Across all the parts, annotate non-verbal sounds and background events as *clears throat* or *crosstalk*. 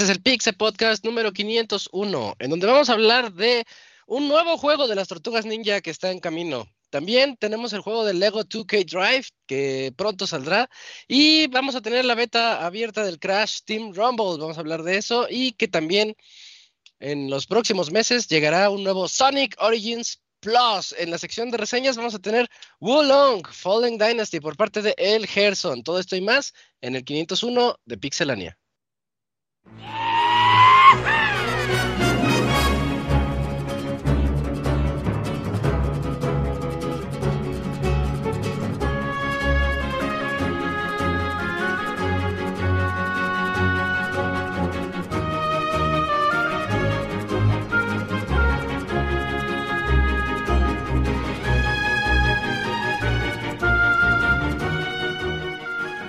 Este es el Pixel Podcast número 501, en donde vamos a hablar de un nuevo juego de las Tortugas Ninja que está en camino. También tenemos el juego de Lego 2K Drive que pronto saldrá y vamos a tener la beta abierta del Crash Team Rumble, vamos a hablar de eso y que también en los próximos meses llegará un nuevo Sonic Origins Plus. En la sección de reseñas vamos a tener Wulong Falling Dynasty por parte de El Gerson. Todo esto y más en el 501 de Pixelania.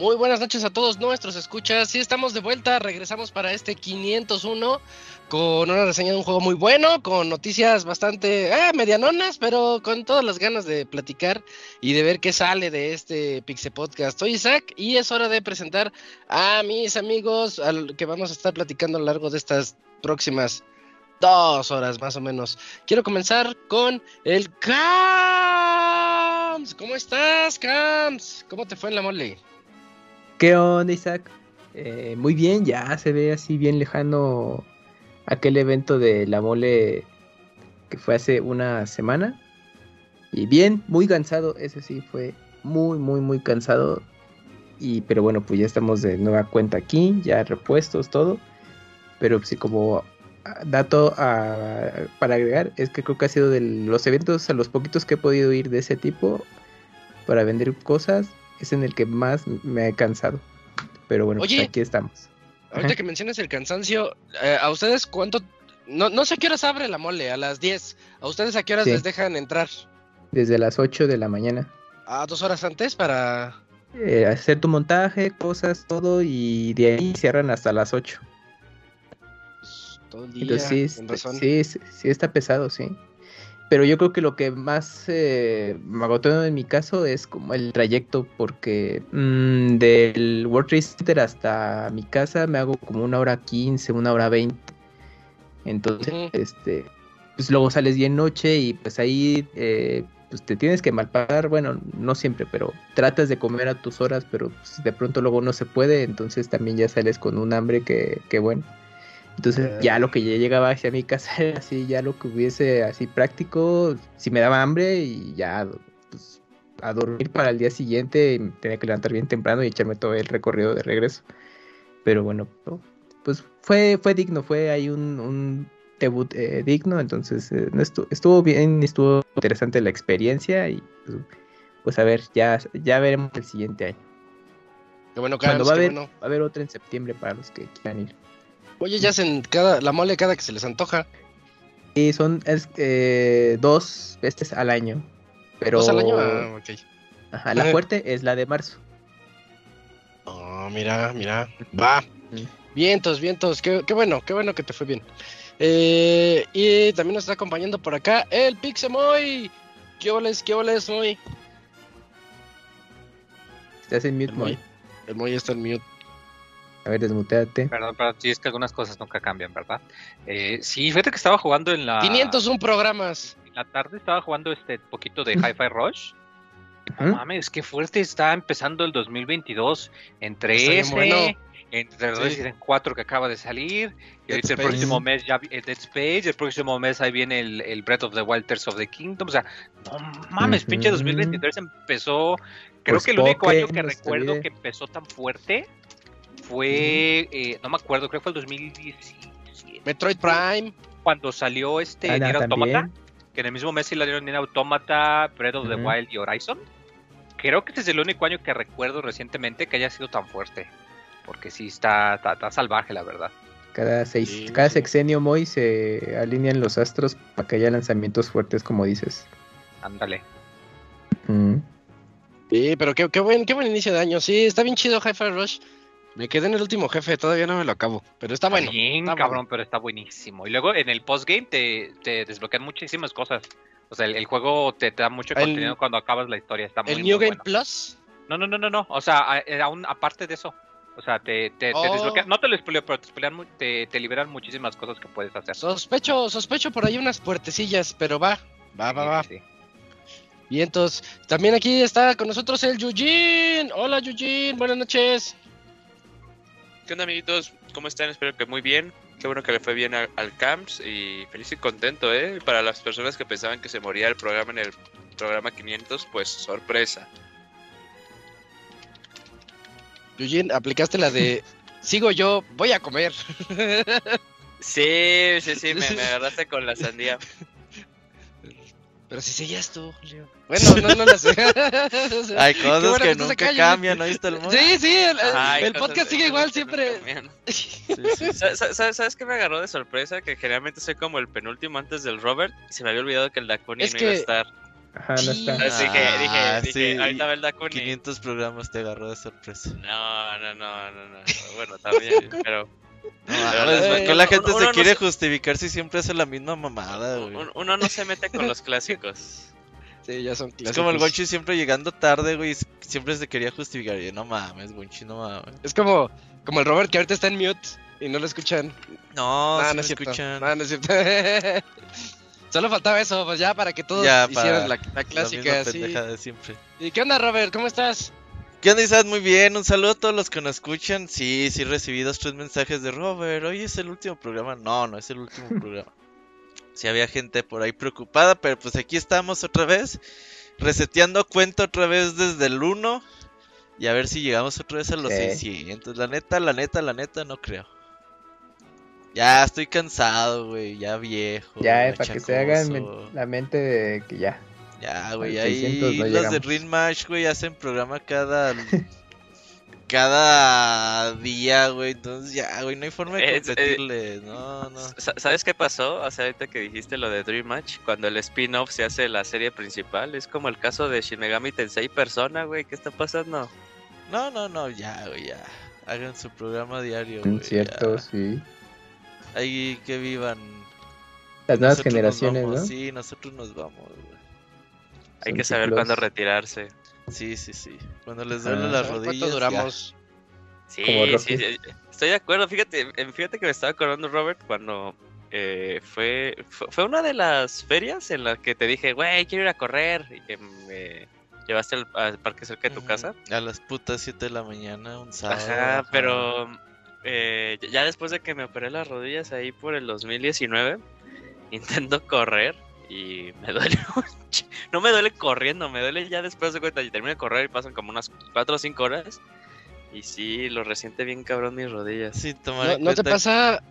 Muy buenas noches a todos nuestros escuchas. Sí, estamos de vuelta. Regresamos para este 501 con una reseña de un juego muy bueno, con noticias bastante eh, medianonas, pero con todas las ganas de platicar y de ver qué sale de este Pixel Podcast. Soy Isaac y es hora de presentar a mis amigos al que vamos a estar platicando a lo largo de estas próximas dos horas más o menos. Quiero comenzar con el Cams. ¿Cómo estás, Cams? ¿Cómo te fue en la mole? ¿Qué onda, Isaac? Eh, muy bien, ya se ve así bien lejano aquel evento de la mole que fue hace una semana. Y bien, muy cansado, ese sí fue muy, muy, muy cansado. Y pero bueno, pues ya estamos de nueva cuenta aquí, ya repuestos, todo. Pero sí, como dato para agregar, es que creo que ha sido de los eventos a los poquitos que he podido ir de ese tipo para vender cosas es en el que más me he cansado. Pero bueno, pues aquí estamos. Ahorita que mencionas el cansancio, eh, ¿a ustedes cuánto? No, no sé a qué horas abre la mole, a las 10. ¿A ustedes a qué horas les dejan entrar? Desde las 8 de la mañana. ¿A dos horas antes para...? Eh, hacer tu montaje, cosas, todo, y de ahí cierran hasta las 8. Pues, todo el día, sí, sí, sí, sí, está pesado, sí. Pero yo creo que lo que más eh, me agotó en mi caso es como el trayecto, porque mmm, del World Trade Center hasta mi casa me hago como una hora quince, una hora veinte. Entonces, este, pues luego sales bien noche y pues ahí eh, pues te tienes que malpagar, bueno, no siempre, pero tratas de comer a tus horas, pero pues, de pronto luego no se puede, entonces también ya sales con un hambre que, que bueno. Entonces ya lo que ya llegaba hacia mi casa era *laughs* así, ya lo que hubiese así práctico, si me daba hambre y ya pues, a dormir para el día siguiente, tenía que levantar bien temprano y echarme todo el recorrido de regreso. Pero bueno, pues fue, fue digno, fue ahí un, un debut eh, digno, entonces eh, estuvo, estuvo, bien, estuvo interesante la experiencia y pues, pues, a ver, ya, ya veremos el siguiente año. Qué bueno, Cuando va, a haber, va a haber otra en septiembre para los que quieran ir. Oye, ya hacen cada, la mole cada que se les antoja. Sí, son es, eh, dos veces al año. Pero... ¿Dos al año? Ah, ok. Ajá, la fuerte es la de marzo. Oh, mira, mira. Va. Vientos, vientos. Qué, qué, bueno, qué bueno que te fue bien. Eh, y también nos está acompañando por acá el Pixemoy. ¿Qué oles, qué oles, Moy? Estás en mute, Moy. El Moy está en mute. A ver, desmuteate. Perdón, pero sí es que algunas cosas nunca cambian, ¿verdad? Eh, sí, fíjate que estaba jugando en la. 501 programas. En la tarde estaba jugando este poquito de Hi-Fi Rush. No mames, qué fuerte está empezando el 2022. Entre ese, entre sí. Resident 4 que acaba de salir, y ahorita el próximo mes ya el Dead Space, el próximo mes ahí viene el, el Breath of the Wild Tears of the Kingdom. O sea, no mames, uh -huh. pinche 2023 empezó. Creo pues que el único año que recuerdo bien. que empezó tan fuerte fue, eh, no me acuerdo, creo que fue el 2017. Metroid Prime. Cuando salió este Ah, Nier Automata, que en el mismo mes sí la dieron Nier Automata, Breath of the Wild y Horizon. creo que este es el único año que recuerdo recientemente que haya sido tan fuerte. Porque sí está, está, salvaje, la verdad. Cada, seis, cada sexenio muy se alinean los astros para que haya lanzamientos fuertes, como dices. Ándale. Sí, pero qué, qué, buen, qué buen inicio de año. Sí, está bien chido Hi-Fi Rush. Me quedé en el último jefe, todavía no me lo acabo, pero está bueno. Bien, cabrón, pero está buenísimo. Y luego en el postgame te, te desbloquean muchísimas cosas. O sea, el, juego te, da mucho contenido cuando acabas la historia. Está muy, ¿El New Game Plus? No, no, no, no, no. O sea, eh, aún aparte de eso. O sea, te, te, oh. desbloquean, no te lo expolio, pero te, te, liberan muchísimas cosas que puedes hacer. Sospecho, sospecho por ahí unas puertecillas, pero va, va, va, va. Y entonces, también aquí está con nosotros el Yujin. Hola Yujin, buenas noches. ¿Qué onda amiguitos? ¿Cómo están? Espero que muy bien. Qué bueno que le fue bien al, CAMPS y feliz y contento, ¿eh? Para las personas que pensaban que se moría el programa en el programa 500, pues sorpresa. Yujin, aplicaste la de *laughs* sigo yo, voy a comer. Sí, sí, sí, me, me agarraste con la sandía. *laughs* Pero si seguías tú, Julio. Bueno, no, no lo sé. *laughs* Hay cosas que, nunca cambian, ¿no viste el *laughs* mundo? Sí, sí, el, podcast sigue igual siempre. ¿Sabes, qué me agarró de sorpresa? Que generalmente soy como el penúltimo antes del Robert y se me había olvidado que el Dakuni no iba a estar. Ajá, no está. Así que dije, ah, dije, ahorita va el Dakuni. 500 programas te agarró de sorpresa. No, no, no, no, no. Bueno, también, *laughs* pero que la gente se quiere justificar si siempre hace la misma mamada, güey? Uno no se mete con los clásicos. *laughs* Sí, ya son clásicos. Es como el Gonchi siempre llegando tarde, güey, siempre se quería justificar. Y no mames, Gonchi, no mames. Es como, como el Robert que ahorita está en mute y no lo escuchan. No, no, no escuchan. No, no es cierto. *laughs* Solo faltaba eso, pues ya para que todos hicieran la, clásica. La de siempre. ¿Y qué onda, Robert? ¿Cómo estás? ¿Qué onda, Isaac? Muy bien, un saludo a todos los que nos escuchan. Sí, sí recibí dos, tres mensajes de Robert. Hoy es el último programa. No, no es el último *laughs* programa. Sí había gente por ahí preocupada, pero pues aquí estamos otra vez. Reseteando cuenta otra vez desde el 1. Y a ver si llegamos otra vez a los 600. La neta, la neta, la neta, no creo. Ya estoy cansado, güey. Ya viejo. Ya, para que se hagan la mente de que ya. Ya, güey, ahí los de Ring Match, güey, hacen programa cada *laughs* cada día, güey. Entonces ya, güey, no hay forma de competirle. no, no. ¿Sabes qué pasó? O sea, ahorita que dijiste lo de Dream Match, cuando el spin-off se hace la serie principal, es como el caso de Shin Megami Tensei Persona, güey. ¿Qué está pasando? No, no, no, ya, güey, ya. Hagan su programa diario, güey. Cierto, sí. Ahí que vivan. Las nuevas generaciones, ¿no? Sí, nosotros nos vamos, güey. Hay que saber cuándo retirarse. Sí, sí, sí. Cuando les duele las rodillas. ¿Cuánto duramos? Sí, sí, estoy de acuerdo. Fíjate, eh, fíjate que me estaba acordando, Robert, cuando eh, fue, fue, una de las ferias en las que te dije, güey, quiero ir a correr. Y que me llevaste al, parque cerca de tu casa. A las putas 7 de la mañana, un sábado. Ajá, pero eh, ya después de que me operé las rodillas ahí por el 2019, *laughs* intento correr y me *laughs* duele No me duele corriendo, me duele ya después de cuenta. Y termino de correr y pasan como unas 4 o 5 horas. Y sí, lo resiente bien cabrón mis rodillas. Sí, ¿No, ¿No te pasa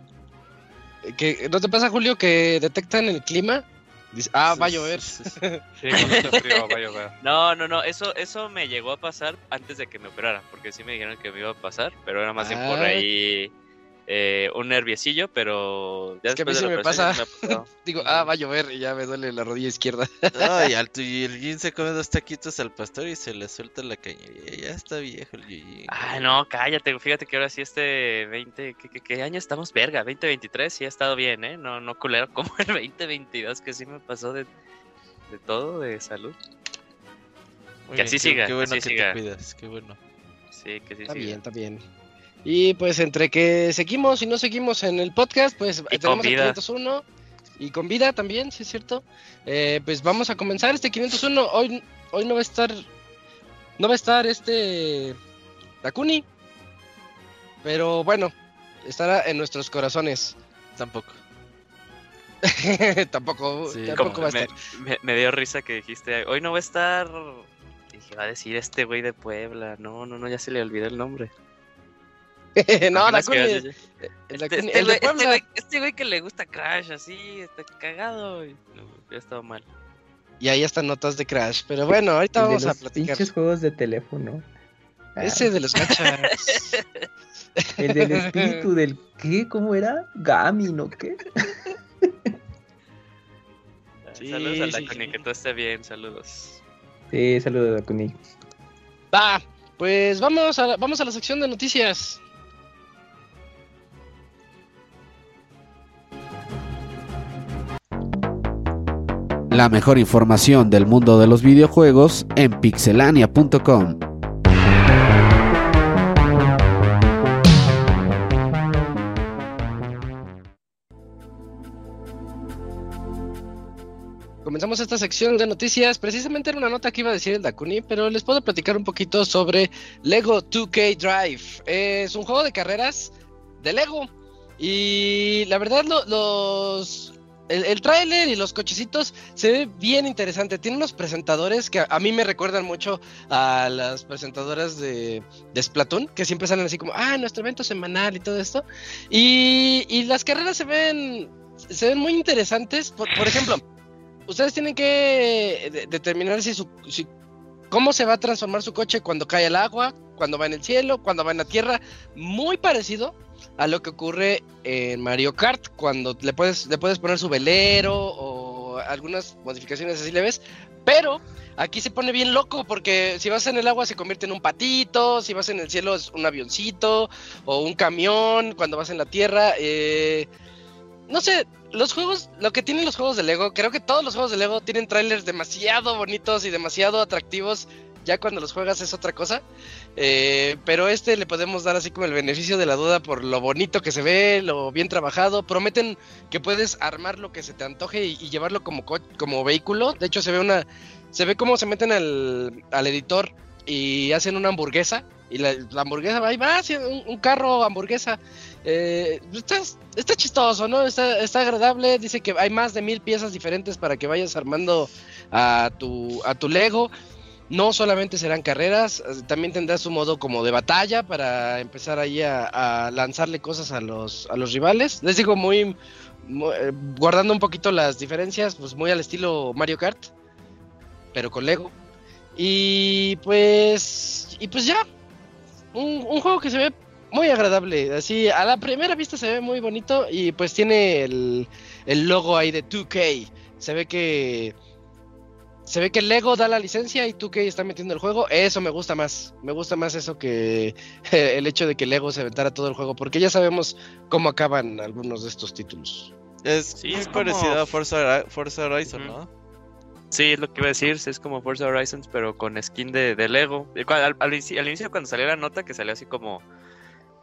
que no te pasa Julio que detectan el clima? Dice, ah, va a llover. Sí, *laughs* frío, va a llover. No, no, no, eso, eso me llegó a pasar antes de que me operara, porque sí me dijeron que me iba a pasar, pero era más bien por ah. ahí eh, un nerviecillo, pero ya es que a mí se me pasa. *laughs* Digo, ah, va a llover y ya me duele la rodilla izquierda. Ay, *laughs* y el Jin se come dos taquitos al pastor y se le suelta la cañería. Ya está viejo el Jin. Ay, no, cállate. Fíjate que ahora sí este 20, ¿qué, año estamos? Verga, 2023 sí ha estado bien, ¿eh? No, no culero *laughs* como el 2022 que sí me pasó de, de todo, de salud. que así siga. Qué bueno que te cuidas, qué bueno. Sí, que sí está bien, está bien. Y pues entre que seguimos y no seguimos en el podcast, pues tenemos el 501 y con vida también, sí es cierto. Eh, pues vamos a comenzar este 501. Hoy, hoy no va a estar, no va a estar este Dakuni, pero bueno, estará en nuestros corazones. Tampoco. *laughs* tampoco, tampoco va a estar. Me, dio risa que dijiste, hoy no va a estar. Dije, va a decir este güey de Puebla. No, no, no, ya se le olvidó el nombre. *laughs* no, Dakuni. Este, este, el, de Este, güey, que le gusta Crash, así, está cagado. ya estaba mal. Y ahí están notas de Crash. Pero bueno, ahorita vamos a platicar. Pinches juegos de teléfono. Ese de los gachas. *laughs* El del espíritu *laughs* del qué, ¿cómo era? Gami, ¿no qué? saludos a la que todo esté bien, saludos. Sí, saludos a Dakuni. Va, pues vamos a, vamos a la sección de noticias. La mejor información del mundo de los videojuegos en pixelania.com. comenzamos esta sección de noticias. Precisamente era una nota que iba a decir el Dakuni, pero les puedo platicar un poquito sobre Lego 2K Drive. Es un juego de carreras de Lego. Y la verdad, los. El, el tráiler y los cochecitos se ve bien interesante. Tiene unos presentadores que a, mí me recuerdan mucho a las presentadoras de, de, que siempre salen así como, ah, nuestro evento semanal y todo esto. Y, las carreras se ven, se ven muy interesantes. Por, ejemplo, ustedes tienen que determinar si su, cómo se va a transformar su coche cuando cae el agua, cuando va en el cielo, cuando va en la tierra, muy parecido a lo que ocurre en Mario Kart cuando le puedes le puedes poner su velero o algunas modificaciones así leves, pero aquí se pone bien loco porque si vas en el agua se convierte en un patito, si vas en el cielo es un avioncito o un camión, cuando vas en la tierra, eh, no sé, los juegos, lo que tienen los juegos de Lego, creo que todos los juegos de Lego tienen trailers demasiado bonitos y demasiado atractivos. Ya cuando los juegas es otra cosa. Eh, pero este le podemos dar así como el beneficio de la duda por lo bonito que se ve, lo bien trabajado. Prometen que puedes armar lo que se te antoje y, llevarlo como, como vehículo. De hecho, se ve una. Se ve cómo se meten al, al editor y hacen una hamburguesa. Y la, hamburguesa va, un, un carro hamburguesa. Eh, está, chistoso, ¿no? Está, está, agradable. Dice que hay más de mil piezas diferentes para que vayas armando a tu, a tu Lego. No solamente serán carreras, también tendrás un modo como de batalla para empezar ahí a, lanzarle cosas a los, a los rivales. Les digo, muy, eh, guardando un poquito las diferencias, pues muy al estilo Mario Kart, pero con Lego. Y pues, y pues ya, un, un juego que se ve muy agradable. Así, a la primera vista se ve muy bonito y pues tiene el, el logo ahí de 2K. Se ve que se ve que Lego da la licencia y 2K está metiendo el juego. Eso me gusta más. Me gusta más eso que *laughs* el hecho de que Lego se aventara todo el juego, porque ya sabemos cómo acaban algunos de estos títulos. Es, es parecido a Forza, Forza Horizon, ¿no? Sí, es lo que iba a decir, es como Forza Horizons, pero con skin de, de Lego. Al, al, inicio, cuando salió la nota, que salió así como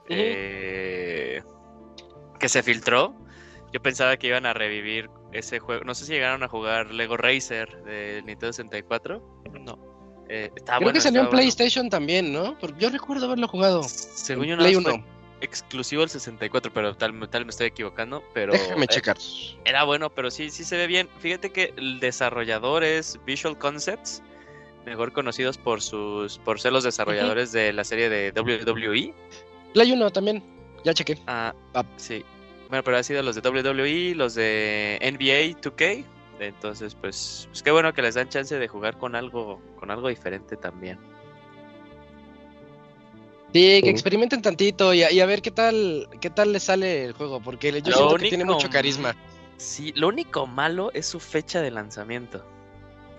eh, que se filtró, yo pensaba que iban a revivir ese juego. No sé si llegaron a jugar Lego Racer de Nintendo 64. No. Eh, Creo que salió en PlayStation también, ¿no? Porque yo recuerdo haberlo jugado. Según yo, no exclusivo al 64, pero tal, tal me estoy equivocando. Pero Déjame eh, checar. Era bueno, pero sí, sí se ve bien. Fíjate que el desarrollador es Visual Concepts, mejor conocidos por sus por ser los desarrolladores de la serie de WWE. Play 1 también, ya chequé. Ah, ah, sí. Bueno, pero ha sido los de WWE, los de NBA 2K. Entonces, pues, pues qué bueno que les dan chance de jugar con algo, con algo diferente también. Sí, que experimenten tantito y a, ver qué tal, qué tal les sale el juego, porque yo siento que tiene mucho carisma. Sí, lo único malo es su fecha de lanzamiento.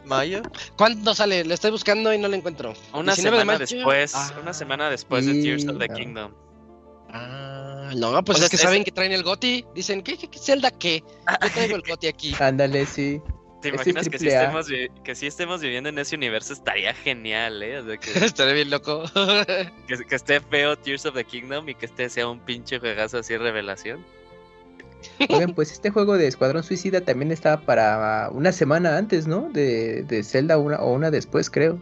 ¿Mayo? ¿Cuándo sale? Le estoy buscando y no lo encuentro. Una semana después, una semana después de Tears of the Kingdom. Ah, no, pues es que saben que traen el GOTI. Dicen, ¿qué, qué, qué Zelda qué? Yo traigo el GOTI aquí. *laughs* Ándale, sí. ¿Te imaginas que si, estemos, que si estemos viviendo en ese universo? Estaría genial, ¿eh? *laughs* Estaría bien loco. *laughs* que, que, esté feo Tears of the Kingdom y que este sea un pinche juegazo así revelación. Oigan, pues este juego de Escuadrón Suicida también estaba para una semana antes, ¿no? De, de Zelda una, o una después, creo.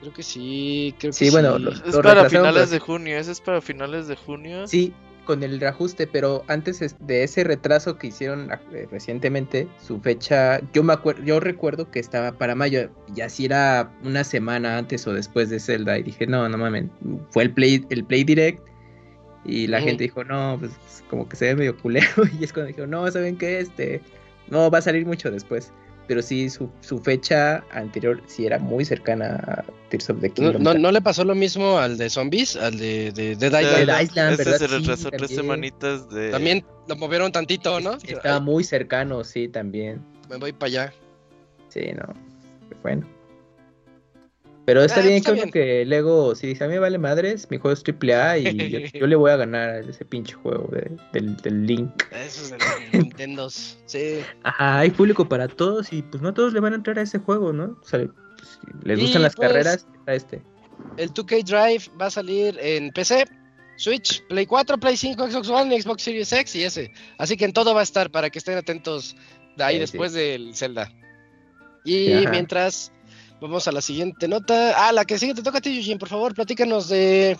Creo que sí, creo sí, que bueno, sí. es para finales de junio, ese es para finales de junio. Sí, con el reajuste, pero antes de ese retraso que hicieron eh, recientemente, su fecha, yo me acuerdo, yo recuerdo que estaba para mayo, y así era una semana antes o después de Zelda, y dije, no, no mames, fue el Play, el Play Direct, y la gente dijo, no, pues como que se ve medio culero, *laughs* y es cuando dijo, no, ¿saben qué? Este, no, va a salir mucho después. Pero sí su, su fecha anterior sí era muy cercana a Tears of the ¿No, Kingdom. no, no le pasó lo mismo al de Zombies, al de, de, Dead Island? Dead Island, Este se Sí, retrasó tres también. semanitas de. También lo movieron tantito, ¿no? Estaba muy cercano, sí, también. Me voy para allá. Sí, no. Bueno. Pero está Ah, bien, está que uno que Lego, si dice a mí vale madres, mi juego es AAA y yo, *laughs* yo le voy a ganar a ese pinche juego de- del, del Link. Eso es de los Nintendos. Sí. Ajá, hay público para todos y pues no todos le van a entrar a ese juego, ¿no? O sea, pues, si les Y, gustan las pues, carreras, está este. El 2K Drive va a salir en PC, Switch, Play 4, Play 5, Xbox One, Xbox Series X y ese. Así que en todo va a estar para que estén atentos de ahí Sí, después del Zelda. Y Ajá. mientras vamos a la siguiente nota. Ah, la que sigue te toca a ti, Eugene, por favor, platícanos de.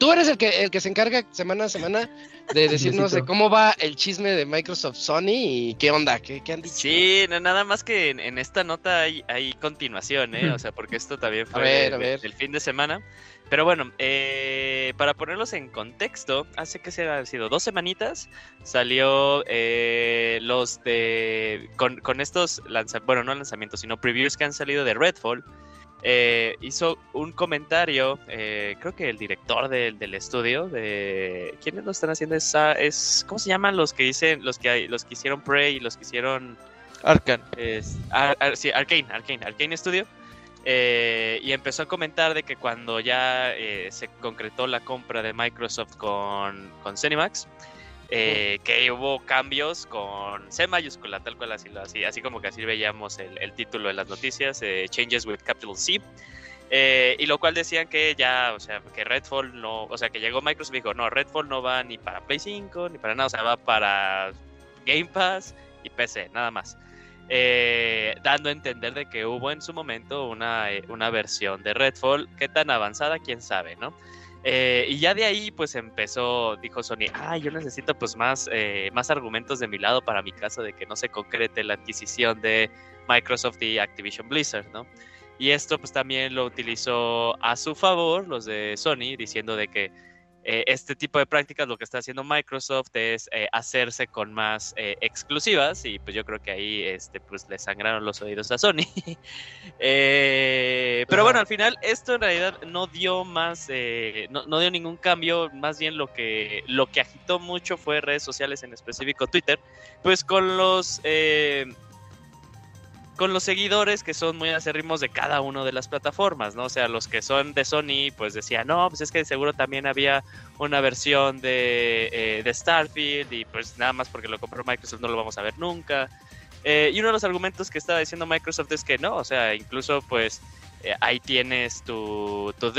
Tú eres el que, el que se encarga semana a semana de *laughs* decirnos de cómo va el chisme de Microsoft Sony y qué onda, qué, qué han dicho. Sí, no, nada más que en, en esta nota hay, hay continuación, ¿eh? O sea, porque esto también fue ver, a ver. del fin de semana. Pero bueno, eh, para ponerlos en contexto, hace que se han sido dos semanitas, salió eh, los de... Con, con estos lanzamientos, bueno, no lanzamientos, sino previews que han salido de Redfall. Eh, hizo un comentario, eh, creo que el director del, del estudio, de ¿quiénes lo están haciendo? Es, ah, es ¿cómo se llaman los que dicen, los que los que hicieron Prey y los que hicieron Arcan. es, Ar- Ar- sí, Arcane, Arcane, Arcane Studio. eh, y empezó a comentar de que cuando ya eh, se concretó la compra de Microsoft con, con Cinemax, eh, que hubo cambios con C mayúscula, tal cual así, así, así como que así veíamos el, el título de las noticias, eh, Changes with Capital C. Eh, y lo cual decían que ya, o sea, que Redfall no, o sea, que llegó Microsoft y dijo, no, Redfall no va ni para Play 5, ni para nada, o sea, va para Game Pass y PC, nada más. Eh, dando a entender de que hubo en su momento una, eh, una versión de Redfall, qué tan avanzada, quién sabe, ¿no? Eh, y ya de ahí pues empezó, dijo Sony, ah, yo necesito pues más, eh, más argumentos de mi lado para mi caso de que no se concrete la adquisición de Microsoft y Activision Blizzard, ¿no? Y esto pues también lo utilizó a su favor los de Sony, diciendo de que eh, este tipo de prácticas lo que está haciendo Microsoft es eh, hacerse con más eh, exclusivas y pues yo creo que ahí este pues le sangraron los oídos a Sony. *laughs* Pero bueno al final esto en realidad no dio más no, no dio ningún cambio. Más bien lo que lo que agitó mucho fue redes sociales en específico Twitter. Pues con los con los seguidores que son muy acérrimos de cada una de las plataformas, ¿no? O sea, los que son de Sony, pues decían, no, pues es que seguro también había una versión de, eh, de Starfield y pues nada más porque lo compró Microsoft no lo vamos a ver nunca. Eh, y uno de los argumentos que estaba diciendo Microsoft es que no, o sea, incluso pues eh, ahí tienes tu, tu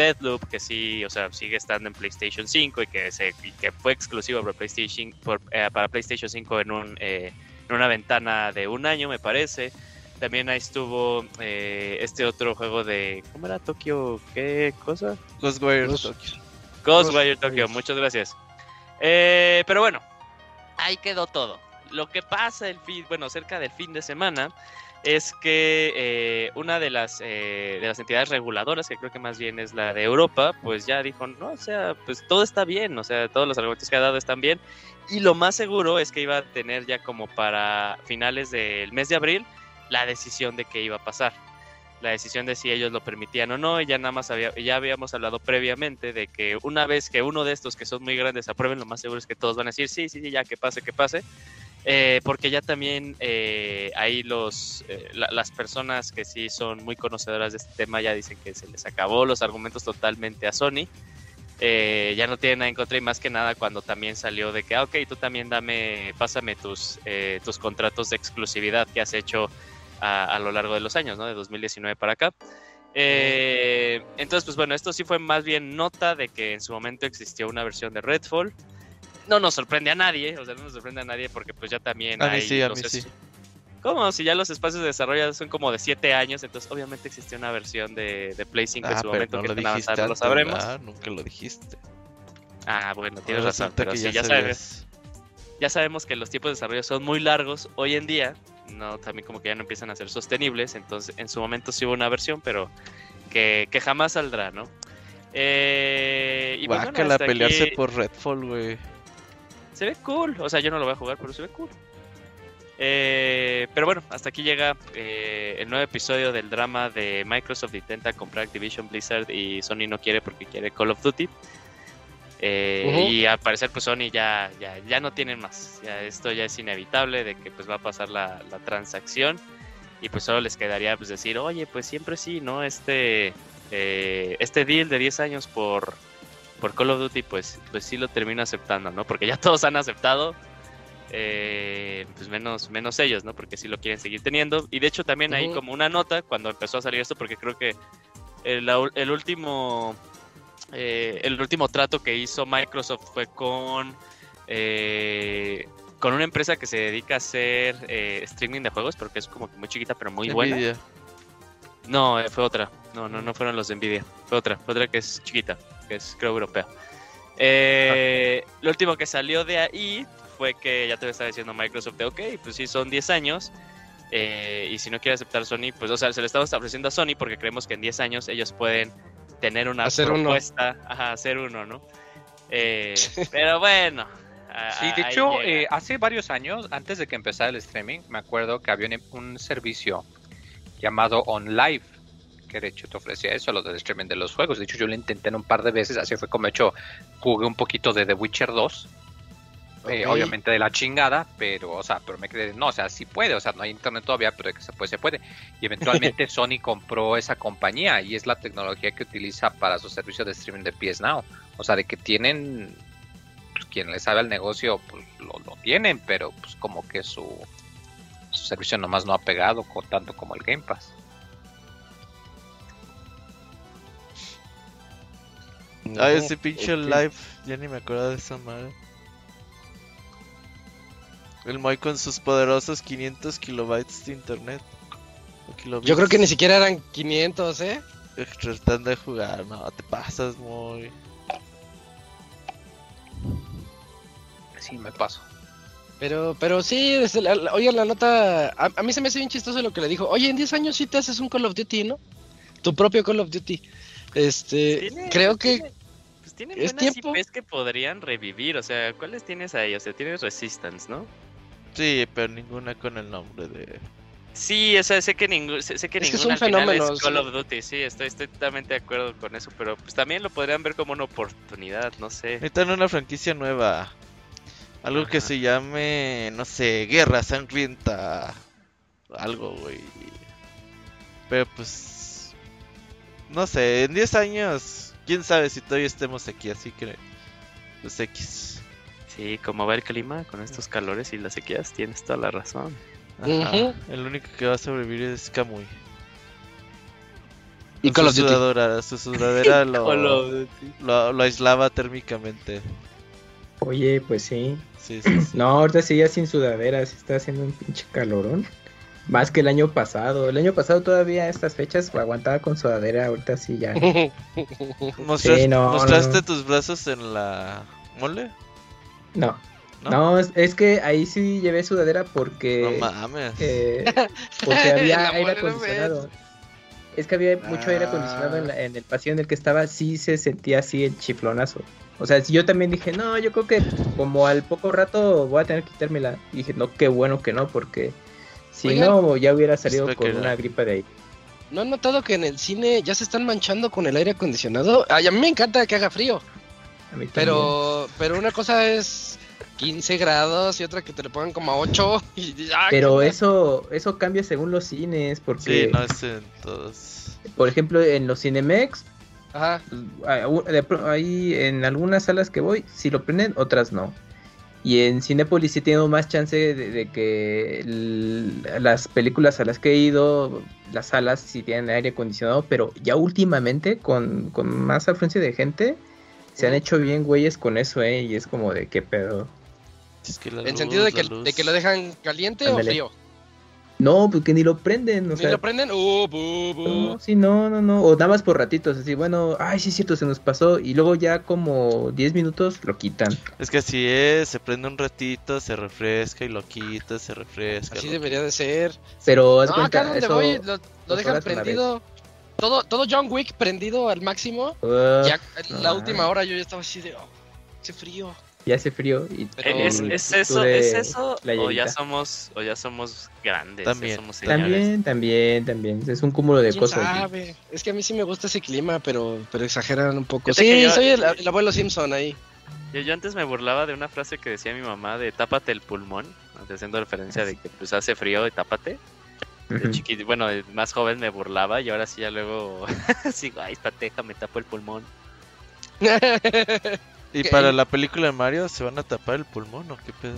que sí, o sea, sigue estando en PlayStation 5 y que, se, que fue exclusivo para PlayStation, eh, para PlayStation 5 en, un, en una ventana de un año, me parece. También ahí estuvo eh, este otro juego de. ¿Cómo era Tokio? ¿Qué cosa? Ghostwire Ghost- Tokyo. Ghostwire Ghostwire. Tokyo, muchas gracias. Eh, pero bueno, ahí quedó todo. Lo que pasa el fin, bueno, cerca del fin de semana es que eh, una de las eh, de las entidades reguladoras, que creo que más bien es la de Europa, pues ya dijo, no, o sea, pues todo está bien, o sea, todos los argumentos que ha dado están bien. Y lo más seguro es que iba a tener ya como para finales del mes de abril la decisión de qué iba a pasar. La decisión de si ellos lo permitían o no, y ya nada más había, ya habíamos hablado previamente de que una vez que uno de estos que son muy grandes aprueben, lo más seguro es que todos van a decir sí, sí, sí, ya que pase, que pase. Eh, porque ya también eh, ahí los, eh, la- las personas que sí son muy conocedoras de este tema ya dicen que se les acabó los argumentos totalmente a Sony. Eh, ya no tienen nada en contra y más que nada cuando también salió de que, ah, ok, tú también dame, pásame tus, eh, tus contratos de exclusividad que has hecho a, a lo largo de los años, ¿no? De 2019 para acá. Eh, entonces, pues bueno, esto sí fue más bien nota de que en su momento existió una versión de Redfall. No nos sorprende a nadie, o sea, no nos sorprende a nadie porque pues ya también A mí hay sí, a mí sí. ¿Cómo? Si ya los espacios de desarrollo son como de 7 años, entonces obviamente existió una versión de, de Play 5 en Ah, su momento no que lo dijiste lo sabremos. ¿verdad? Nunca lo dijiste. Ah, bueno, tienes Ahora razón, pero que sí, ya, sabías. sabes, ya sabemos que los tiempos de desarrollo son muy largos hoy en día, no también como que ya no empiezan a ser sostenibles, entonces en su momento sí hubo una versión, pero que, que jamás saldrá, ¿no? Eh, y pues, bueno, Guácala, hasta pelearse aquí por Redfall, güey. se ve cool, o sea, yo no lo voy a jugar, pero se ve cool. Eh, pero bueno, hasta aquí llega eh, el nuevo episodio del drama de Microsoft intenta comprar Activision Blizzard y Sony no quiere porque quiere Call of Duty. Eh, y al parecer pues Sony ya, ya, ya no tienen más. Ya, esto ya es inevitable de que pues va a pasar la, la transacción y pues solo les quedaría pues decir, oye, pues siempre sí, ¿no? Este, eh, este deal de 10 años por, por Call of Duty pues, pues sí lo termino aceptando, ¿no? Porque ya *laughs* todos han aceptado. Eh, pues menos, menos ellos, ¿no? Porque sí lo quieren seguir teniendo. Y de hecho también hay como una nota cuando empezó a salir esto, porque creo que el, el último eh, el último trato que hizo Microsoft fue con eh, con una empresa que se dedica a hacer eh, streaming de juegos, porque es como que muy chiquita pero muy buena. No, fue otra. No, no, no fueron los de Nvidia. Fue otra, fue otra que es chiquita, que es creo europea. Lo último que salió de ahí fue que ya te estaba diciendo Microsoft de, ok, pues sí, son 10 años. y si no quiere aceptar Sony, pues, o sea, se le estamos ofreciendo a Sony porque creemos que en 10 años ellos pueden tener una propuesta, ajá, hacer uno, ¿no? Eh, *laughs* pero bueno. Sí, de hecho, eh, hace varios años, antes de que empezara el streaming, me acuerdo que había un, servicio llamado OnLive, que de hecho te ofrecía eso, lo del streaming de los juegos. De hecho, yo lo intenté un par de veces, así fue como he hecho, jugué un poquito de The Witcher 2 eh, obviamente de la chingada, pero, o sea, pero me crees, no, o sea, sí puede, o sea, no hay internet todavía, pero que se puede, se puede. Y eventualmente *laughs* Sony compró esa compañía y es la tecnología que utiliza para su servicio de streaming de PS Now. O sea, de que tienen, pues, quien le sabe al negocio, pues lo, tienen, pero pues como que su, su servicio nomás no ha pegado con, tanto como el Game Pass. Ah, ese pinche live, ya ni me acuerdo de esa madre. El Moy con sus poderosos 500 kilobytes de internet. Yo creo que ni siquiera eran 500, ¿eh? Tratando de jugar, no, te pasas muy. Sí, me paso. Pero, pero sí, oye, la nota. A, mí se me hace bien chistoso lo que le dijo. Oye, en 10 años sí te haces un Call of Duty, ¿no? Tu propio Call of Duty. Este, creo que. pues tienen ¿Es buenas tiempo? IPs que podrían revivir. O sea, ¿cuáles tienes ahí? O sea, tienes Resistance, ¿no? Sí, pero ninguna con el nombre de. Sí, o sea, sé que, ningún, sé, que ninguna es Call of Duty, sí, estoy, estoy totalmente de acuerdo con eso, pero pues también lo podrían ver como una oportunidad, no sé. Necesitan una franquicia nueva, algo que se llame, no sé, Guerra Sangrienta, algo, güey. Pero pues, no sé, en 10 años, quién sabe si todavía estemos aquí, así que, pues X. Sí, como va el clima con estos calores y las sequías, tienes toda la razón. El único que va a sobrevivir es Kamui. Y con su sudadera, *laughs* su sudadera lo, lo, aislaba térmicamente. Oye, pues sí. Sí, sí, *clears throat* No, ahorita sí ya sin sudadera, se está haciendo un pinche calorón. Más que el año pasado. El año pasado todavía a estas fechas aguantaba con sudadera, ahorita sí ya. *laughs* ¿Mostraste, ¿mostraste tus brazos en la mole? No. No, es, que ahí sí llevé sudadera porque. No mames. Eh, *laughs* porque había aire acondicionado. Es que había mucho aire acondicionado en, en, el pasillo en el que estaba, sí se sentía así el chiflonazo. O sea, yo también dije, no, yo creo que como al poco rato voy a tener que quitármela. Y dije, no, qué bueno que no, porque si no, ya hubiera salido con una gripa de ahí. ¿No han notado que en el cine ya se están manchando con el aire acondicionado? Ay, a mí me encanta que haga frío pero, pero una cosa es 15 grados y otra que te le pongan como a 8. *laughs* pero eso, eso cambia según los cines, porque... Sí, no es en todos. Por ejemplo, en los Cinemex, Ajá. ahí en algunas salas que voy, si lo prenden, otras no. Y en Cinepolis sí tengo más chance de, que las películas a las que he ido, las salas sí tienen aire acondicionado, pero ya últimamente con, con más afluencia de gente, se han hecho bien güeyes con eso, ¿eh? Y es como de qué pedo. en sentido de que, de que, lo dejan caliente o frío. No, porque ni lo prenden. O ¿Ni lo prenden? Uh, bu, bu. No, sí, no, no, no. O nada más por ratitos, así, bueno, ay, sí es cierto, se nos pasó. Y luego ya como 10 minutos lo quitan. Es que así es, se prende un ratito, se refresca y lo quita, se refresca. Así debería de ser. Pero, no, acá donde voy, lo dejan prendido todo, todo John Wick prendido al máximo. Uh, ya en la última hora yo ya estaba así de, oh, qué frío. y hace frío. Y, ¿Es, y es eso, es eso o ya somos o ya somos grandes, También. ya somos? También, también, también. Es un cúmulo de ¿Quién cosas. sabe? Es que a mí sí me gusta ese clima, pero, pero exageran un poco. Sí, yo- soy el, el abuelo Simpson ahí. Yo, yo antes me burlaba de una frase que decía mi mamá de tápate el pulmón, haciendo referencia de que pues hace frío y tápate. De Ujú. chiquito, bueno, más joven me burlaba y ahora sí ya luego *laughs* sigo, ay, pateja, me tapo el pulmón. ¿Y para la película de Mario se van a tapar el pulmón o qué pedo?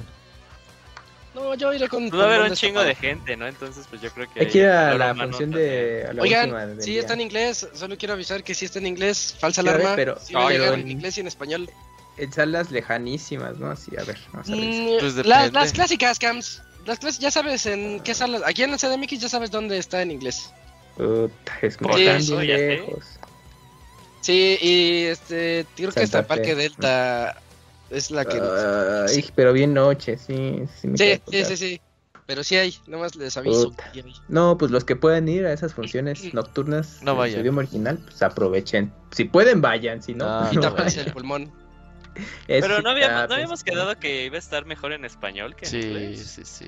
no, yo iré con. Va a haber un chingo de gente, ¿no? Entonces, pues yo creo que. Hay que ir a la función de. a la Oigan, sí día. está en inglés, solo quiero avisar que sí está en inglés, falsa Sí, ver, alarma, pero- sí va en- en inglés y en español. En salas lejanísimas, ¿no? Así, a ver, vamos a ver. Mm, Pues la- depende. las clásicas, Cams, las clásicas, ya sabes en qué salas, aquí en la CDMX ya sabes dónde está en inglés. Puta, es que sé. lejos. Sí, y este, creo que Santa está Fe. Parque Delta, es la que... Ay, pero bien noche, sí. Sí, sí, sí, sí, sí, pero sí hay, nomás les aviso. Sí hay. No, pues los que puedan ir a esas funciones *clears throat* nocturnas No en vayan. su idioma original, pues aprovechen. Si pueden, vayan, si no, Ah, pues *laughs* Y no taparse vayan. el pulmón. *laughs* Es- Pero no habíamos, ah, ¿no pues, habíamos quedado que iba a estar mejor en español que en Sí, inglés. sí, sí.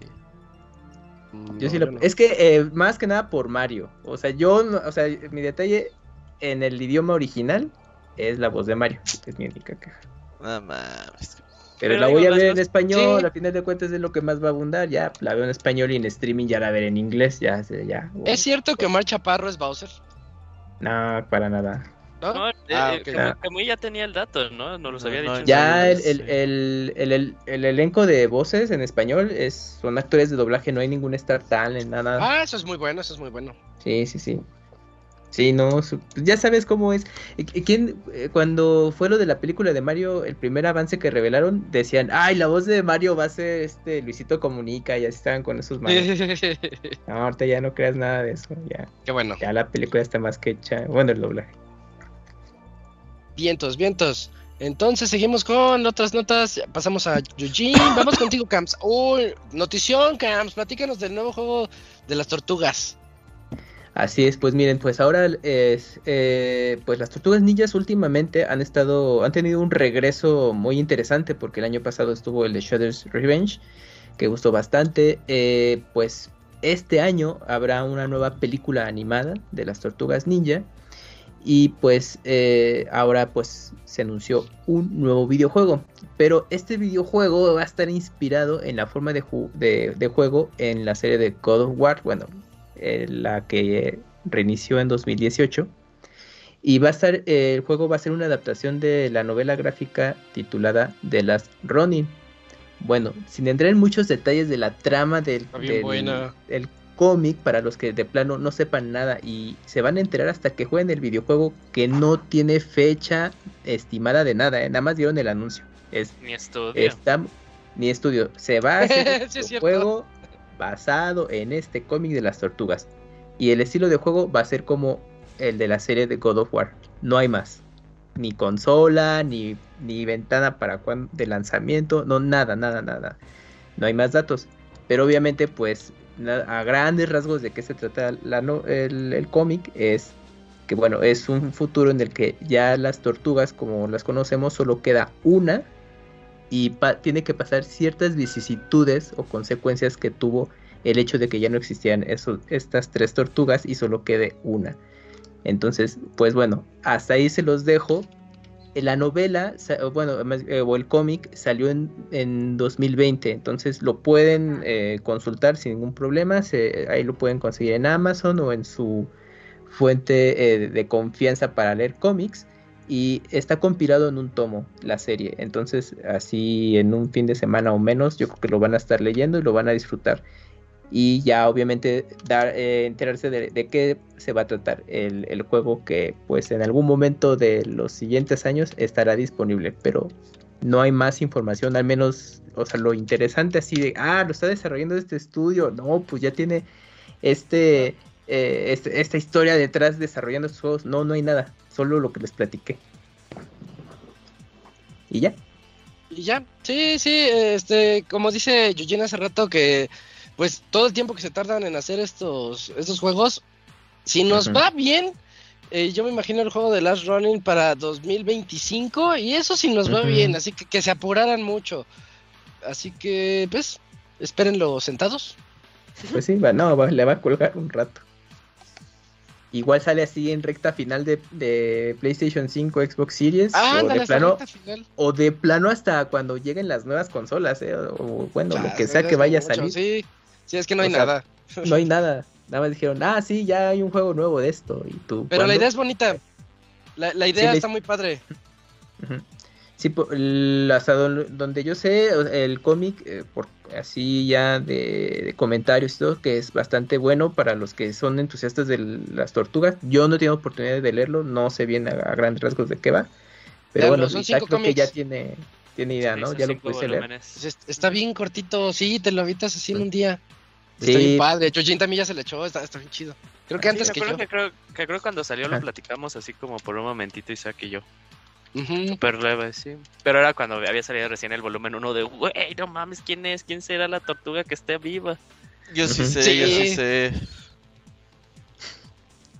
Yo sí No, lo- no. Es que eh, más que nada por Mario. O sea, yo, no- o sea, mi detalle en el idioma original es la voz de Mario. Es mi única queja. No mames. Pero, Pero la digo, voy a ver en español, sí. a final de cuentas es lo que más va a abundar. Ya la veo en español y en streaming ya la veré en inglés. Ya, sé, ya. bueno. ¿Es cierto que Omar Chaparro es Bowser? No, para nada. ¿No? No, Ah, eh, Camuy ya tenía el dato, ¿no? No los No, había no, dicho. Ya el, el, el, el, el- el elenco de voces en español es, son actores de doblaje, no hay ningún Star Talent, nada. Ah, eso es muy bueno, eso es muy bueno. Sí, sí, sí. Sí, no, su- ya sabes cómo es. ¿Y- y ¿Quién, eh, cuando fue lo de la película de Mario, el primer avance que revelaron, decían, ay, la voz de Mario va a ser este Luisito Comunica, y así estaban con esos manos. *laughs* No, ahorita ya no creas nada de eso, ya, Qué bueno. ya la película está más que hecha, bueno, el doblaje. Vientos, vientos. Entonces seguimos con otras notas. Pasamos a Eugene. *coughs* Vamos contigo, Camps. Uy, notición, Camps. Platícanos del nuevo juego de las tortugas. Así es, pues miren, pues ahora es, eh, pues las tortugas ninjas últimamente han estado, han tenido un regreso muy interesante porque el año pasado estuvo el de Shredder's Revenge, que gustó bastante. eh, pues este año habrá una nueva película animada de las tortugas ninja y pues eh, ahora pues se anunció un nuevo videojuego. Pero este videojuego va a estar inspirado en la forma de, ju- de- de juego en la serie de God of War, bueno, eh, la que reinició en 2018. Y va a estar, eh, el juego va a ser una adaptación de la novela gráfica titulada The Last Ronin. Bueno, sin entrar en muchos detalles de la trama del. Cómic, para los que de plano no sepan nada y se van a enterar hasta que jueguen el videojuego que no tiene fecha estimada de nada, eh, nada más dieron el anuncio. Es Mi estudio. Está, ni estudio. Se va a hacer *laughs* Sí, un juego basado en este cómic de las tortugas. Y el estilo de juego va a ser como el de la serie de God of War. No hay más. Ni consola, ni, ni ventana para cuan- de lanzamiento. No, nada, nada, nada. No hay más datos. Pero obviamente, pues, a grandes rasgos de qué se trata el, el cómic es que, bueno, es un futuro en el que ya las tortugas, como las conocemos, solo queda una y tiene que pasar ciertas vicisitudes o consecuencias que tuvo el hecho de que ya no existían esos, estas tres tortugas y solo quede una. Entonces, pues bueno, hasta ahí se los dejo. Eh, La novela, bueno, eh, o el cómic salió en, en 2020, entonces lo pueden eh, consultar sin ningún problema. se- ahí lo pueden conseguir en Amazon o en su fuente eh, de confianza para leer cómics y está compilado en un tomo la serie. Entonces, así en un fin de semana o menos, yo creo que lo van a estar leyendo y lo van a disfrutar. Y ya obviamente eh, enterarse de, qué se va a tratar el, el juego que pues en algún momento de los siguientes años estará disponible. Pero no hay más información, al menos, o sea, lo interesante así de, ah, lo está desarrollando este estudio. No, pues ya tiene este, eh, este- esta historia detrás desarrollando estos juegos. No, no hay nada, solo lo que les platiqué. Y ya. Y ya, sí, sí, este, como dice Eugene hace rato que pues todo el tiempo que se tardan en hacer estos, estos juegos, si nos va bien, eh, yo me imagino el juego de Last Running para 2025 y eso sí nos va bien, así que que se apuraran mucho. Así que, pues, espérenlo sentados. Pues sí, va, no, va- le va a colgar un rato. Igual sale así en recta final de, de PlayStation 5, Xbox Series. Ah, o, de plano, recta final. o de plano hasta cuando lleguen las nuevas consolas, ¿eh? O, o bueno, lo Ya, que sea que vaya a salir. Sí, sí, es que no hay O sea, nada. No hay nada. Nada más dijeron, ah, sí, ya hay un juego nuevo de esto. Y tú, Pero la idea es bonita. La, la idea está muy padre. Sí, hasta don- donde yo sé, el cómic, eh, por así ya de, de comentarios y todo, que es bastante bueno para los que son entusiastas de las tortugas. Yo no he tenido oportunidad de leerlo, no sé bien a, a grandes rasgos de qué va. Pero bueno, son cinco creo que ya tiene, tiene idea, ¿no? Ya lo pudiste leer. está bien cortito, sí, te lo habitas así en un día. Está Sí. bien padre. Yojin también ya se le echó, está, está bien chido. Creo que Sí, antes me que acuerdo yo. que creo, que creo cuando salió lo platicamos así como por un momentito Isaac y yo. Ujú. Súper leve, sí. Pero era cuando había salido recién el volumen 1 de, güey, no mames, ¿quién es? ¿Quién será la tortuga que esté viva? Yo sí sé, Sí. yo sí sé.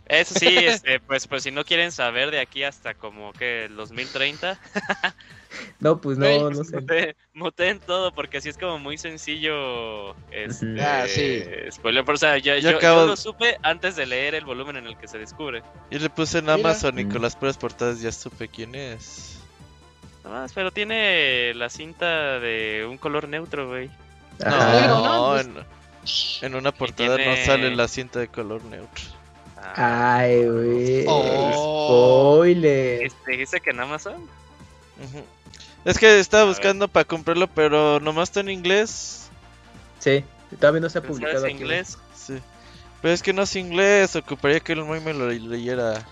Eso sí, *laughs* este, pues, pues si no quieren saber de aquí hasta como que el 2030, *laughs* *laughs* No, pues no, no sé. mute- muteen todo porque así es como muy sencillo. Este, Ah, sí. Spoiler, pero, o sea, yo, Yo yo- acabo- yo lo supe antes de leer el volumen en el que se descubre. Yo le puse en Mira. Amazon y con Mm. las puras portadas ya supe quién es. Nada más, pero tiene la cinta de un color neutro, güey. No, Ajá. Negro, ¿no? en, en una portada tiene- no sale la cinta de color neutro. Ah, Ay, güey. Oh. Spoiler. este, dice que en Amazon. Ujú. Es que estaba buscando para comprarlo, pero nomás está en inglés. Sí, todavía no se ha ¿Sabes publicado aquí. inglés? Sí. Pero es que no es inglés, ocuparía que el Moy me lo leyera.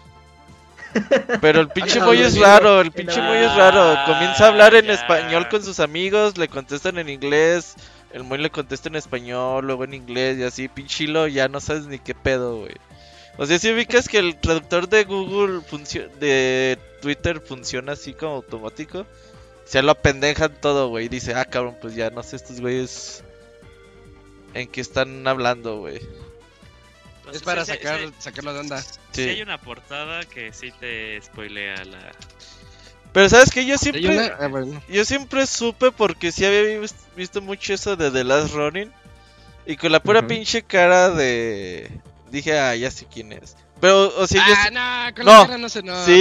Pero el pinche Ah, *laughs* Moy es raro, el pinche Moy es raro. Comienza a hablar en español con sus amigos, le contestan en inglés. El Moy le contesta en español, luego en inglés y así. Pinchilo, ya no sabes ni qué pedo, güey. O sea, si ubicas que el traductor de Google de Twitter funciona así como automático. Se lo apendejan todo, güey. Dice, ah, cabrón, pues ya no sé estos güeyes en qué están hablando, güey. Pues Es para sí, sacar, sí, sacarlo de onda. sí Sí. hay una portada que sí te spoilea la. Pero sabes que yo siempre, una- ah, bueno. yo siempre supe porque sí había vis- visto mucho eso de The Last Running. Y con la pura pinche cara de... Dije, ah, ya sé quién es. Pero, o sea, yo... Ah, sí- no, con No. la cara no se no, sí,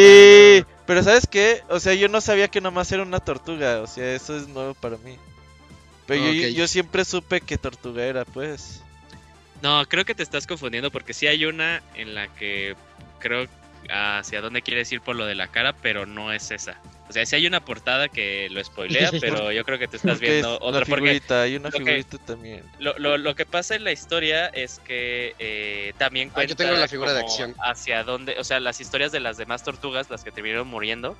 no, no. Pero ¿sabes qué? O sea, yo no sabía que nomás era una tortuga. O sea, eso es nuevo para mí. Pero yo- yo, siempre supe que tortuga era, pues. No, creo que te estás confundiendo porque sí hay una en la que creo hacia dónde quieres ir por lo de la cara, pero no es esa. O sea, sí hay una portada que lo spoilea, pero yo creo que te estás Porque es viendo la otra porque figurita, hay una lo que- figurita también. Lo, lo, lo que pasa en la historia es que eh, también Ah, cuenta yo tengo la figura de acción. hacia dónde, o sea, las historias de las demás tortugas, las que terminaron muriendo,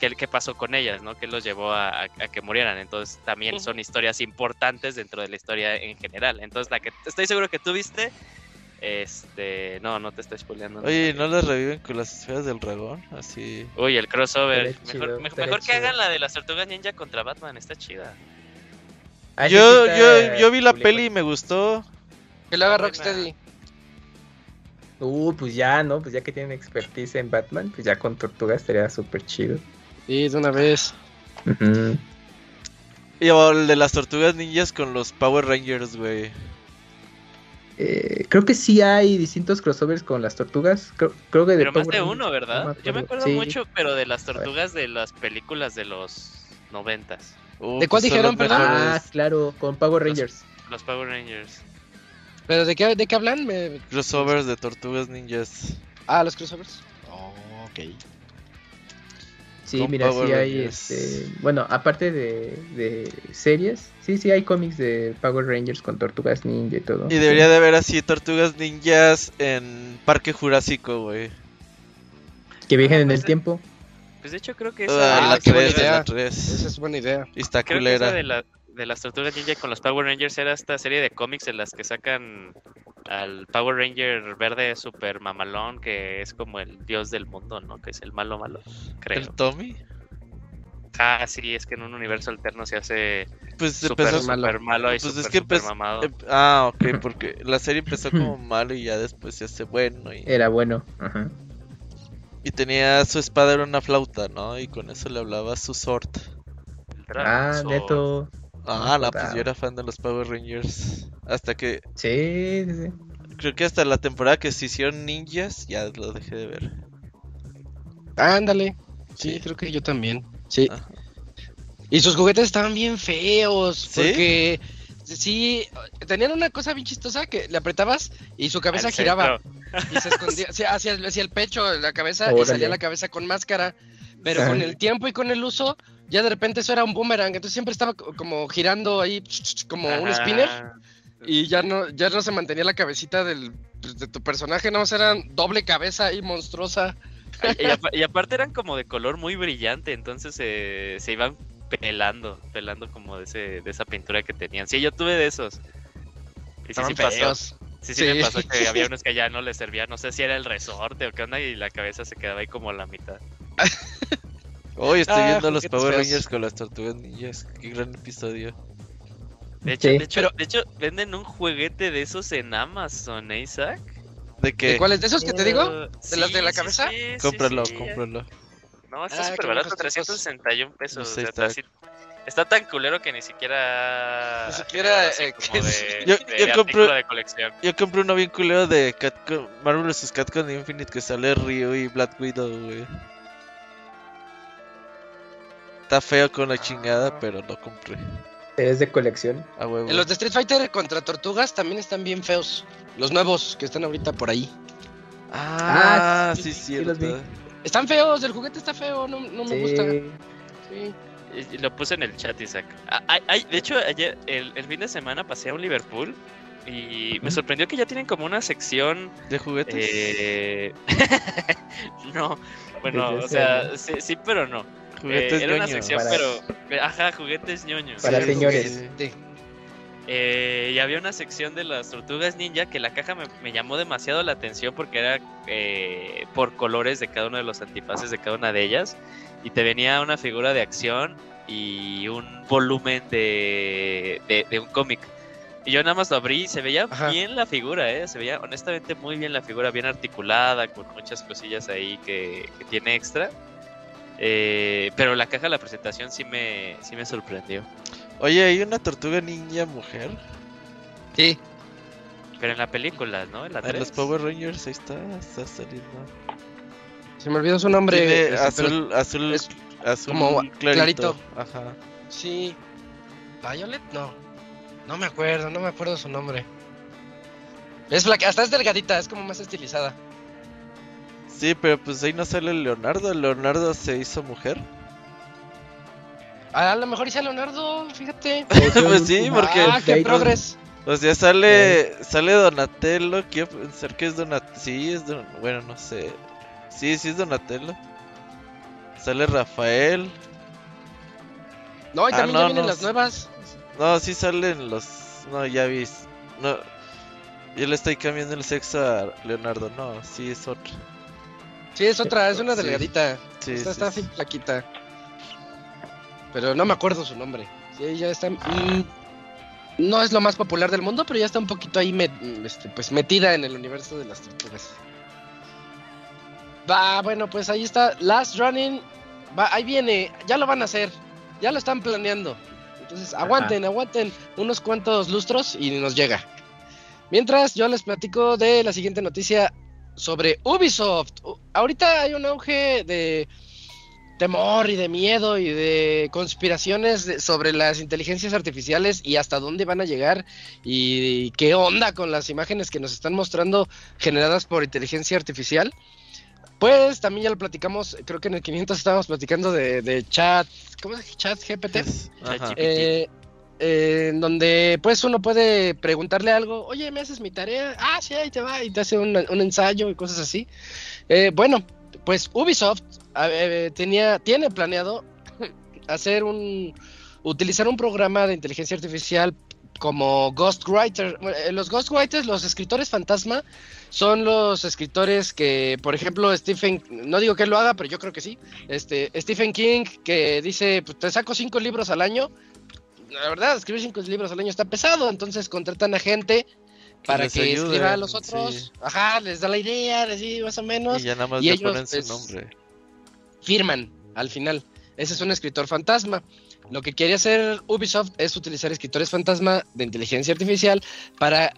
qué, qué pasó con ellas, ¿no? ¿Qué los llevó a, a- a que murieran? Entonces también son historias importantes dentro de la historia en general. Entonces la que estoy seguro que tú viste, este, no, no te estoy spoileando. Oye, ¿no las reviven con las esferas del dragón? Así. Uy, el crossover. Mejor, chido, mejor- estaría mejor que hagan la de las tortugas ninja contra Batman, está chida. Ah, Yo, yo, yo vi la peli y me gustó. Que lo haga. Rocksteady. Uh, pues ya, ¿no? Pues ya que tienen expertise en Batman, pues ya con tortugas estaría súper chido. Sí, de una vez. Y el de las tortugas ninjas con los Power Rangers, güey. Eh, creo que sí hay distintos crossovers con las tortugas. Creo, creo que de Pero más de Rangers, uno, no ¿verdad? me Yo me acuerdo. Sí. mucho, pero de las tortugas de las películas de los noventas. Uh, ¿De cuál dijeron, perdón? Ah, claro, con Power Rangers. Los Power Rangers. ¿Pero de qué, de qué hablan? Me- Crossovers de tortugas ninjas. Ah, los crossovers. Oh, ok. Sí, Con mira, Power sí hay, Rangers. este, bueno, aparte de, de series, sí, sí hay cómics de Power Rangers con tortugas ninja y todo. Y debería de haber así tortugas ninjas en Parque Jurásico, güey. Que viajen Ah, en pues, el tiempo. Pues de hecho creo que Ah, esa, la qué buena 3, idea. la Esa 3. es buena idea. Y está creo que esa culera. de, la, de las tortugas ninja con los Power Rangers era esta serie de cómics en las que sacan al Power Ranger verde super mamalón que es como el dios del mundo, ¿no? Que es el malo malo, creo. ¿El Tommy? Ah, sí, es que en un universo alterno se hace Pues super, empezó. malo. super malo y Pues es que super empezó- mamado. em- Ah, ok, porque la serie empezó *clears throat* como malo y ya después se hace bueno. Y... Era bueno. Ajá. Y tenía su espada era una flauta, ¿no? Y con eso le hablaba a su sword. Ah, neto. Ah, no, pues yo era fan de los Power Rangers. Hasta que. Sí, sí, sí. Creo que hasta la temporada que se hicieron ninjas, ya lo dejé de ver. Ándale. Sí, creo que yo también. Sí. Y sus juguetes estaban bien feos. Porque sí, tenían una cosa bien chistosa que le apretabas y su cabeza giraba. Y se *laughs* escondía hacia, hacia, el pecho, la cabeza, y salía la cabeza con máscara. Pero con el tiempo y con el uso, ya de repente eso era un boomerang. Entonces siempre estaba como girando ahí, como un spinner. Y ya no, ya no se mantenía la cabecita del, pues, de tu personaje, no, era doble cabeza ahí monstruosa. Y, aparte eran como de color muy brillante, entonces se iban pelando, pelando como de, ese, de esa pintura que tenían. Sí, yo tuve de esos. Y sí, sí, pasó. Sí, sí, me pasó que había *laughs* unos que ya no les servía, no sé si era el resorte o qué onda, y la cabeza se quedaba ahí como a la mitad. Hoy estoy ah, viendo los Power Rangers con las tortugas ninjas. Qué gran episodio. De hecho, de, hecho, de hecho, venden un juguete de esos en Amazon, ¿eh, Isaac? ¿De qué? ¿De cuáles? ¿De esos que te digo? ¿De los de la cabeza? cómpralo, cómpralo. No, está ah, súper barato, 361 pesos. está... tan culero que ni siquiera. Ni siquiera. Eh, yo, yo, compré, yo compré uno bien culero de Catcon, Marvel vs. Catcon Infinite que sale Ryu y Black Widow, güey. Está feo con la chingada, ah. pero lo compré. Es de colección. A huevo. Los de Street Fighter contra tortugas también están bien feos. Los nuevos que están ahorita por ahí. Ah, sí, sí, sí, los vi. Están feos, el juguete está feo, no, no me gusta. Sí. lo puse en el chat, Isaac. Ah, de hecho, ayer, el, el, fin de semana pasé a un Liverpool y me sorprendió que ya tienen como una sección de juguetes. Eh... *laughs* no, bueno, o sea, sí, sí, pero no. Juguetes eh, era una sección, pero. Ajá, juguetes ñoños. Para señores. Eh, y había una sección de las tortugas ninja que la caja me, llamó demasiado la atención porque era eh, por colores de cada uno de los antifaces de cada una de ellas. Y te venía una figura de acción y un volumen de, de, un cómic. Y yo nada más lo abrí y se veía bien la figura, ¿eh? Se veía honestamente muy bien la figura, bien articulada, con muchas cosillas ahí que, que tiene extra. Eh, pero la caja de la presentación sí me, sí me sorprendió. Oye, ¿hay una tortuga ninja mujer? Sí. Pero en la película, ¿no? En, la en los Power Rangers ahí está, está saliendo. Se me olvidó su nombre. Este, azul, azul, azul como clarito. Ajá. Sí. Violet, no. No me acuerdo, no me acuerdo su nombre. Es flaca, hasta es delgadita, es como más estilizada. Sí, pero pues ahí no sale Leonardo. Leonardo se hizo mujer. A lo mejor hice Leonardo, fíjate. *laughs* pues sí, porque. Ah, qué progres. O sea, sale, sale Donatello. Quiero pensar que es Donatello. Sí, es Don... Bueno, no sé. Sí, sí es Donatello. Sale Rafael. No, y ah, también ya vienen las nuevas. No, sí salen los. No, ya vi. No. Yo le estoy cambiando el sexo a Leonardo. No, sí es otro. Sí, es otra, es una delgadita. Sí, está, está así flaquita. Pero no me acuerdo su nombre. Sí, ya está. Mm, no es lo más popular del mundo, pero ya está un poquito ahí este, pues metida en el universo de las tortugas. Va, bueno, pues ahí está. Last Running. Va, ahí viene. Ya lo van a hacer. Ya lo están planeando. Entonces, aguanten, aguanten unos cuantos lustros y nos llega. Mientras, yo les platico de la siguiente noticia sobre Ubisoft. Ahorita hay un auge de temor y de miedo y de conspiraciones sobre las inteligencias artificiales y hasta dónde van a llegar y qué onda con las imágenes que nos están mostrando generadas por inteligencia artificial. Pues también ya lo platicamos, creo que en el 500 estábamos platicando de, chat, ¿cómo se Chat GPT. Eh, en donde pues uno puede preguntarle algo, oye, ¿me haces mi tarea? Ah, sí, ahí te va, y te hace un, ensayo y cosas así. Eh, bueno, pues Ubisoft eh, tenía, tiene planeado *laughs* hacer un, utilizar un programa de inteligencia artificial como Ghostwriter. Eh, los Ghostwriters, los escritores fantasma, son los escritores que, por ejemplo, Stephen, no digo que lo haga, pero yo creo que sí. Este, Stephen King, que dice, pues te saco cinco libros al año la verdad, escribir cinco libros al año está pesado, entonces contratan a gente para que escriba a los otros. sí. Ajá, les da la idea, así más o menos. Y ya nada más y le ellos, ponen pues, su nombre. firman al final. Ese es un escritor fantasma. Lo que quiere hacer Ubisoft es utilizar escritores fantasma de inteligencia artificial para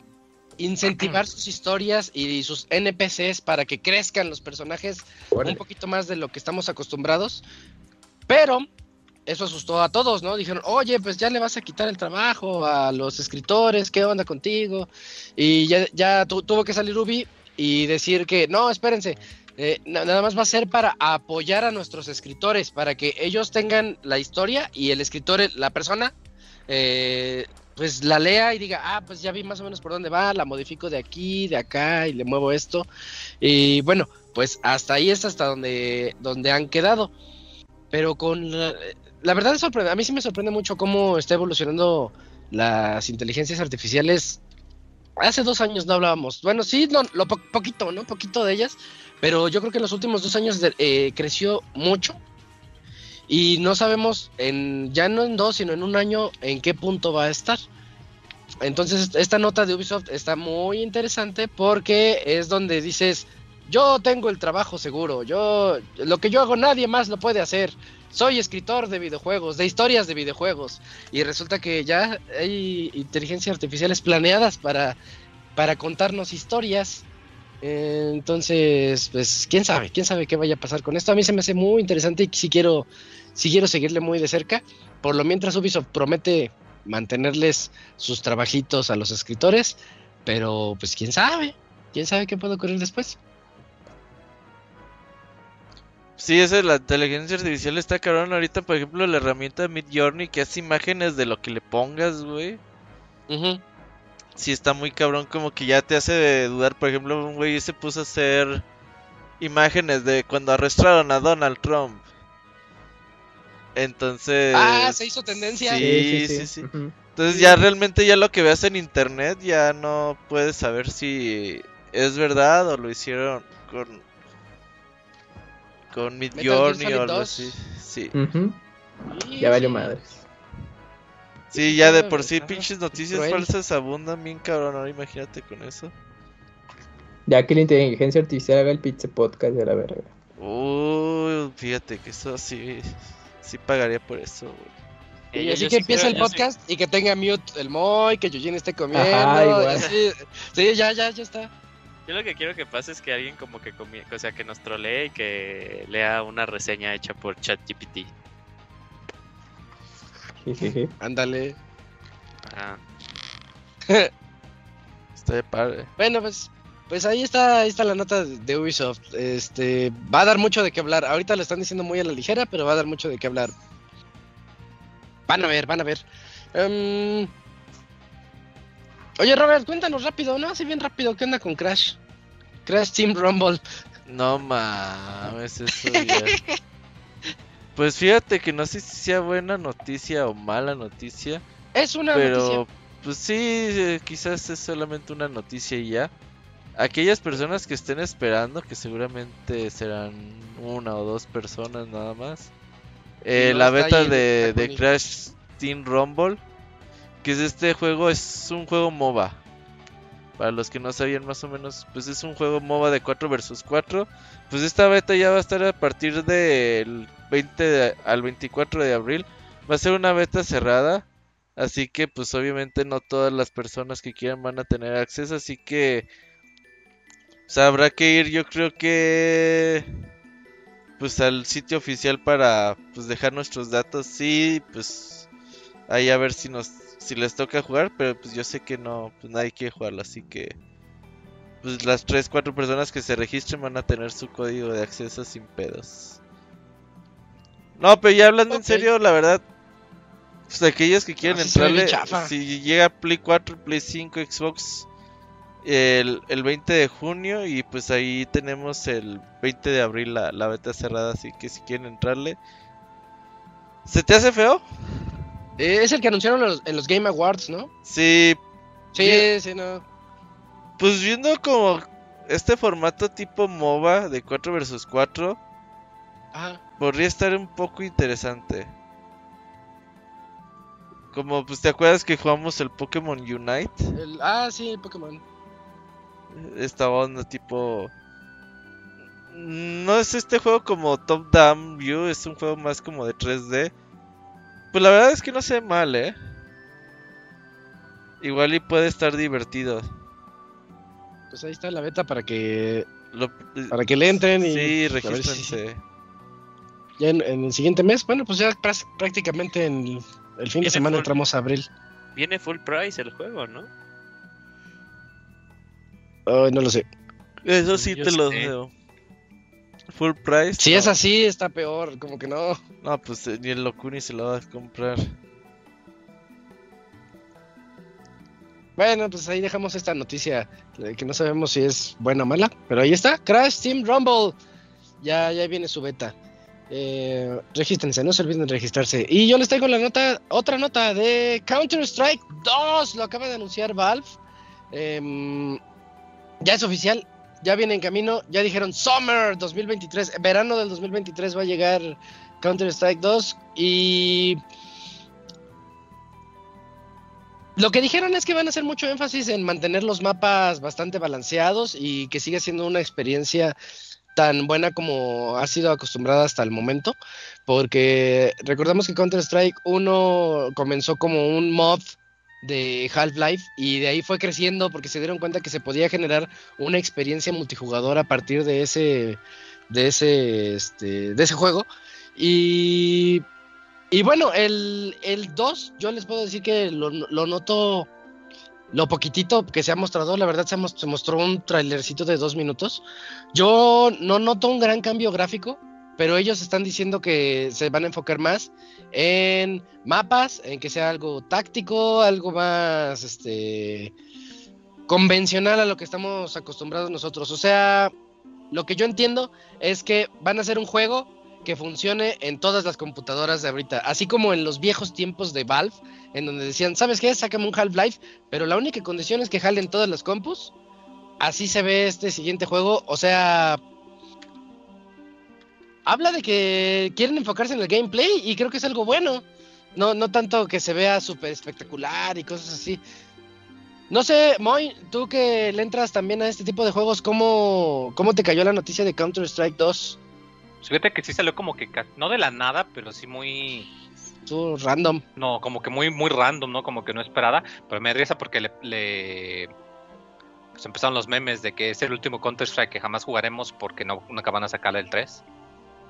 incentivar sus historias y sus NPCs para que crezcan los personajes un poquito más de lo que estamos acostumbrados. Pero eso asustó a todos, ¿no? Dijeron, oye, pues ya le vas a quitar el trabajo a los escritores, ¿qué onda contigo? Y ya, ya tu- tuvo que salir Ubi y decir que, no, espérense, eh, na- nada más va a ser para apoyar a nuestros escritores, para que ellos tengan la historia y el escritor, el- la persona, eh, pues la lea y diga, ah, pues ya vi más o menos por dónde va, la modifico de aquí, de acá y le muevo esto. Y bueno, pues hasta ahí es hasta donde, donde han quedado. Pero con la, la verdad es sorprendente, a mí sí me sorprende mucho cómo está evolucionando las inteligencias artificiales. Hace dos años no hablábamos, bueno, sí, lo po- poquito, ¿no? Poquito de ellas, pero yo creo que en los últimos dos años eh, creció mucho y no sabemos, en, ya no en dos, sino en un año, en qué punto va a estar. Entonces, esta nota de Ubisoft está muy interesante porque es donde dices, yo tengo el trabajo seguro, yo lo que yo hago nadie más lo puede hacer. Soy escritor de videojuegos, de historias de videojuegos y resulta que ya hay inteligencias artificiales planeadas para para contarnos historias. Entonces, pues quién sabe, quién sabe qué vaya a pasar con esto. A mí se me hace muy interesante y si quiero si quiero seguirle muy de cerca. Por lo mientras Ubisoft promete mantenerles sus trabajitos a los escritores, pero pues quién sabe, quién sabe qué puede ocurrir después. Sí, esa es la inteligencia artificial está cabrón. Ahorita, por ejemplo, la herramienta Mid Journey que hace imágenes de lo que le pongas, güey. Ujú. Sí, está muy cabrón, como que ya te hace dudar. Por ejemplo, un güey se puso a hacer imágenes de cuando arrestaron a Donald Trump. Entonces. Ah, se hizo tendencia. Sí, sí, sí. Ujú. Entonces ya realmente ya lo que veas en internet ya no puedes saber si es verdad o lo hicieron con con Midjourney Solid o algo 2. así. Sí. Ya valió madres. Sí, ya de por sí pinches noticias Cruel. falsas abundan bien cabrón, ahora imagínate con eso. Ya que la inteligencia artificial haga el pizza podcast de la verga. Uy, fíjate que eso sí sí pagaría por eso. güey. Y así yo que sí empieza creo- el sí- podcast y que tenga mute el Moy, que Eugene esté comiendo. Ajá, igual. así. Sí, ya, ya, ya está. Yo lo que quiero que pase es que alguien como que comie- o sea, que nos trolee y que lea una reseña hecha por ChatGPT. Ándale. Ajá. *laughs* Está de padre. Bueno, pues, pues ahí está, ahí está la nota de Ubisoft. Este, va a dar mucho de qué hablar. Ahorita lo están diciendo muy a la ligera, pero va a dar mucho de qué hablar. Van a ver, van a ver. Em, oye, Robert, cuéntanos rápido, ¿no? Así bien rápido, ¿qué onda con Crash? Crash Team Rumble. No mames, eso ya. Pues fíjate que no sé si sea buena noticia o mala noticia. Es una Pero, noticia. pues sí, eh, quizás es solamente una noticia y ya. Aquellas personas que estén esperando, que seguramente serán una o dos personas nada más. eh, no la beta ahí, de. Crash Team Rumble, que es este juego, es un juego MOBA. Para los que no sabían más o menos, pues es un juego MOBA de 4 versus 4. Pues esta beta ya va a estar a partir del 20 de- al 24 de abril. Va a ser una beta cerrada. Así que pues obviamente no todas las personas que quieran van a tener acceso. Así que pues, habrá que ir yo creo que pues al sitio oficial para pues dejar nuestros datos. Sí, pues ahí a ver si nos si les toca jugar, pero pues yo sé que no, pues nadie quiere jugarlo, así que pues las 3, 4 personas que se registren van a tener su código de acceso sin pedos. No, pero ya hablando en serio, la verdad, pues aquellos que quieren No, entrarle, si llega Play 4, Play 5, Xbox el, el 20 de junio y pues ahí tenemos el 20 de abril la, la beta cerrada, así que si quieren entrarle. ¿Se te hace feo? Eh, es el que anunciaron en los, en los Game Awards, ¿no? Sí, Sí, sí, no. Pues viendo como este formato tipo MOBA de 4 versus 4, Ajá. podría estar un poco interesante. Como pues te acuerdas que jugamos el Pokémon Unite, El- ah, sí, Pokémon. esta onda tipo... No es este juego como Top Down View, es un juego más como de 3D. Pues la verdad es que no ve mal, ¿eh? Igual y puede estar divertido. Pues ahí está la beta para que para que le entren y sí, regístrense. *laughs* Ya en, el siguiente mes, bueno, pues ya prácticamente en el fin de semana entramos a abril. Viene full price el juego, ¿no? no lo sé. Eso sí te lo veo. Full price. Si es así, está peor, como que no. No, pues eh, ni el Locuni se lo va a comprar. Bueno, pues ahí dejamos esta noticia que no sabemos si es buena o mala, pero ahí está, Crash Team Rumble. Ya, ya viene su beta. Eh, regístrense, no se olviden de registrarse. Y yo les traigo la nota, otra nota de Counter Strike 2. Lo acaba de anunciar Valve. Em, ya es oficial, ya viene en camino. Ya dijeron Summer 2023, verano del 2023 va a llegar Counter Strike 2. Y lo que dijeron es que van a hacer mucho énfasis en mantener los mapas bastante balanceados y que siga siendo una experiencia tan buena como ha sido acostumbrada hasta el momento, porque recordamos que Counter-Strike 1 comenzó como un mod de Half-Life y de ahí fue creciendo porque se dieron cuenta que se podía generar una experiencia multijugador a partir de ese de ese este, de ese juego y y bueno, el, 2, yo les puedo decir que lo, noto, lo poquitito que se ha mostrado, la verdad se, mostró un trailercito de dos minutos. Yo no noto un gran cambio gráfico, pero ellos están diciendo que se van a enfocar más en mapas, en que sea algo táctico, algo más este convencional a lo que estamos acostumbrados nosotros. O sea, lo que yo entiendo es que van a hacer un juego que funcione en todas las computadoras de ahorita, así como en los viejos tiempos de Valve, en donde decían, ¿sabes qué? Sácame un Half-Life, pero la única condición es que jalen todas las compus. Así se ve este siguiente juego, o sea, habla de que quieren enfocarse en el gameplay y creo que es algo bueno. No, no tanto que se vea súper espectacular y cosas así. No sé, Moy, tú que le entras también a este tipo de juegos, ¿cómo, cómo te cayó la noticia de Counter-Strike 2? Fíjate que sí salió como que, no de la nada, pero sí muy... Tú, random. No, como que muy, muy random, ¿no? Como que no esperada. Pero me risa porque le, le... Pues empezaron los memes de que es el último Counter-Strike que jamás jugaremos porque no, nunca van a sacar el 3.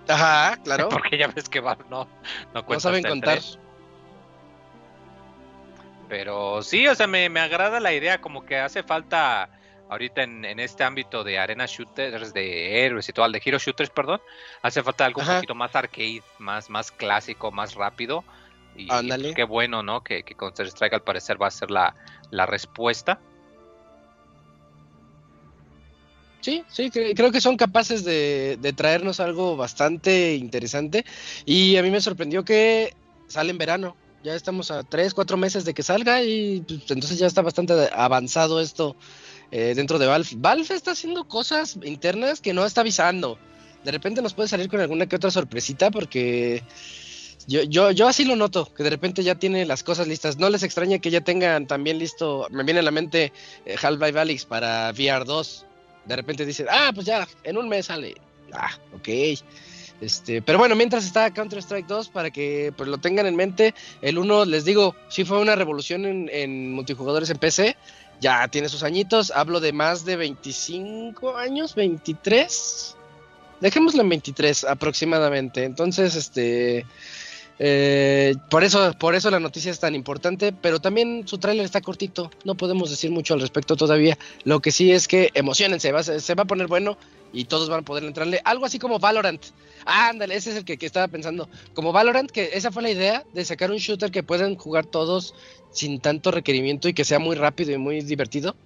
Ajá, claro. *laughs* porque ya ves que va, no, no, no saben contar. Pero sí, o sea, me, me agrada la idea, como que hace falta ahorita en, este ámbito de arena shooters, de héroes y todo, de hero shooters, perdón, hace falta algo un poquito más arcade, más, más clásico, más rápido. Y qué bueno, ¿no? Que, que Counter Strike al parecer va a ser la, respuesta. Sí, sí, creo que son capaces de, de, traernos algo bastante interesante. Y a mí me sorprendió que sale en verano. Ya estamos a tres, cuatro meses de que salga y pues, entonces ya está bastante avanzado esto eh, dentro de Valve. Valve está haciendo cosas internas que no está avisando. De repente nos puede salir con alguna que otra sorpresita porque yo, yo, yo así lo noto, que de repente ya tiene las cosas listas. No les extraña que ya tengan también listo, me viene a la mente eh, Half-Life Alyx para VR 2. De repente dicen, ah, pues ya, en un mes sale. Ah, ok. Este, pero bueno, mientras está Counter-Strike 2, para que pues, lo tengan en mente, el 1, les digo, sí fue una revolución en, en multijugadores en PC ya tiene sus añitos, hablo de más de 25 años, 23. Dejémoslo en 23 aproximadamente. Entonces, este eh, por eso, por eso la noticia es tan importante, pero también su tráiler está cortito, no podemos decir mucho al respecto todavía. Lo que sí es que emocionense, se va a poner bueno y todos van a poder entrarle. Algo así como Valorant. ándale, ese es el que, que, estaba pensando. Como Valorant, que esa fue la idea de sacar un shooter que puedan jugar todos sin tanto requerimiento y que sea muy rápido y muy divertido,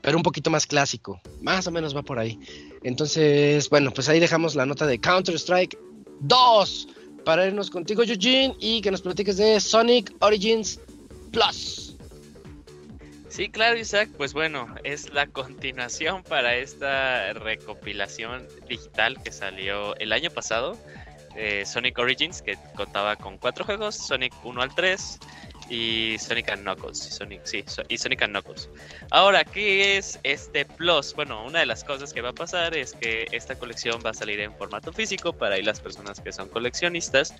pero un poquito más clásico. Más o menos va por ahí. Entonces, bueno, pues ahí dejamos la nota de Counter-Strike 2 para irnos contigo, Eugene, y que nos platiques de Sonic Origins Plus. Sí, claro, Isaac. Pues bueno, es la continuación para esta recopilación digital que salió el año pasado. Eh, Sonic Origins, que contaba con cuatro juegos, Sonic 1 al 3, y Sonic and Knuckles. Y Sonic, sí, y Sonic and Knuckles. Ahora, ¿qué es este Plus? Bueno, una de las cosas que va a pasar es que esta colección va a salir en formato físico para las personas que son coleccionistas.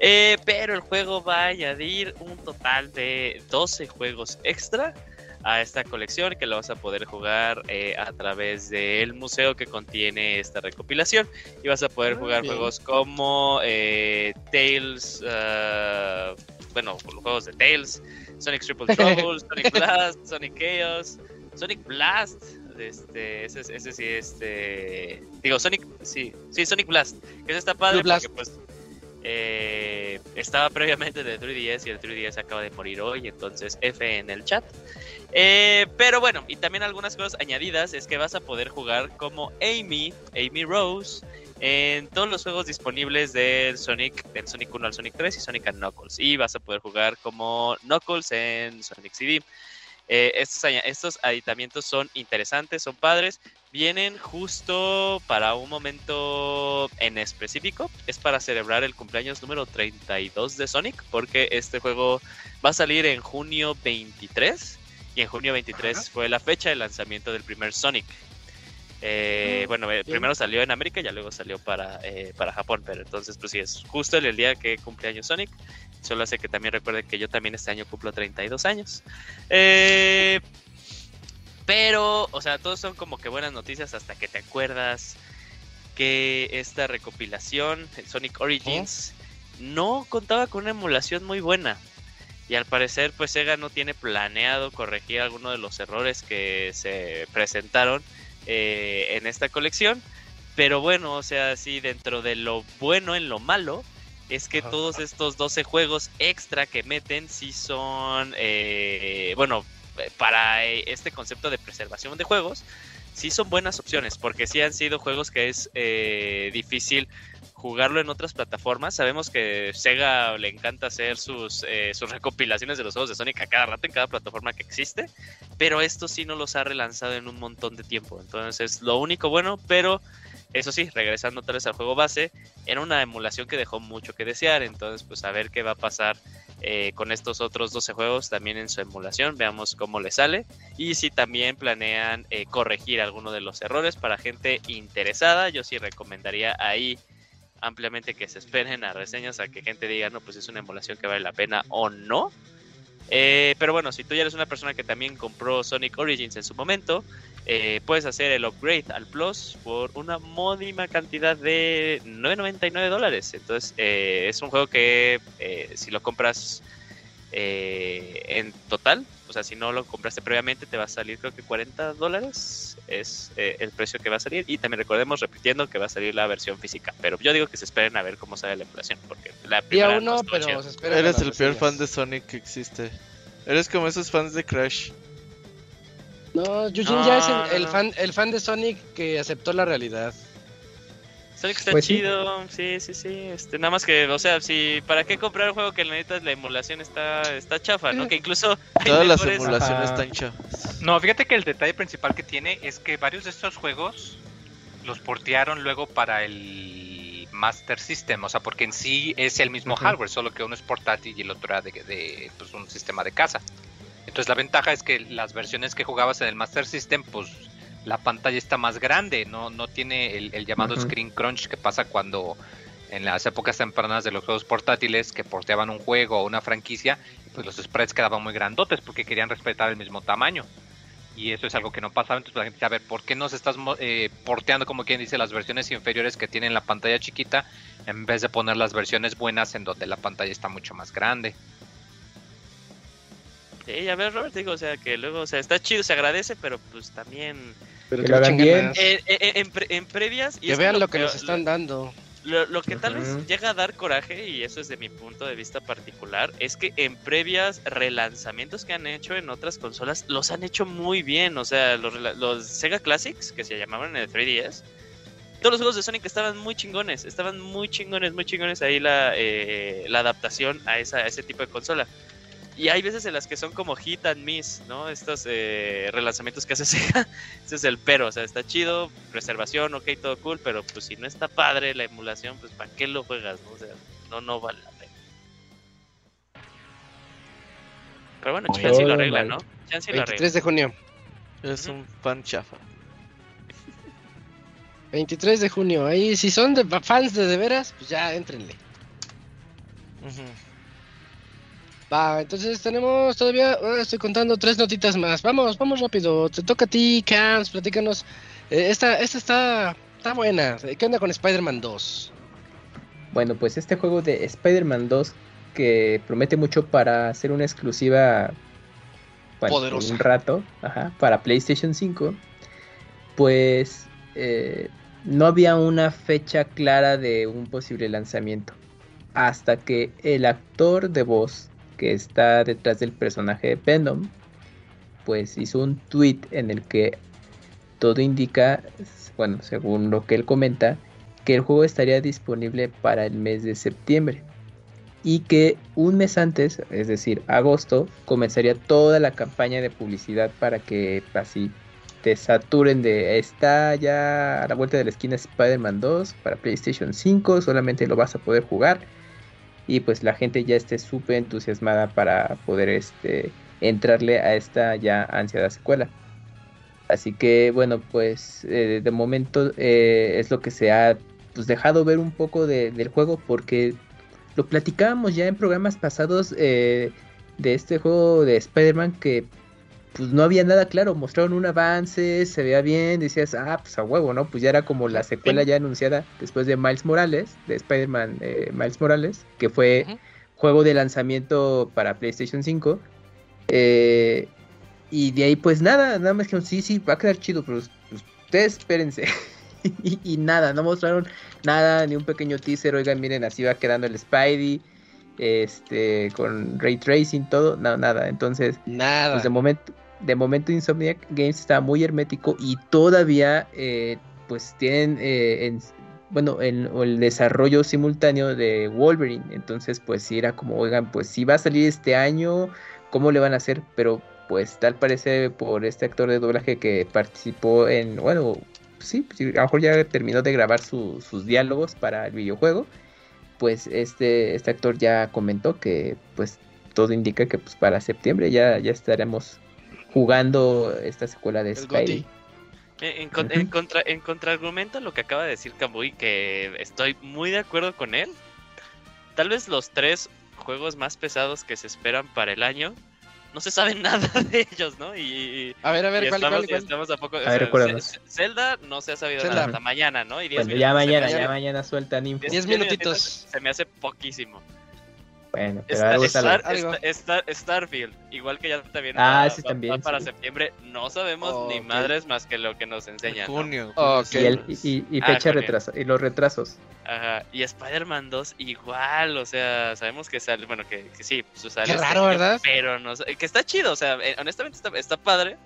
Eh, pero el juego va a añadir un total de 12 juegos extra a esta colección que lo vas a poder jugar eh, a través del museo que contiene esta recopilación y vas a poder jugar juegos como eh, Tales, uh, bueno, los juegos de Tales, Sonic Triple *laughs* Trouble, Sonic Blast, Sonic Chaos, Sonic Blast, este, ese, ese sí, este, digo Sonic, sí, sí Sonic Blast, que ese está padre porque pues eh, estaba previamente de 3DS y el 3DS acaba de morir hoy, entonces F en el chat. Eh, pero bueno, y también algunas cosas añadidas es que vas a poder jugar como Amy, Amy Rose, en todos los juegos disponibles del Sonic, del Sonic 1 al Sonic 3 y Sonic and Knuckles. Y vas a poder jugar como Knuckles en Sonic CD. Eh, estos, estos aditamientos son interesantes, son padres. Vienen justo para un momento en específico. Es para celebrar el cumpleaños número 32 de Sonic. Porque este juego va a salir en junio 23. Y en junio 23 fue la fecha de lanzamiento del primer Sonic. Eh, mm, bueno, eh, primero salió en América y ya luego salió para, eh, para Japón, pero entonces pues sí, es justo el, día que cumple años Sonic. Solo hace que también recuerde que yo también este año cumplo 32 años. pero, o sea, todos son como que buenas noticias hasta que te acuerdas que esta recopilación, Sonic Origins, no contaba con una emulación muy buena. Y al parecer, pues Sega no tiene planeado corregir alguno de los errores que se presentaron eh, en esta colección. Pero bueno, o sea, sí, dentro de lo bueno en lo malo, es que todos estos 12 juegos extra que meten sí son, eh, bueno, para este concepto de preservación de juegos, sí son buenas opciones, porque sí han sido juegos que es eh, difícil jugarlo en otras plataformas. Sabemos que Sega le encanta hacer sus, eh, sus recopilaciones de los juegos de Sonic a cada rato en cada plataforma que existe, pero esto sí no los ha relanzado en un montón de tiempo. Entonces es lo único bueno, pero eso sí, regresando otra vez al juego base, era una emulación que dejó mucho que desear. Entonces, pues a ver qué va a pasar eh, con estos otros 12 juegos también en su emulación. Veamos cómo le sale. Y si también planean eh, corregir alguno de los errores para gente interesada, yo sí recomendaría ahí ampliamente que se esperen a reseñas a que gente diga, no, pues es una emulación que vale la pena o no. Eh, pero bueno, si tú ya eres una persona que también compró Sonic Origins en su momento, eh, puedes hacer el upgrade al Plus por una módima cantidad de 9.99 dólares. Entonces, eh, es un juego que si lo compras en total, o sea, si no lo compraste previamente, te va a salir creo que 40 dólares es eh, el precio que va a salir. Y también recordemos, repitiendo, que va a salir la versión física. Pero yo digo que se esperen a ver cómo sale la inflación. Porque la primera uno, pero Eres el peor fan de Sonic que existe. Eres como esos fans de Crash. No, Yujin ya es el, fan, el fan de Sonic que aceptó la realidad. Sonic está pues chido, sí. sí, sí, Este, nada más que, o sea, si para qué comprar un juego que neta la emulación está, está chafa, ¿no? Que incluso *laughs* todas las emulaciones están chafas. No, fíjate que el detalle principal que tiene es que varios de estos juegos los portearon luego para el Master System, o sea, porque en sí es el mismo hardware, solo que uno es portátil y el otro era de, de pues, un sistema de casa. Entonces la ventaja es que las versiones que jugabas en el Master System, pues la pantalla está más grande, no, no tiene el, llamado screen crunch que pasa cuando en las épocas tempranas de los juegos portátiles que porteaban un juego o una franquicia, pues los sprites quedaban muy grandotes porque querían respetar el mismo tamaño. Y eso es algo que no pasaba, entonces la gente dice, a ver, ¿por qué no se estás eh, porteando, como quien dice, las versiones inferiores que tienen la pantalla chiquita en vez de poner las versiones buenas en donde la pantalla está mucho más grande? Sí, a ver, Robert, digo, o sea, que luego, o sea, está chido, se agradece, pero pues también pero que, lo hagan bien. Eh, eh, en, previas. Y que vean lo que, nos están dando. Lo, que tal vez llega a dar coraje, y eso es de mi punto de vista particular, es que en previas relanzamientos que han hecho en otras consolas, los han hecho muy bien. O sea, los, Sega Classics, que se llamaban en el 3DS, todos los juegos de Sonic estaban muy chingones, estaban muy chingones, muy chingones ahí la, eh, la adaptación a, esa, a ese tipo de consola. Y hay veces en las que son como hit and miss, ¿no? Estos eh, relanzamientos que hace Sega. *laughs* Ese es el pero, o sea, está chido, preservación, ok, todo cool, pero pues si no está padre la emulación, pues ¿para qué lo juegas? No? O sea, no, no vale la pena. Pero bueno, chance lo arregla, ¿no? Chance lo 23 de junio. Es un fan chafa. 23 de junio. Ahí, si son de fans de de veras, pues ya entrenle. Ujú. Va, entonces tenemos todavía, estoy contando tres notitas más. Vamos, vamos rápido. Te toca a ti, Cams, platícanos. Eh, esta, esta está, está buena. ¿Qué onda con Spider-Man 2? Bueno, pues este juego de Spider-Man 2 que promete mucho para ser una exclusiva bueno, por Poderosa. un rato ajá, para PlayStation 5, pues eh, no había una fecha clara de un posible lanzamiento hasta que el actor de voz que está detrás del personaje de Venom pues hizo un tweet en el que todo indica, bueno, según lo que él comenta, que el juego estaría disponible para el mes de septiembre y que un mes antes, es decir, agosto, comenzaría toda la campaña de publicidad para que así te saturen de está ya a la vuelta de la esquina Spider-Man 2 para PlayStation 5, solamente lo vas a poder jugar y pues la gente ya esté súper entusiasmada para poder este entrarle a esta ya ansiada secuela. Así que bueno, pues eh, de momento eh, es lo que se ha pues, dejado ver un poco de- del juego porque lo platicábamos ya en programas pasados eh, de este juego de Spider-Man que pues no había nada claro, mostraron un avance, se veía bien, decías, ah, pues a huevo, ¿no? Pues ya era como la secuela ya anunciada después de Miles Morales, de Spider-Man eh, Miles Morales, que fue juego de lanzamiento para PlayStation 5. Eh, y de ahí pues nada, nada más que sí, sí, va a quedar chido, pero pues, ustedes espérense. *laughs* y, y nada, no mostraron nada, ni un pequeño teaser, oigan, miren, así va quedando el Spidey, este, con ray tracing, todo, no, nada. Entonces, Nada. pues de momento, de momento Insomniac Games está muy hermético y todavía eh, pues tienen eh, en, bueno en, el desarrollo simultáneo de Wolverine. Entonces pues sí era como, oigan, pues si va a salir este año, ¿cómo le van a hacer? Pero pues tal parece por este actor de doblaje que participó en, bueno, sí, sí, a lo mejor ya terminó de grabar su- sus diálogos para el videojuego. Pues este, este actor ya comentó que pues todo indica que pues para septiembre ya, ya estaremos jugando esta secuela de Spidey. Goti. En, en en contra, en contraargumento a lo que acaba de decir Kamui, que estoy muy de acuerdo con él. Tal vez los tres juegos más pesados que se esperan para el año, no se sabe *laughs* nada de ellos, ¿no? Y, A ver, a ver, ¿cuál, estamos, cuál, cuál? estamos a poco. o ver, sea, Zelda no se ha sabido Zelda. nada hasta mañana, ¿no? Y diez Bueno, ya mañana, ya mañana sueltan info. Diez *laughs* diez minutitos. Se me hace poquísimo. Bueno, pero Star, algo Star- algo. Star- Star- Starfield, igual que ya también Ah, va- sí, también, va para sí. septiembre, no sabemos ni madres más que lo que nos enseñan. ¿no? Junio. Ok. y, el- y- y Ah, fecha retrasa, y los retrasos. Ajá, y Spider-Man 2 igual, o sea, sabemos que sale, bueno, que, que sí, pues sale Qué este raro, año, ¿verdad? Pero no sé, que está chido, o sea, eh, honestamente está, está padre,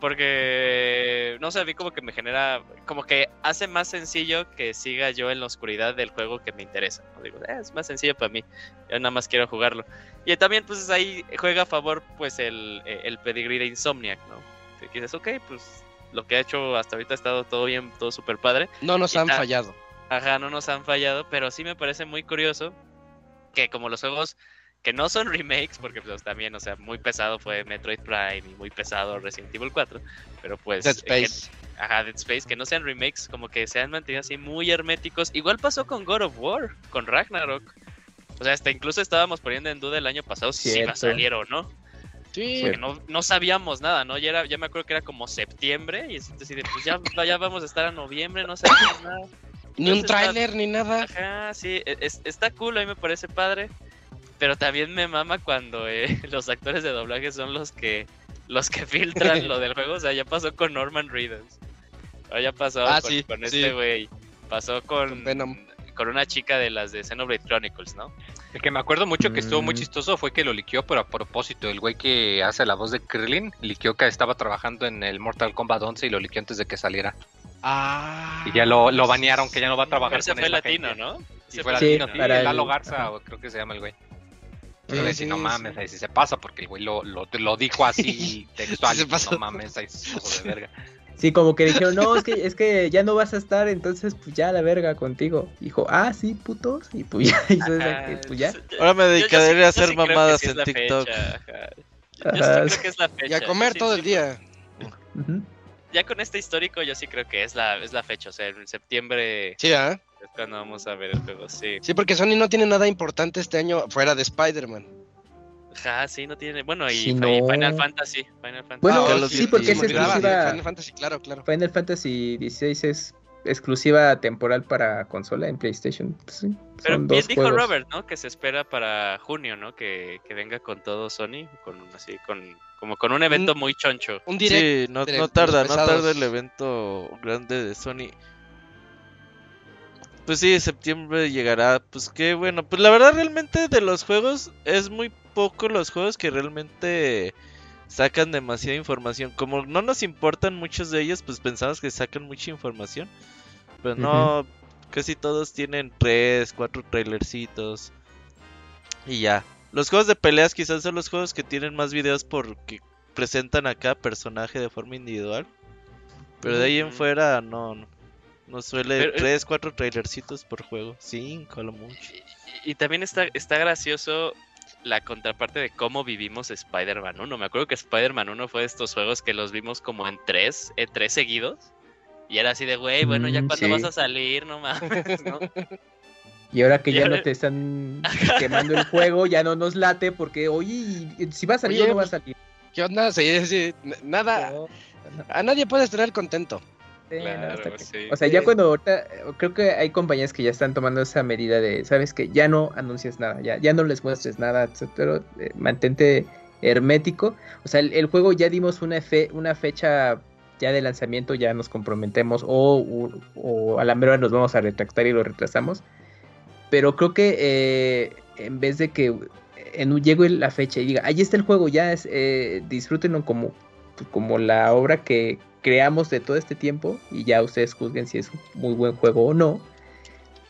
porque, no sé, a mí como que me genera, como que hace más sencillo que siga yo en la oscuridad del juego que me interesa. ¿no? Digo, "Eh, es más sencillo para mí, yo nada más quiero jugarlo. Y también, pues ahí juega a favor, pues, el, eh, el pedigrí de Insomniac, ¿no? Que dices, ok, pues lo que ha hecho hasta ahorita ha estado todo bien, todo súper padre. No nos Y han fallado. Ajá, no nos han fallado, pero sí me parece muy curioso que como los juegos que no son remakes, porque pues también, o sea, muy pesado fue Metroid Prime y muy pesado Resident Evil 4, pero pues... Dead eh, que- Space. ajá, Dead Space, que no sean remakes, como que se han mantenido así muy herméticos. Igual pasó con God of War, con Ragnarok. O sea, hasta incluso estábamos poniendo en duda el año pasado si iba a salir o no. Sí. Porque no, no sabíamos nada, ¿no? Ya, era, ya me acuerdo que era como septiembre y es así de, pues ya, ya vamos a estar a noviembre, no sabemos nada. Ni un Entonces tráiler, ni nada. Ajá, sí, e- es- está cool, a mí me parece padre. Pero también me mama cuando eh, *laughs* los actores de doblaje son los que los que filtran lo del juego. O sea, ya pasó con Norman Reedus. O ya pasó Ah, con, sí, con sí. este güey. Pasó con, Con Venom. con una chica de las de Xenoblade Chronicles, ¿no? El que me acuerdo mucho que estuvo muy Mm. chistoso fue que lo liqueó, pero a propósito. El güey que hace la voz de Krillin liqueó que estaba trabajando en el Mortal Kombat 11 y lo liqueó antes de que saliera. Ah. Y ya lo, lo banearon, que ya no va a trabajar Ese con fue latino, gente. ¿no? Sí, Ese fue Sí, latino, sí, para Lalo el- Garza, ajá. o creo que se llama el güey. Le sí, decía, no sí. mames, ahí sí se pasa, porque el güey lo, lo, lo dijo así *laughs* textual. Sí se y pasó. No mames, ahí sí, de verga. Sí, como que dijeron, no, es que, es que ya no vas a estar, entonces pues ya la verga contigo. Dijo, ah, sí, putos. Y pues ya *laughs* Ajá, pues ya. Ahora me dedicaré a hacer sí mamadas sí en TikTok. Yo sí creo que es la fecha. Y a comer Sí, todo sí, el día. Ya con este histórico, yo sí creo que es la, es la fecha. O sea, en septiembre Sí, ¿ah? Es cuando vamos a ver el juego. Sí. Sí, porque Sony no tiene nada importante este año fuera de Spider-Man. Ajá, sí, no tiene. Bueno, y, Sí, y no. Final Fantasy. Final Fantasy. Bueno, Ah, sí, porque es exclusiva. Final Fantasy, claro, claro. Final Fantasy XVI es exclusiva temporal para consola en PlayStation. Pues sí, Pero son bien dos dijo juegos. Robert, ¿no? Que se espera para junio, ¿no? Que, que venga con todo Sony, con así, con como con un evento muy choncho. Un direct. Sí, no, direct, no tarda, no tarda el evento grande de Sony. Pues sí, septiembre llegará. Pues qué bueno. Pues la verdad, realmente de los juegos, es muy poco los juegos que realmente sacan demasiada información. Como no nos importan muchos de ellos, pues pensamos que sacan mucha información. Pero no, casi todos tienen tres, cuatro trailercitos. Y ya. Los juegos de peleas quizás son los juegos que tienen más videos porque presentan a cada personaje de forma individual. Pero de ahí en fuera no, no, no suele Pero, eh, tres, cuatro trailercitos por juego. Cinco a lo mucho. Y, y también está, está gracioso la contraparte de cómo vivimos Spider-Man 1. Me acuerdo que Spider-Man 1 fue de estos juegos que los vimos como en tres, eh, tres seguidos. Y era así de, güey, bueno, ya Mm, cuando sí. vas a salir, no mames, ¿no? *laughs* Y ahora que Y ya ahora- no te están *laughs* quemando el juego, ya no nos late porque, oye, si va a salir Oye, o no va a salir. ¿Qué onda? Sí, sí, nada. No, A nadie puedes tener contento. Sí, no, que-. O sea, ya Sí. cuando ahorita, eh, creo que hay compañías que ya están tomando esa medida de, sabes que ya no anuncies nada, ya, ya no les muestres nada, etcétera, eh, mantente hermético. O sea, el, el juego ya dimos una, fe, una fecha ya de lanzamiento, ya nos comprometemos o, o- o a la mera nos vamos a retractar y lo retrasamos. Pero creo que eh, en vez de que en, llegue la fecha y diga, ahí está el juego, ya es, eh, disfrútenlo como, como la obra que creamos de todo este tiempo y ya ustedes juzguen si es un muy buen juego o no.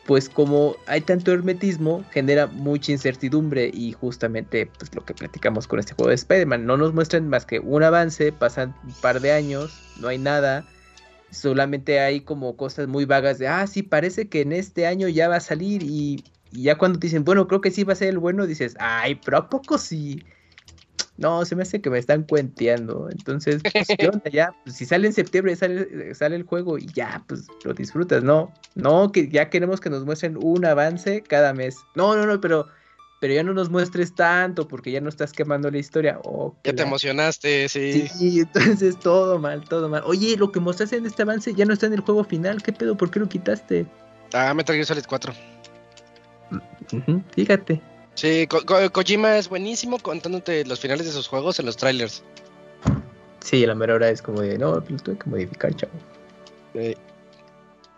Pues como hay tanto hermetismo, genera mucha incertidumbre y justamente pues lo que platicamos con este juego de Spider-Man, no nos muestran más que un avance, pasan un par de años, no hay nada, solamente hay como cosas muy vagas de, ah, sí, parece que en este año ya va a salir y, ya cuando dicen, bueno, creo que sí va a ser el bueno, dices, ay, pero ¿a poco sí? No, se me hace que me están cuenteando. Entonces, pues, ¿qué onda? Ya, pues, si sale en septiembre, sale, sale el juego y ya, pues lo disfrutas, ¿no? No, que ya queremos que nos muestren un avance cada mes. No, no, no, pero, pero ya no nos muestres tanto porque ya no estás quemando la historia. Oh, Ya te emocionaste, sí. Sí, entonces todo mal, todo mal. Oye, lo que mostraste en este avance ya no está en el juego final. ¿Qué pedo? ¿Por qué lo quitaste? Ah, Metal Gear Solid 4. Ujú, fíjate. Sí, Ko- Ko- Kojima es buenísimo contándote los finales de sus juegos en los trailers. Sí, la mera hora es como de, no, lo tuve que modificar, chavo. Eh,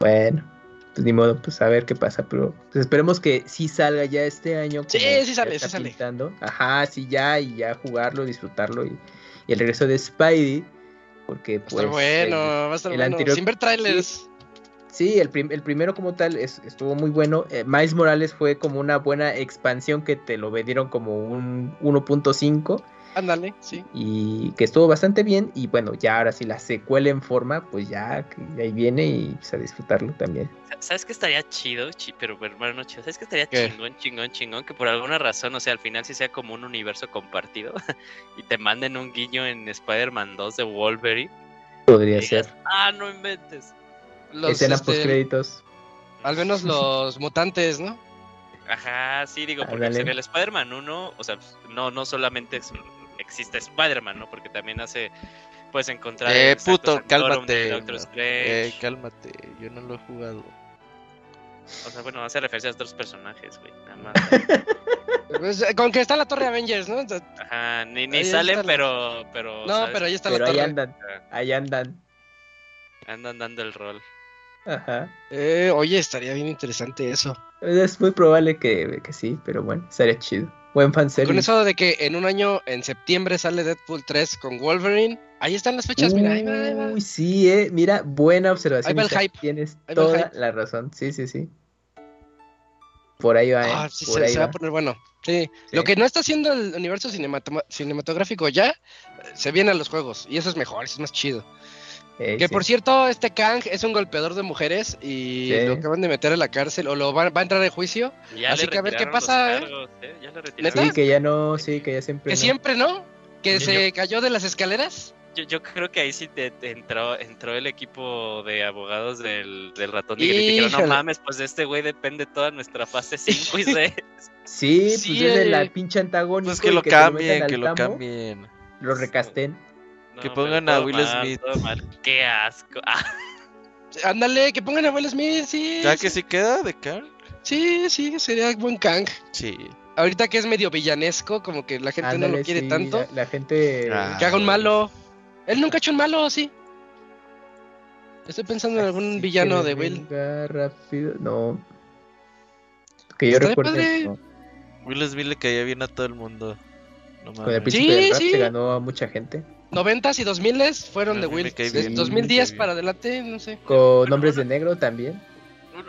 Bueno, pues ni modo, pues a ver qué pasa, pero pues esperemos que sí salga ya este año. Sí, sí sale, sí sale. pintando. Ajá, sí, ya, y ya jugarlo, disfrutarlo. Y, y el regreso de Spidey, porque va pues... estar bueno, el- va a estar el bueno. anterior- Sin ver trailers. Sí, el, prim- el primero como tal es- estuvo muy bueno. Eh, Miles Morales fue como una buena expansión que te lo vendieron como un 1.5 Ándale, sí. y que estuvo bastante bien. Y bueno, ya ahora sí la secuela en forma, pues ya que ahí viene y pues, a disfrutarlo también. ¿Sabes qué estaría chido? Chi- pero hermano chido. ¿Sabes qué estaría ¿Qué? chingón, chingón, chingón? Que por alguna razón, o sea, al final sí sea como un universo compartido *laughs* y te manden un guiño en Spider-Man 2 de Wolverine. Podría ser. ah, no inventes. Los, Escena este, post créditos. al menos *laughs* los mutantes, ¿no? Ajá, sí, digo, porque Ándale. en el Spider-Man 1, o sea, pues, no, no solamente es- existe Spider-Man, ¿no? Porque también hace, puedes encontrar... Eh, puto, cálmate. Doctor no. Eh, cálmate, yo no lo he jugado. O sea, bueno, hace referencia a otros personajes, güey, nada más. *laughs* Pues, eh, con que está la torre Avengers, ¿no? Ajá, ni, ni salen, pero, pero... No, ¿sabes? pero ahí está Pero la ahí torre. andan, ahí andan. Andan dando el rol. Ajá. Eh, oye, estaría bien interesante eso. Es muy probable que, que sí, pero bueno, estaría chido. Buen fanservice. Con eso de que en un año, en septiembre, sale Deadpool 3 con Wolverine. Ahí están las fechas, mira, ahí va, ahí va. Uy, sí, eh. Mira, buena observación. Ahí va el Isaac, hype. Tienes Ahí toda hype. la razón. Sí, sí, sí. Por ahí va, eh. Ah, sí, Por se, ahí se va va. a poner bueno. Sí. Sí. Lo que no está haciendo el universo cinematográfico ya, eh, se viene a los juegos. Y eso es mejor, eso es más chido. Eh, Que sí. por cierto, este Kang es un golpeador de mujeres y Sí. lo acaban de meter a la cárcel o lo va, va a entrar en juicio. Ya Así que a ver qué pasa, ¿eh? cargos, ¿eh? Ya. Sí, que ya no, sí, que ya siempre. Que no. siempre, ¿no? que se cayó de las escaleras. Yo, yo creo que ahí sí te, te entró, entró el equipo de abogados del, del ratón y dijeron, no mames, pues de este güey depende toda nuestra fase *laughs* 5 y 6. Sí, Sí, pues es el eh. pinche antagónico. Pues que lo cambien, que lo cambien. Lo recasten. No, Que pongan a Will mal, Smith. mal. Qué asco. Ah, Ándale, que pongan a Will Smith, sí. ¿Ya que sí queda de Kang? Sí, sí, sería buen Kang. Sí. Ahorita que es medio villanesco, como que la gente no lo quiere sí, tanto. La, la gente. Ah. Que haga un malo. Él nunca ha hecho un malo, sí. Estoy pensando en algún Así villano que de Will. rápido. No. Que yo no. Will Smith le caía bien a todo el mundo. No Con el príncipe del rap sí. se ganó a mucha gente. 90s y 2000s fueron de Will. cae Desde bien, 2010 me cae bien. para adelante, no sé. Con nombres de negro también.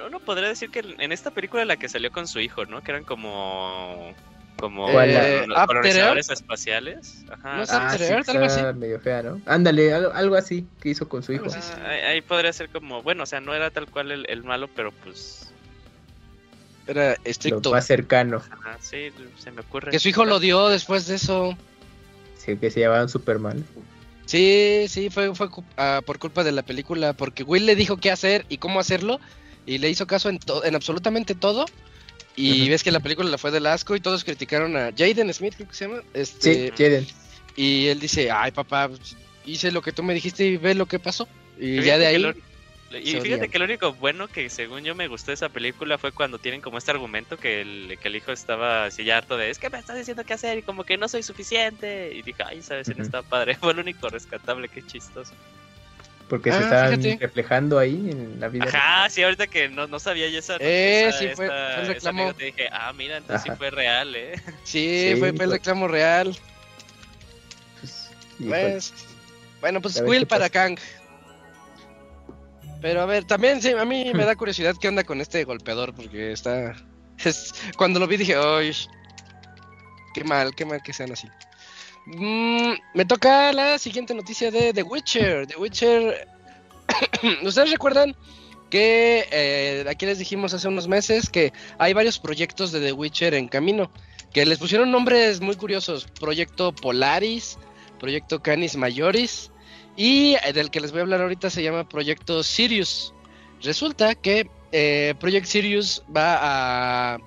uno, podría decir que en esta película la que salió con su hijo, ¿no? Que eran como. Como. Eh, colonizadores espaciales. Ajá. No sé. Ah, sí, After Earth, algo está medio fea, ¿no? Ándale, algo, algo así que hizo con su hijo. Así. Ah, ahí, ahí podría ser como, bueno, o sea, no era tal cual el, el malo, pero pues, Era Lo estricto. más cercano. ajá, sí, se me ocurre. Que su hijo lo dio después de eso. Sí, que se llevaban súper mal. Sí, sí, fue, fue cu- ah, por culpa de la película, porque Will le dijo qué hacer y cómo hacerlo, y le hizo caso en, to- en absolutamente todo. Y ves que la película le fue del asco y todos criticaron a Jaden Smith, creo que se llama. Sí, Este, Jaden. Y él dice, ay papá, pues, hice lo que tú me dijiste y ve lo que pasó. Y ya de que ahí... y se fíjate odian. que lo único bueno que según yo me gustó de esa película fue cuando tienen como este argumento que el, que el hijo estaba así ya harto de es que me estás diciendo qué hacer y como que no soy suficiente. Y dije, ay, sabes, no Ujú. está padre. Fue lo único rescatable, qué chistoso. Porque Ah, se estaban fíjate. reflejando ahí en la vida. Ajá, sí, ahorita que no, no sabía yo esa. Eh, esa- sí, fue- esta- fue el reclamo. anécdota, dije, ah, mira, entonces sí Ajá. fue real, eh. Sí, Sí, fue, fue el pues. reclamo real. Pues. Pues, bueno, pues qué para pasa. Kang. Pero a ver, también sí, a mí me da curiosidad qué onda con este golpeador, porque está... Es, cuando lo vi dije, ¡ay! Qué mal, qué mal que sean así. Mm, me toca la siguiente noticia de The Witcher. The Witcher... *coughs* ¿Ustedes recuerdan que eh, aquí les dijimos hace unos meses que hay varios proyectos de The Witcher en camino? Que les pusieron nombres muy curiosos. Proyecto Polaris, Proyecto Canis Majoris y eh, del que les voy a hablar ahorita se llama Proyecto Sirius. Resulta que eh, Project Sirius va a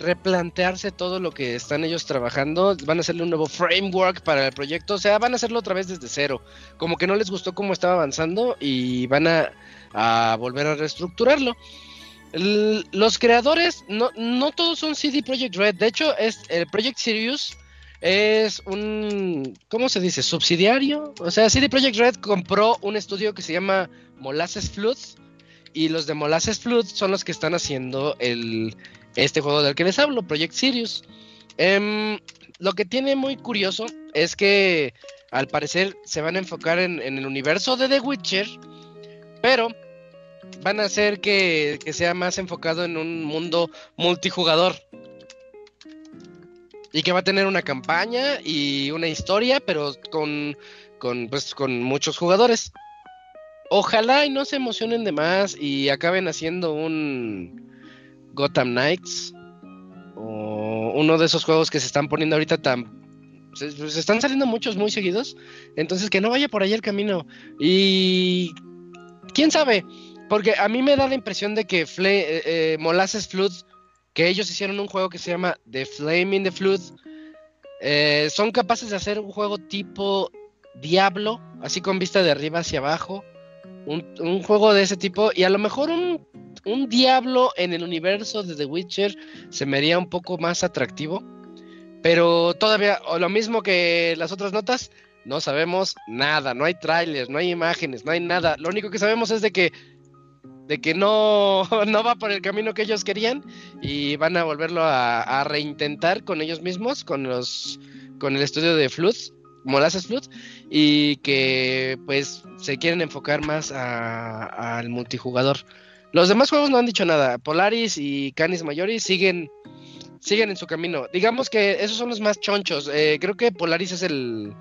replantearse todo lo que están ellos trabajando, van a hacerle un nuevo framework para el proyecto, o sea, van a hacerlo otra vez desde cero, como que no les gustó cómo estaba avanzando y van a, a volver a reestructurarlo. Los creadores, no, no todos son CD Projekt Red, de hecho, es el Project Sirius es un, ¿cómo se dice? Subsidiario. O sea, CD Projekt Red compró un estudio que se llama Molasses Flood. Y los de Molasses Flood son los que están haciendo el, este juego del que les hablo, Project Sirius. Em, lo que tiene muy curioso es que al parecer se van a enfocar en, en el universo de The Witcher, pero van a hacer que, que sea más enfocado en un mundo multijugador. Y que va a tener una campaña y una historia, pero con, con, pues, con muchos jugadores. Ojalá y no se emocionen de más y acaben haciendo un Gotham Knights. O uno de esos juegos que se están poniendo ahorita tan... Se, están saliendo muchos muy seguidos. Entonces que no vaya por ahí el camino. Y... ¿Quién sabe? Porque a mí me da la impresión de que Fle- eh, eh, Flood que ellos hicieron un juego que se llama The Flame in the Flood. Eh, son capaces de hacer un juego tipo Diablo, así con vista de arriba hacia abajo. Un, juego de ese tipo. Y a lo mejor un, un Diablo en el universo de The Witcher se me haría un poco más atractivo. Pero todavía, o lo mismo que las otras notas, no sabemos nada. No hay trailers, no hay imágenes, no hay nada. Lo único que sabemos es de que de que no, *laughs* no va por el camino que ellos querían y van a volverlo a, reintentar con ellos mismos, con los con el estudio de Flood, Molasses Flood, y que pues se quieren enfocar más al multijugador. Los demás juegos no han dicho nada. Polaris y Canis Majoris siguen siguen en su camino. Digamos que esos son los más chonchos. Eh, creo que Polaris es el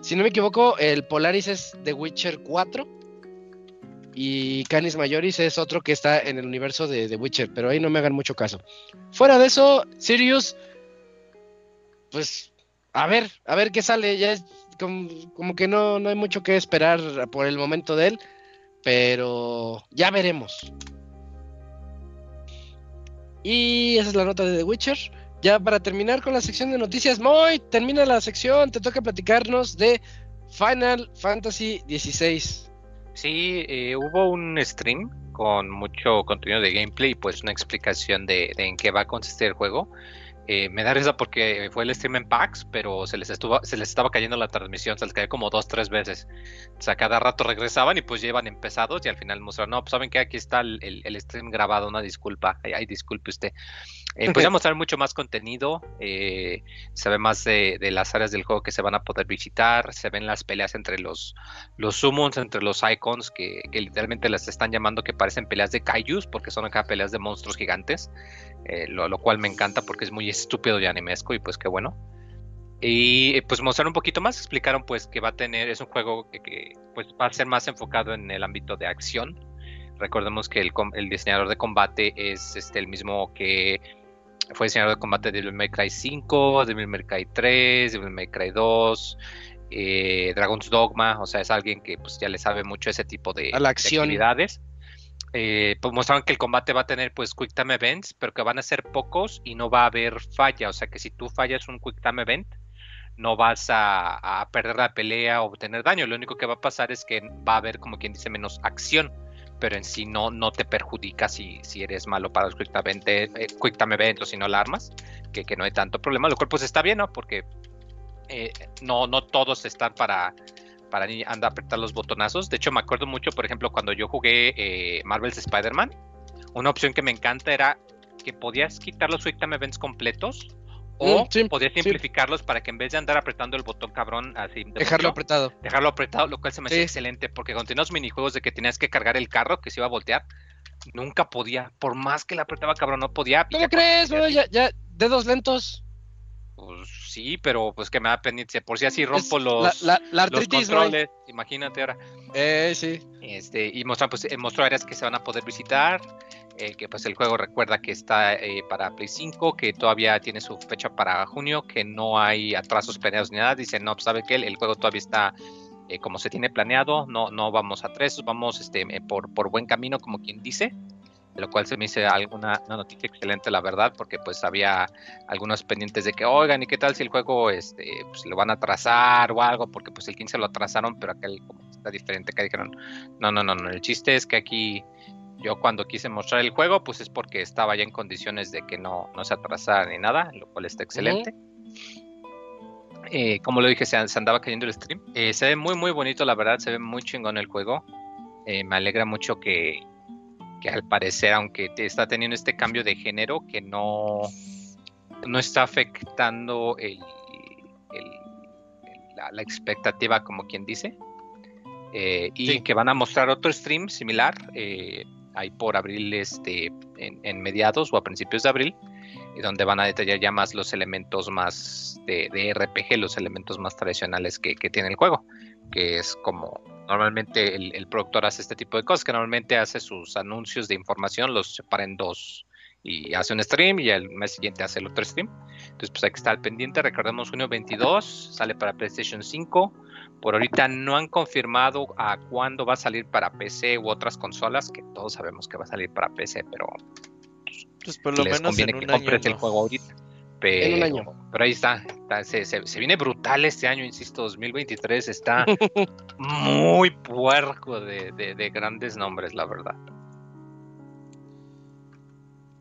si no me equivoco, el Polaris es The Witcher 4 y Canis Majoris es otro que está en el universo de The Witcher, pero ahí no me hagan mucho caso. Fuera de eso, Sirius, pues a ver, a ver qué sale. Ya es como, que no, no hay mucho que esperar por el momento de él, pero ya veremos. Y esa es la nota de The Witcher. Ya para terminar con la sección de noticias, Moy, termina la sección, te toca platicarnos de Final Fantasy XVI. Sí, eh, hubo un stream con mucho contenido de gameplay pues una explicación de en qué va a consistir el juego. Eh, me da risa porque fue el stream en PAX, pero se les estuvo, se les estaba cayendo la transmisión, se les cayó como dos, tres veces. O sea, cada rato regresaban y pues llevan empezados y al final mostraron, no, pues saben que aquí está el, el, stream grabado, una disculpa, ay, disculpe usted. Eh, pues a mostrar mucho más contenido, eh, se ve más de, de, las áreas del juego que se van a poder visitar, se ven las peleas entre los, los summons, entre los icons, que, que literalmente las están llamando que parecen peleas de kaijus, porque son acá peleas de monstruos gigantes. Eh, lo, lo, cual me encanta porque es muy estúpido y animesco y pues qué bueno. Y pues mostrar un poquito más, explicaron pues que va a tener, es un juego que, que pues va a ser más enfocado en el ámbito de acción. Recordemos que el, el diseñador de combate es este, el mismo que fue diseñador de combate de Devil May Cry 5, Devil May Cry 3, Devil May Cry 2, eh, Dragon's Dogma, o sea, es alguien que pues ya le sabe mucho ese tipo de, a la acción. de actividades eh, pues mostraron que el combate va a tener pues quick time events, pero que van a ser pocos y no va a haber falla. O sea que si tú fallas un quick time event, no vas a, a, perder la pelea o tener daño. Lo único que va a pasar es que va a haber, como quien dice, menos acción. Pero en sí no, no te perjudica si, si eres malo para los quick time, event, eh, quick time o si no la armas, que, que, no hay tanto problema. Lo cual pues está bien, ¿no? Porque eh, no, no todos están para para andar a apretar los botonazos. De hecho, me acuerdo mucho, por ejemplo, cuando yo jugué eh, Marvel's Spider-Man, una opción que me encanta era que podías quitar los Quick Time Events completos o mm, sí, podías simplificarlos sí. para que en vez de andar apretando el botón cabrón así de dejarlo mucho, apretado dejarlo apretado lo cual se me hace sí. excelente porque con los minijuegos de que tenías que cargar el carro que se iba a voltear nunca podía por más que le apretaba cabrón no podía ¿Cómo crees? Bueno, ya, ya dedos lentos pues sí, pero pues que me da pendiente. Por si así rompo los, la, la, la artritis, los controles. ¿no? Imagínate ahora. Eh, sí. Este, y mostró, pues, mostró áreas que se van a poder visitar. Eh, que pues el juego recuerda que está eh, para Play 5, que todavía tiene su fecha para junio, que no hay atrasos planeados ni nada. Dice, no, pues, sabe que el, el juego todavía está eh, como se tiene planeado, no, no vamos a tres, vamos este, por, por buen camino, como quien dice lo cual se me hizo alguna una noticia excelente, la verdad, porque pues había algunos pendientes de que, oigan, ¿y qué tal si el juego este, pues, lo van a atrasar o algo? Porque pues el 15 lo atrasaron, pero aquel como está diferente, que dijeron, no, no, no, no, el chiste es que aquí yo cuando quise mostrar el juego, pues es porque estaba ya en condiciones de que no, no se atrasara ni nada, lo cual está excelente. Eh, como lo dije, se, se, andaba cayendo el stream. Eh, se ve muy, muy bonito, la verdad, se ve muy chingón el juego. Eh, me alegra mucho que, que al parecer, aunque está teniendo este cambio de género, que no, no está afectando el, el, la, la, expectativa, como quien dice. Eh, y sí. que van a mostrar otro stream similar, eh, ahí por abril, este, en, en, mediados o a principios de abril, donde van a detallar ya más los elementos más de, de RPG, los elementos más tradicionales que, que tiene el juego, que es como normalmente el, el, productor hace este tipo de cosas, que normalmente hace sus anuncios de información, los separa en dos y hace un stream y el mes siguiente hace el otro stream. Entonces, pues hay que estar al pendiente. Recordemos, junio 22 sale para PlayStation 5. Por ahorita no han confirmado a cuándo va a salir para PC u otras consolas, que todos sabemos que va a salir para PC, pero pues por lo les menos conviene en que compres año, el juego ahorita. Pero, en un año. pero ahí está, está se, se, se, viene brutal este año, insisto, 2023 está *laughs* muy puerco de, de, de, grandes nombres, la verdad.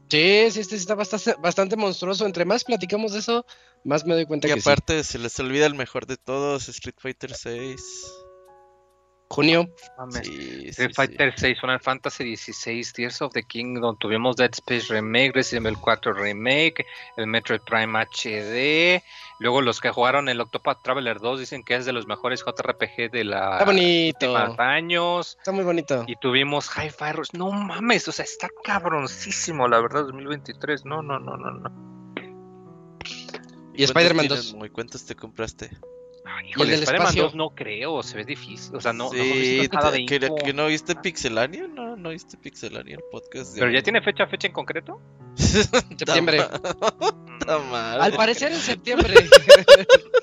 Sí, sí, este está bastante, bastante monstruoso. Entre más platicamos de eso, más me doy cuenta y que aparte sí. se les olvida el mejor de todos, Street Fighter 6. Junio. Sí, Street sí, Fighter sí. 6, Final Fantasy 16, Tears of the Kingdom, tuvimos Dead Space Remake, Resident Evil 4 Remake, el Metroid Prime HD, luego los que jugaron el Octopath Traveler 2 dicen que es de los mejores JRPG de la está bonito. años. Está muy bonito. Y tuvimos Hi-Fi Rush, no mames, o sea, está cabroncísimo, la verdad, 2023, no, no, no, no, no. Y Spider-Man 2. Muy cuántos te compraste? Ay, híjole, Spider-Man 2 no creo, se ve difícil. O sea, no, sí, no nada de que, que, no viste Pixelania, no, no ¿No viste Pixelania el podcast? de ¿Pero ya hoy? tiene fecha, fecha en concreto? *laughs* Septiembre. Al parecer en septiembre. *laughs*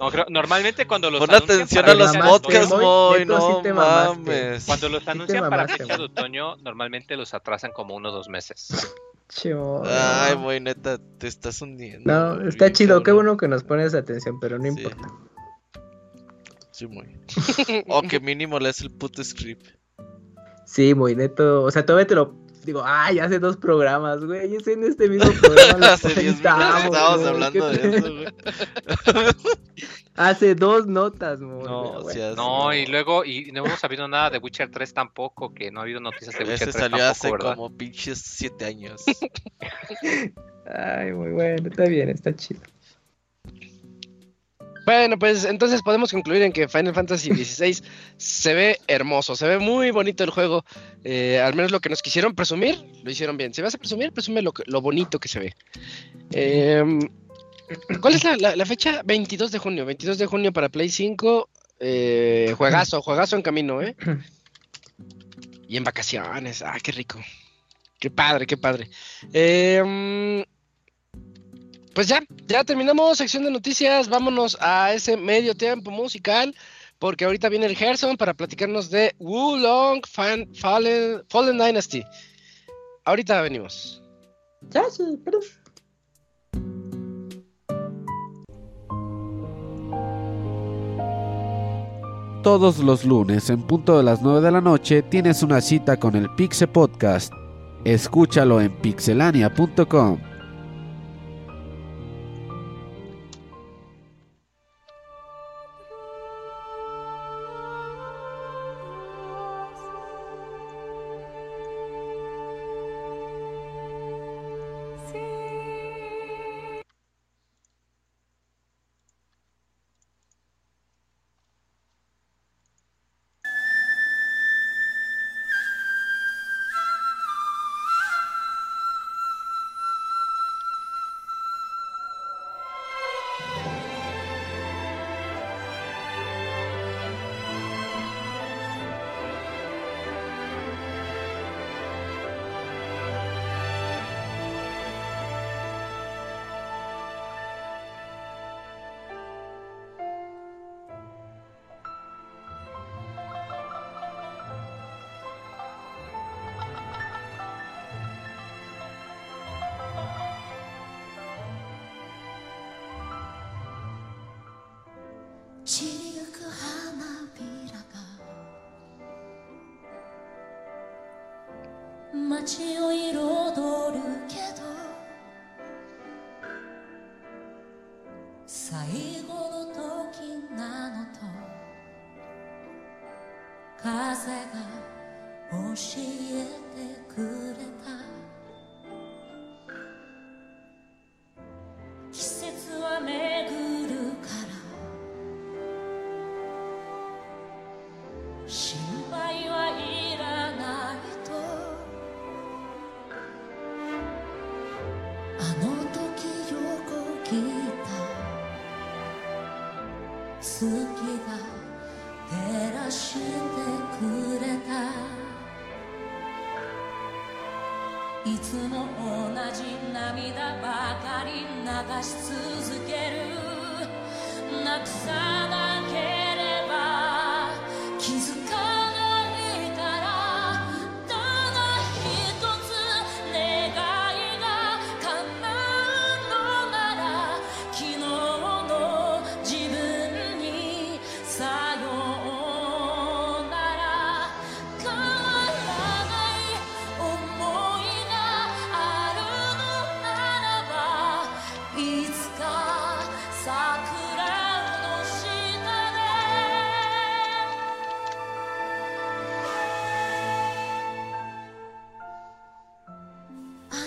No, creo- normalmente cuando los Pon atención a los podcasts, sí No mamaste. mames. Cuando los anuncian para fecha de güey. otoño, normalmente los atrasan como uno o dos meses. Ay. Moy, neta, te estás hundiendo. No, güey, está chido, qué bueno que nos pones atención, pero no Sí. importa. Sí, Moy. *laughs* O que mínimo lees el puto script. Sí, muy neto. O sea, todavía te lo digo, ay, hace dos programas, güey. Es en este mismo programa. *laughs* Hace 10 minutos comentamos, estábamos güey, hablando ¿qué de eso, güey. *laughs* Hace dos notas, güey. No, seas- No, y luego, y no hemos sabido nada de Witcher 3 tampoco, que no ha habido noticias de Witcher Ese 3 salió tampoco, hace ¿verdad? como pinches 7 años. Ay, muy bueno, está bien, está chido. Bueno, pues entonces podemos concluir en que Final Fantasy *laughs* XVI se ve hermoso, se ve muy bonito el juego. eh, al menos lo que nos quisieron presumir, lo hicieron bien. Si vas a presumir, presume lo, lo bonito que se ve. Em, ¿Cuál es la, la- la fecha? 22 de junio. 22 de junio para Play 5. eh, juegazo, juegazo en camino, ¿eh? Y en vacaciones. Ah, qué rico. Qué padre, qué padre. Em, pues ya, ya terminamos sección de noticias. Vámonos a ese medio tiempo musical. Porque ahorita viene el Gerson para platicarnos de Wulong Fan, Fallen, Fallen Dynasty. Ahorita venimos. Ya, sí, pero. Todos los lunes en punto de las 9 de la noche tienes una cita con el Pixe Podcast. Escúchalo en pixelania.com.「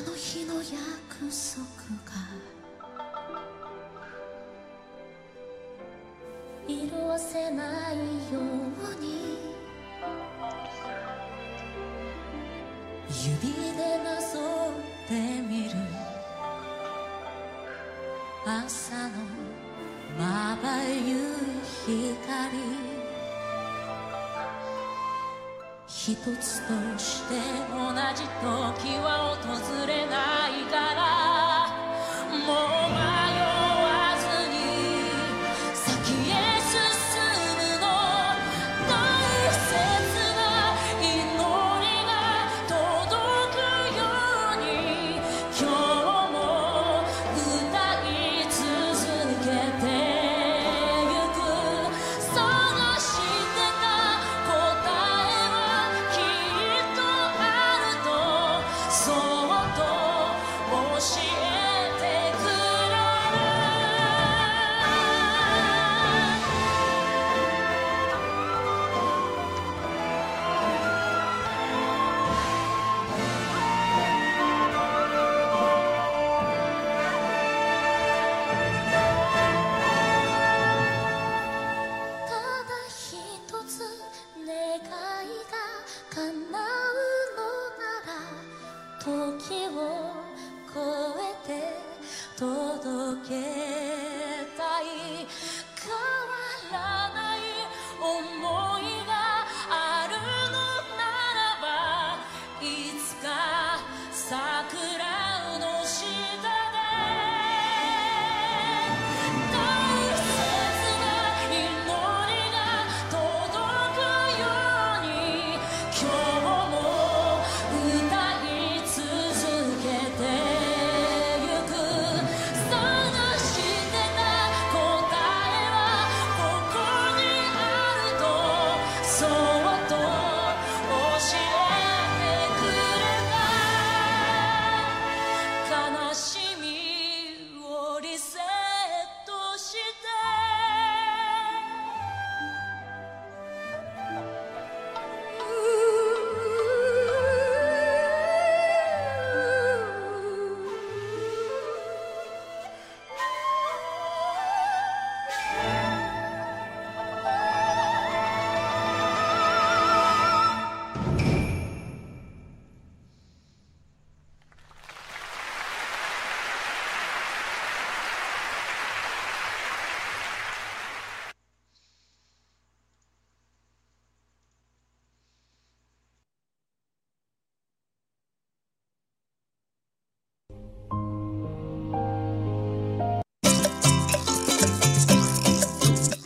の日の約束が。色あせないように。一つとして同じ時は訪れないから。もう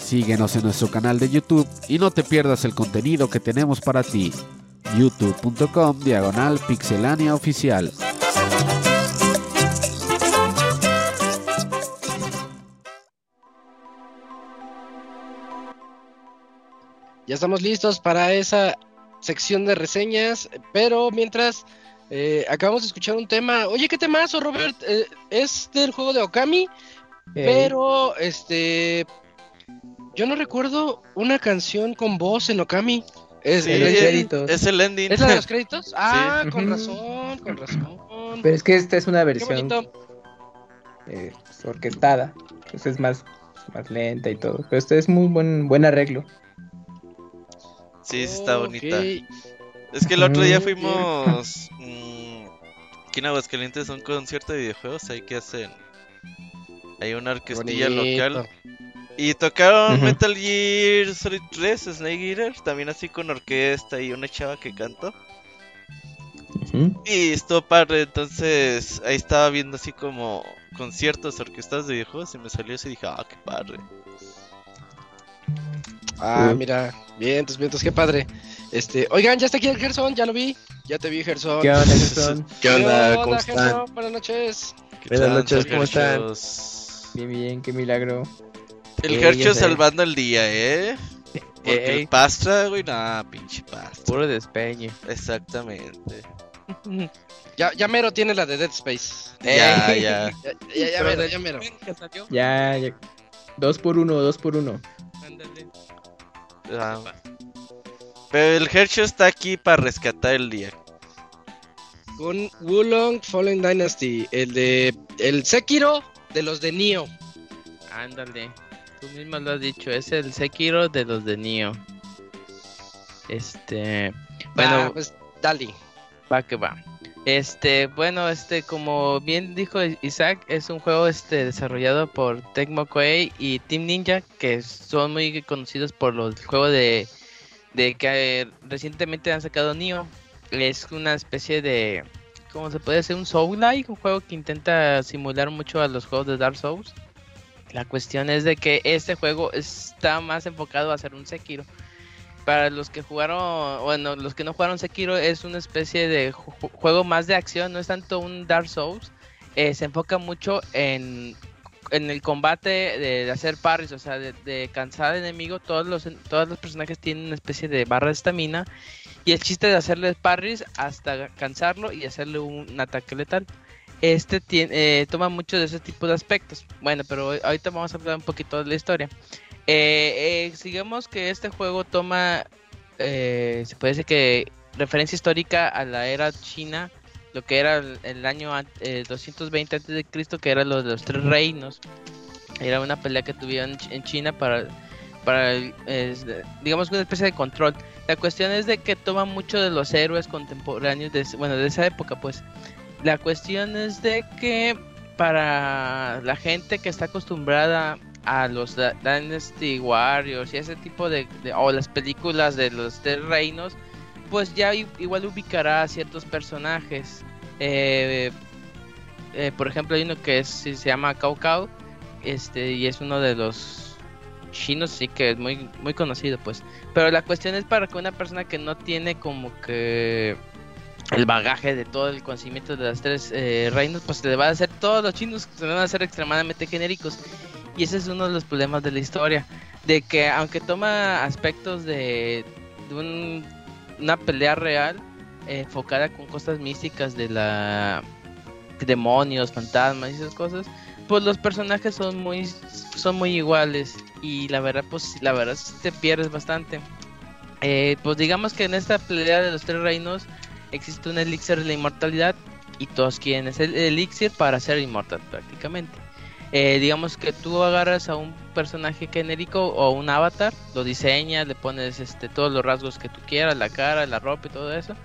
Síguenos en nuestro canal de YouTube y no te pierdas el contenido que tenemos para ti. youtube.com diagonal pixelania oficial. Ya estamos listos para esa sección de reseñas, pero mientras eh, acabamos de escuchar un tema. Oye, ¿qué temazo, Robert? Eh, es del juego de Okami, Eh, pero este. Yo no recuerdo una canción con voz en Okami. Es, Sí, es- los es- créditos. Es el ending. ¿es la de los créditos? *laughs* Ah, con razón, con razón. Pero es que esta es una versión eh, pues, orquestada. Pues es más, más lenta y todo. Pero este es muy buen, buen arreglo. Sí, sí está bonita. Es que el otro día Ujú. fuimos mm, aquí en Aguascalientes a un concierto de videojuegos ahí que hacen. Hay una orquestilla Bonito. local. Y tocaron. Metal Gear Solid 3, Snake Eater, también así con orquesta y una chava que cantó. Y estuvo padre, entonces ahí estaba viendo así como conciertos orquestados de videojuegos y me salió eso y dije, ah, qué padre. Ah, mira, vientos, vientos, qué padre. Este, oigan, ya está aquí el Gerson, ya lo vi. Ya te vi, Gerson. ¿Qué onda, Gerson? *laughs* ¿Qué onda? ¿Cómo Gerson? están? Buenas noches. ¿Qué Buenas noches, ¿cómo están? Bien, bien, qué milagro. El Gercho salvando el día, ¿eh? Porque Ey. el Pastra, güey, nada, pinche Pastra. Puro despeñe. Exactamente. *laughs* Ya, ya mero tiene la de Dead Space. Ya, Ey. ya. *laughs* Ya, ya, ya mero, ya mero. Ya, ya. Dos por uno, dos por uno. Ándale. Ah. Pero el Hershey está aquí para rescatar el día. Con Wulong Fallen Dynasty, el de el Sekiro de los de Nioh. Ándale. Tú mismo lo has dicho, es el Sekiro de los de Nioh. Este, Bueno, bueno, pues dale. va que va. Este, bueno, este, como bien dijo Isaac, es un juego este desarrollado por Tecmo Koei y Team Ninja, que son muy conocidos por los juegos de, de que eh, recientemente han sacado Nioh. es una especie de, ¿cómo se puede decir? Un Soul-like, un juego que intenta simular mucho a los juegos de Dark Souls. La cuestión es de que este juego está más enfocado a ser un Sekiro. Para los que jugaron, bueno, los que no jugaron Sekiro es una especie de ju- juego más de acción, no es tanto un Dark Souls. Eh, se enfoca mucho en, en el combate de, hacer parries, o sea, de, cansar al enemigo. Todos los, todos los personajes tienen una especie de barra de estamina. Y el chiste de hacerle parries hasta cansarlo y hacerle un ataque letal. Este tiene, eh, toma mucho de ese tipo de aspectos. Bueno, pero ahorita vamos a hablar un poquito de la historia. Eh, eh, sigamos que este juego toma, eh, se puede decir que referencia histórica a la era china, lo que era el, el año an- eh, 220 antes de Cristo, que era lo de los tres reinos. Era una pelea que tuvieron en Ch- en China para, para digamos, una especie de control. La cuestión es de que toma mucho de los héroes contemporáneos, de, bueno, de esa época, pues. La cuestión es de que para la gente que está acostumbrada a los Dynasty Warriors y ese tipo de, o las películas de los tres reinos, pues ya igual ubicará a ciertos personajes. Eh, eh, por ejemplo, hay uno que se llama Cao Cao, este, y es uno de los chinos, sí que es muy, muy conocido, pues. Pero la cuestión es para que una persona que no tiene como que el bagaje de todo el conocimiento de las tres eh, reinos, pues le va a hacer todos los chinos se van a hacer extremadamente genéricos. Y ese es uno de los problemas de la historia. De que aunque toma aspectos de, de un- una pelea real, eh, enfocada con cosas místicas de la demonios, fantasmas y esas cosas, pues los personajes son muy son muy iguales y la verdad pues la verdad te pierdes bastante. Eh, pues digamos que en esta pelea de los tres reinos existe un elixir de la inmortalidad y todos quieren ese elixir para ser inmortal prácticamente. Eh, digamos que tú agarras a un personaje genérico o un avatar, lo diseñas, le pones este todos los rasgos que tú quieras, la cara, la ropa y todo eso.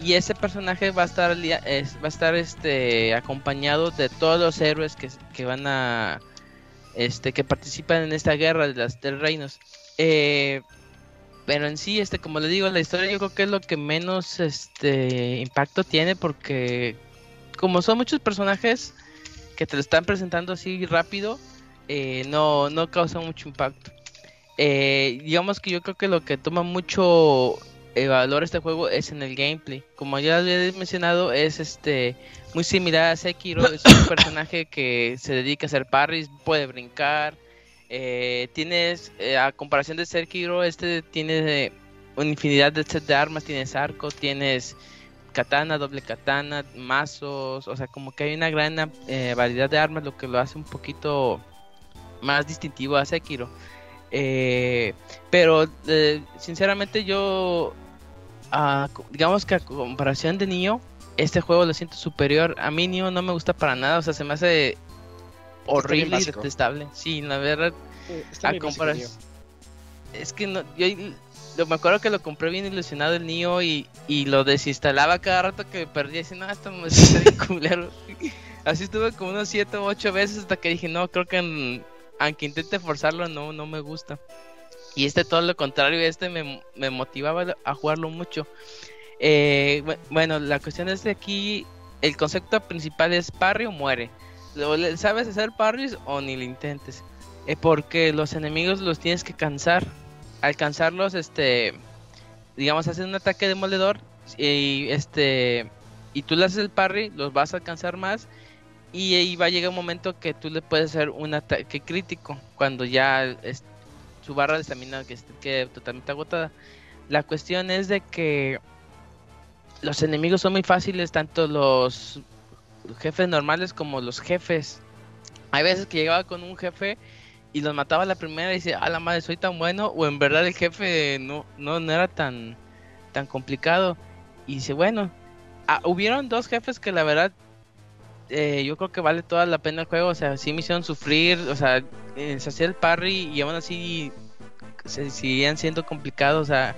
Y ese personaje va a estar va a estar este acompañado de todos los héroes que, que van a este que participan en esta guerra de las tres reinos. Eh, pero en sí, este, como le digo, la historia yo creo que es lo que menos este impacto tiene porque como son muchos personajes que te lo están presentando así rápido, eh, no, no causa mucho impacto. Eh, digamos que yo creo que lo que toma mucho eh, valor este juego es en el gameplay. Como ya había mencionado, es este muy similar a Sekiro, es un *coughs* personaje que se dedica a hacer parries, puede brincar, eh, tienes, eh, a comparación de Sekiro, este tiene eh, una infinidad de set de armas, tienes arco, tienes katana, doble katana, mazos, o sea, como que hay una gran eh, variedad de armas, lo que lo hace un poquito más distintivo a Sekiro. Eh, pero eh, sinceramente yo, digamos que a comparación de Nioh, este juego lo siento superior. A mí Nioh no me gusta para nada, o sea, se me hace horrible y detestable. Sí, la verdad, Está a comparación. Es que no, yo lo- me acuerdo que lo compré bien ilusionado el Nio y, y lo desinstalaba cada rato que perdía. Y decía, no, esto me *laughs* culero. Así estuve como unos 7 u 8 veces hasta que dije, no, creo que en- aunque intente forzarlo, no, no me gusta. Y este todo lo contrario, este me, me motivaba a jugarlo mucho. Eh, bu- bueno, la cuestión es de aquí, el concepto principal es parry o muere. Lo- le- ¿Sabes hacer parries o ni lo intentes? Eh, porque los enemigos los tienes que cansar. Alcanzarlos, este, digamos, hacen un ataque demoledor y este, y tú le haces el parry, los vas a alcanzar más y ahí va a llegar un momento que tú le puedes hacer un ataque crítico cuando ya su barra de estamina que quede totalmente agotada. La cuestión es de que los enemigos son muy fáciles, tanto los jefes normales como los jefes. Hay veces que llegaba con un jefe y los mataba la primera y dice, a la madre, soy tan bueno, o en verdad el jefe no, no, no era tan, tan complicado. Y dice, bueno, ah, hubieron dos jefes que la verdad eh, yo creo que vale toda la pena el juego, o sea, sí me hicieron sufrir, o sea, eh, se hacía el parry y aún así se seguían siendo complicados, o sea,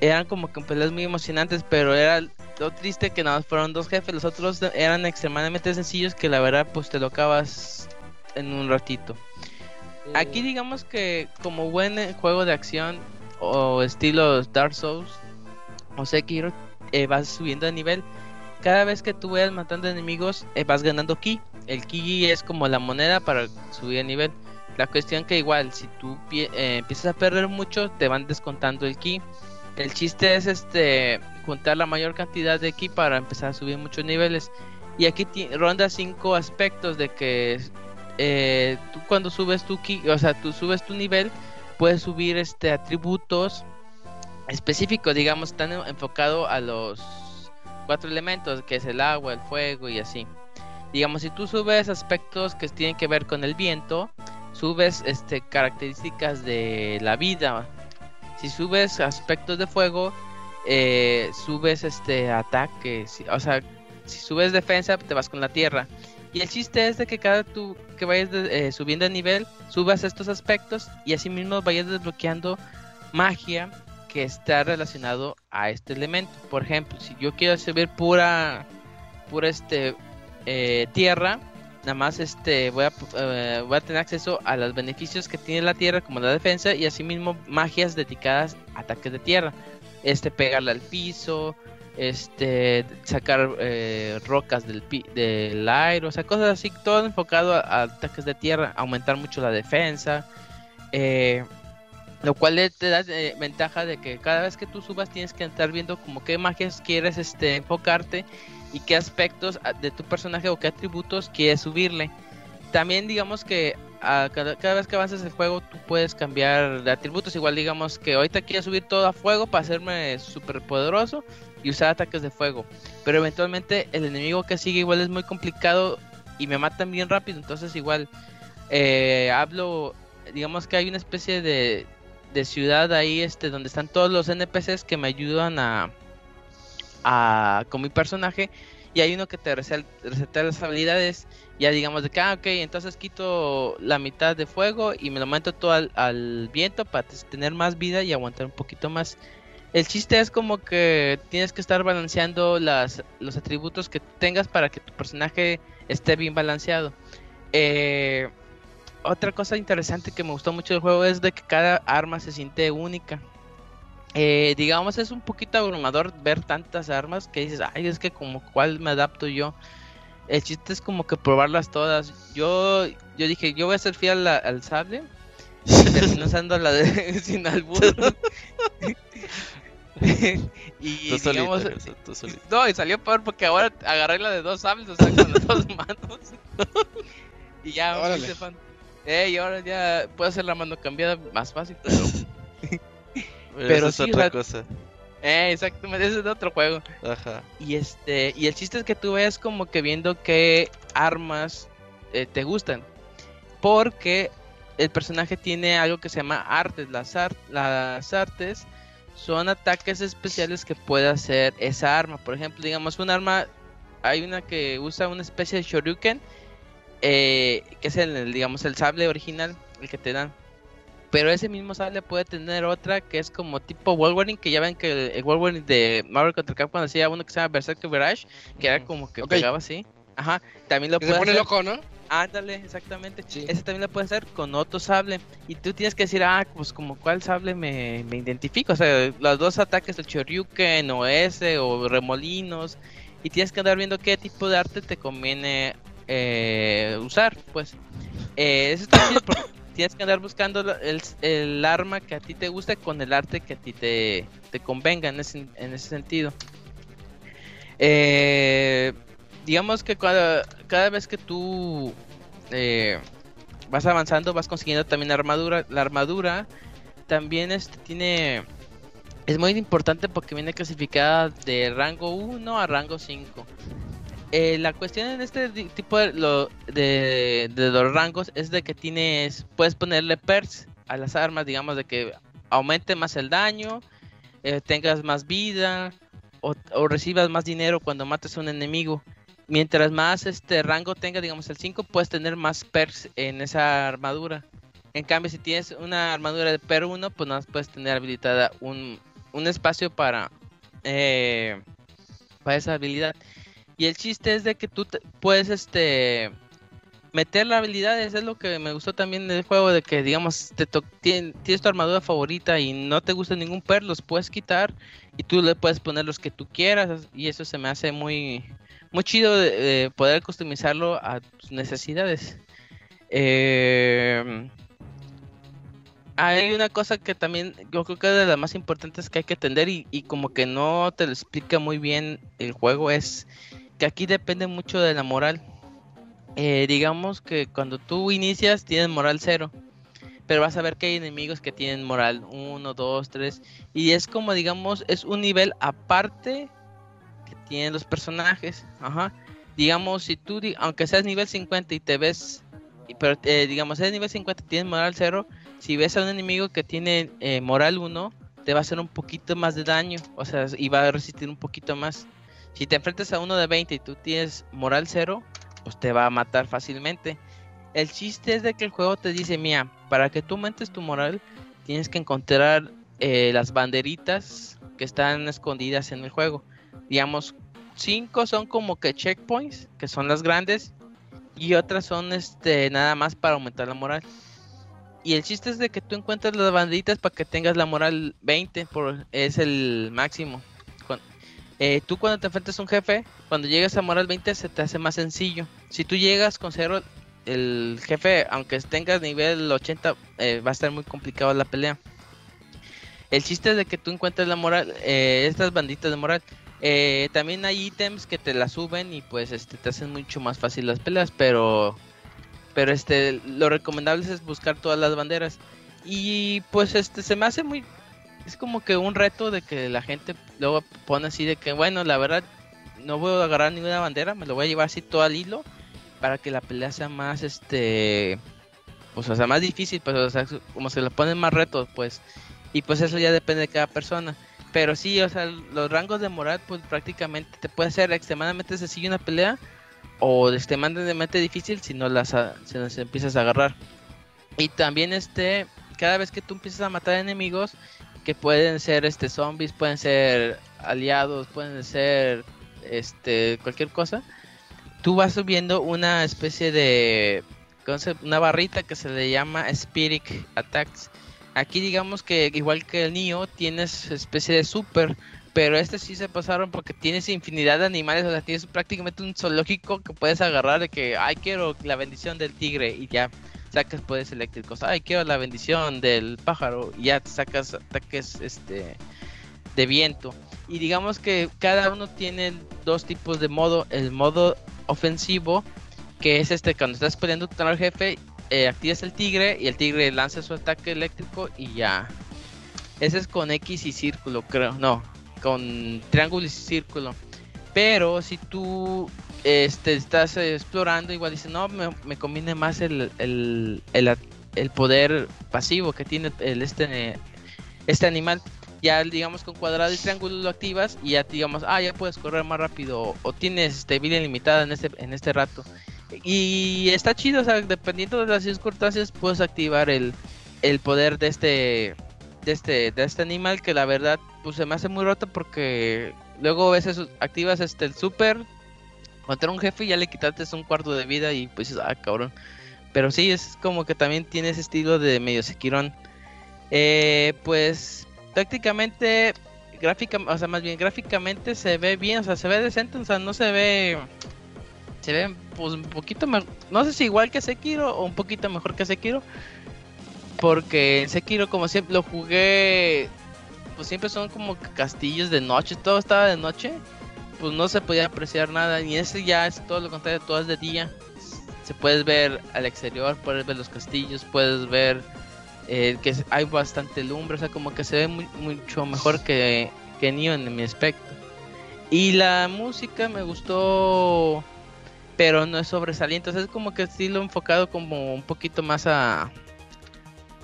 eran como que peleas muy emocionantes, pero era lo triste que nada más fueron dos jefes, los otros eran extremadamente sencillos que la verdad pues te lo acabas en un ratito. Aquí digamos que como buen eh, juego de acción o estilo Dark Souls o Sekiro eh, vas subiendo de nivel. Cada vez que tú vayas matando enemigos, eh, vas ganando ki. El ki es como la moneda para subir de nivel. La cuestión que igual, si tú eh, empiezas a perder mucho, te van descontando el ki. El chiste es este juntar la mayor cantidad de ki para empezar a subir muchos niveles. Y aquí ronda cinco aspectos de que eh, cuando subes tu ki, o sea, tú subes tu nivel, puedes subir este atributos específicos, digamos, están enfocado a los cuatro elementos, que es el agua, el fuego y así. Digamos, si tú subes aspectos que tienen que ver con el viento, subes este características de la vida. Si subes aspectos de fuego, eh, subes este ataques, o sea, si subes defensa, te vas con la tierra. Y el chiste es de que cada tú que vayas de- eh, subiendo de nivel, subas estos aspectos y así mismo vayas desbloqueando magia que está relacionado a este elemento. Por ejemplo, si yo quiero subir pura, pura este eh, tierra, nada más este voy a, eh, voy a tener acceso a los beneficios que tiene la tierra como la defensa y asimismo magias dedicadas a ataques de tierra. Este pegarle al piso, este sacar eh, rocas del, pi- del aire, o sea, cosas así, todo enfocado a, ataques de tierra, aumentar mucho la defensa. eh, lo cual te da ventaja de que cada vez que tú subas tienes que estar viendo como qué magias quieres este, enfocarte y qué aspectos ah, de tu personaje o qué atributos quieres subirle. También digamos que a cada, cada vez que avances el juego tú puedes cambiar de atributos. Igual digamos que ahorita quiero subir todo a fuego para hacerme súper poderoso y usar ataques de fuego. Pero eventualmente el enemigo que sigue igual es muy complicado y me matan bien rápido. Entonces igual eh, hablo, digamos que hay una especie de, de ciudad ahí este donde están todos los NPCs que me ayudan a, a con mi personaje y hay uno que te reseta las habilidades ya digamos de que ah, ok entonces quito la mitad de fuego y me lo aumento todo al, viento para tener más vida y aguantar un poquito más el chiste es como que tienes que estar balanceando los atributos que tengas para que tu personaje esté bien balanceado eh, otra cosa interesante que me gustó mucho del juego es de que cada arma se siente única. Eh, digamos, es un poquito abrumador ver tantas armas que dices, ay, es que como cuál me adapto yo. El chiste es como que probarlas todas. Yo, yo dije, yo voy a ser fiel a- al sable. Y terminé usando la de *laughs* sin albur. *laughs* y Tú digamos, solito, Nelson, tú solito. no, y salió peor porque ahora agarré la de dos sables, o sea, con las *laughs* dos manos. y ya, me Órale. hice fan. Eh, y ahora ya puedo hacer la mano cambiada más fácil, pero... Pero, es sí, otra o sea- cosa. eh, exactamente, ese es de otro juego. Ajá. Y este, y el chiste es que tú ves como que viendo qué armas eh, te gustan. Porque el personaje tiene algo que se llama artes. Las, ar- las artes son ataques especiales que puede hacer esa arma. Por ejemplo, digamos, un arma, hay una que usa una especie de shoryuken, eh, que es el, digamos, el sable original, el que te dan. Pero ese mismo sable puede tener otra que es como tipo Wolverine, que ya ven que el, el Wolverine de Marvel contra Capcom hacía uno que se llama Berserker Barrage, que era como que Ok. pegaba así. Ajá, también lo Que se puede pone hacer. loco, ¿no? Ándale, exactamente. Sí. Ese también lo puede hacer con otro sable. Y tú tienes que decir, ah, pues como cuál sable me, me identifico. O sea, los dos ataques, el Choryuken o ese, o remolinos. Y tienes que andar viendo qué tipo de arte te conviene eh, usar, pues. Eh, eso está chido porque *coughs* *coughs* tienes que andar buscando el, el arma que a ti te guste con el arte que a ti te, te convenga en ese, en ese sentido. Eh, digamos que cada, cada vez que tú eh, vas avanzando vas consiguiendo también armadura. La armadura también este, tiene... Es muy importante porque viene clasificada de rango 1 a rango 5. Eh, la cuestión en este tipo de, lo- de, de los rangos es de que tienes puedes ponerle perks a las armas, digamos de que aumente más el daño, eh, tengas más vida o, o recibas más dinero cuando mates a un enemigo. Mientras más este rango tenga, digamos el 5, puedes tener más perks en esa armadura. En cambio, si tienes una armadura de per 1, pues nada más puedes tener habilitada un, un espacio para, eh, para esa habilidad. Y el chiste es de que tú te- puedes este meter la habilidad es lo que me gustó también del juego de que digamos te tienes tu armadura favorita y no te gusta ningún per los puedes quitar y tú le puedes poner los que tú quieras y eso se me hace muy muy chido de, de poder customizarlo a tus necesidades. Eh, hay una cosa que también yo creo que es de las más importantes que hay que entender y, y como que no te lo explica muy bien el juego es que aquí depende mucho de la moral eh, digamos que cuando tú inicias tienes moral cero, pero vas a ver que hay enemigos que tienen moral 1, 2, 3, y es como digamos, es un nivel aparte que tienen los personajes. Ajá. Digamos, si tú, aunque seas nivel 50 y te ves, pero eh, digamos, eres nivel 50 y tienes moral cero, si ves a un enemigo que tiene eh, moral 1, te va a hacer un poquito más de daño, o sea, y va a resistir un poquito más. Si te enfrentas a uno de 20 y tú tienes moral cero, pues te va a matar fácilmente. El chiste es de que el juego te dice, mira, para que tú aumentes tu moral, tienes que encontrar eh, las banderitas que están escondidas en el juego. Digamos, cinco son como que checkpoints, que son las grandes, y otras son este nada más para aumentar la moral. Y el chiste es de que tú encuentres las banderitas para que tengas la moral 20, por, es el máximo. Eh, tú cuando te enfrentas a un jefe, cuando llegas a moral 20 se te hace más sencillo. Si tú llegas con cero, el jefe, aunque tengas nivel 80, eh, va a estar muy complicado la pelea. El chiste es de que tú encuentres la moral, eh, estas banditas de moral. Eh, también hay ítems que te la suben y pues este te hacen mucho más fácil las peleas, pero pero este lo recomendable es buscar todas las banderas. Y pues este se me hace muy es como que un reto de que la gente luego pone así de que bueno, la verdad no voy a agarrar ninguna bandera, me lo voy a llevar así todo al hilo para que la pelea sea más este pues o sea más difícil pues como se le ponen más retos pues y pues eso ya depende de cada persona. Pero sí o sea los rangos de moral pues prácticamente te puede ser extremadamente sencillo una pelea o extremadamente difícil si no las a- si las empiezas a agarrar. Y también este cada vez que tú empiezas a matar enemigos que pueden ser este zombies pueden ser aliados pueden ser este cualquier cosa tú vas subiendo una especie de ¿cómo se- una barrita que se le llama Spirit Attacks. Aquí digamos que igual que el Nio tienes especie de super, pero este sí se pasaron porque tienes infinidad de animales, o sea, tienes prácticamente un zoológico que puedes agarrar de que, ay, quiero la bendición del tigre y ya sacas poderes eléctricos, ay, quiero la bendición del pájaro y ya sacas ataques este de viento. Y digamos que cada uno tiene dos tipos de modo, el modo ofensivo, que es este cuando estás peleando contra el jefe, eh, activas el tigre y el tigre lanza su ataque eléctrico y ya. Ese es con X y círculo, creo. No, con triángulo y círculo. Pero si tú este, estás explorando, igual dices, no, me, me conviene más el, el, el, el poder pasivo que tiene el, este, este animal. Ya digamos con cuadrado y triángulo lo activas y ya digamos, ah, ya puedes correr más rápido o, o tienes este, vida ilimitada en este, en este rato. Y está chido, o sea, dependiendo de las circunstancias puedes activar el, el poder de este de este de este animal que la verdad pues se me hace muy roto porque luego a veces activas este el super contra un jefe y ya le quitaste un cuarto de vida y pues ah cabrón. Pero sí es como que también tiene ese estilo de medio sequirón. Eh, pues prácticamente gráfica, o sea, más bien gráficamente se ve bien, o sea, se ve decente, o sea, no se ve se ve pues un poquito mejor, no sé si igual que Sekiro o un poquito mejor que Sekiro. Porque Sekiro como siempre lo jugué, pues siempre son como castillos de noche, todo estaba de noche, pues no se podía apreciar nada. Y ese ya es todo lo contrario, todo es de día. Se puedes ver al exterior, puedes ver los castillos, puedes ver eh, que hay bastante lumbre, o sea, como que se ve mucho mejor que, que en mi aspecto. Y la música me gustó, pero no es sobresaliente, o sea, es como que estilo enfocado como un poquito más a,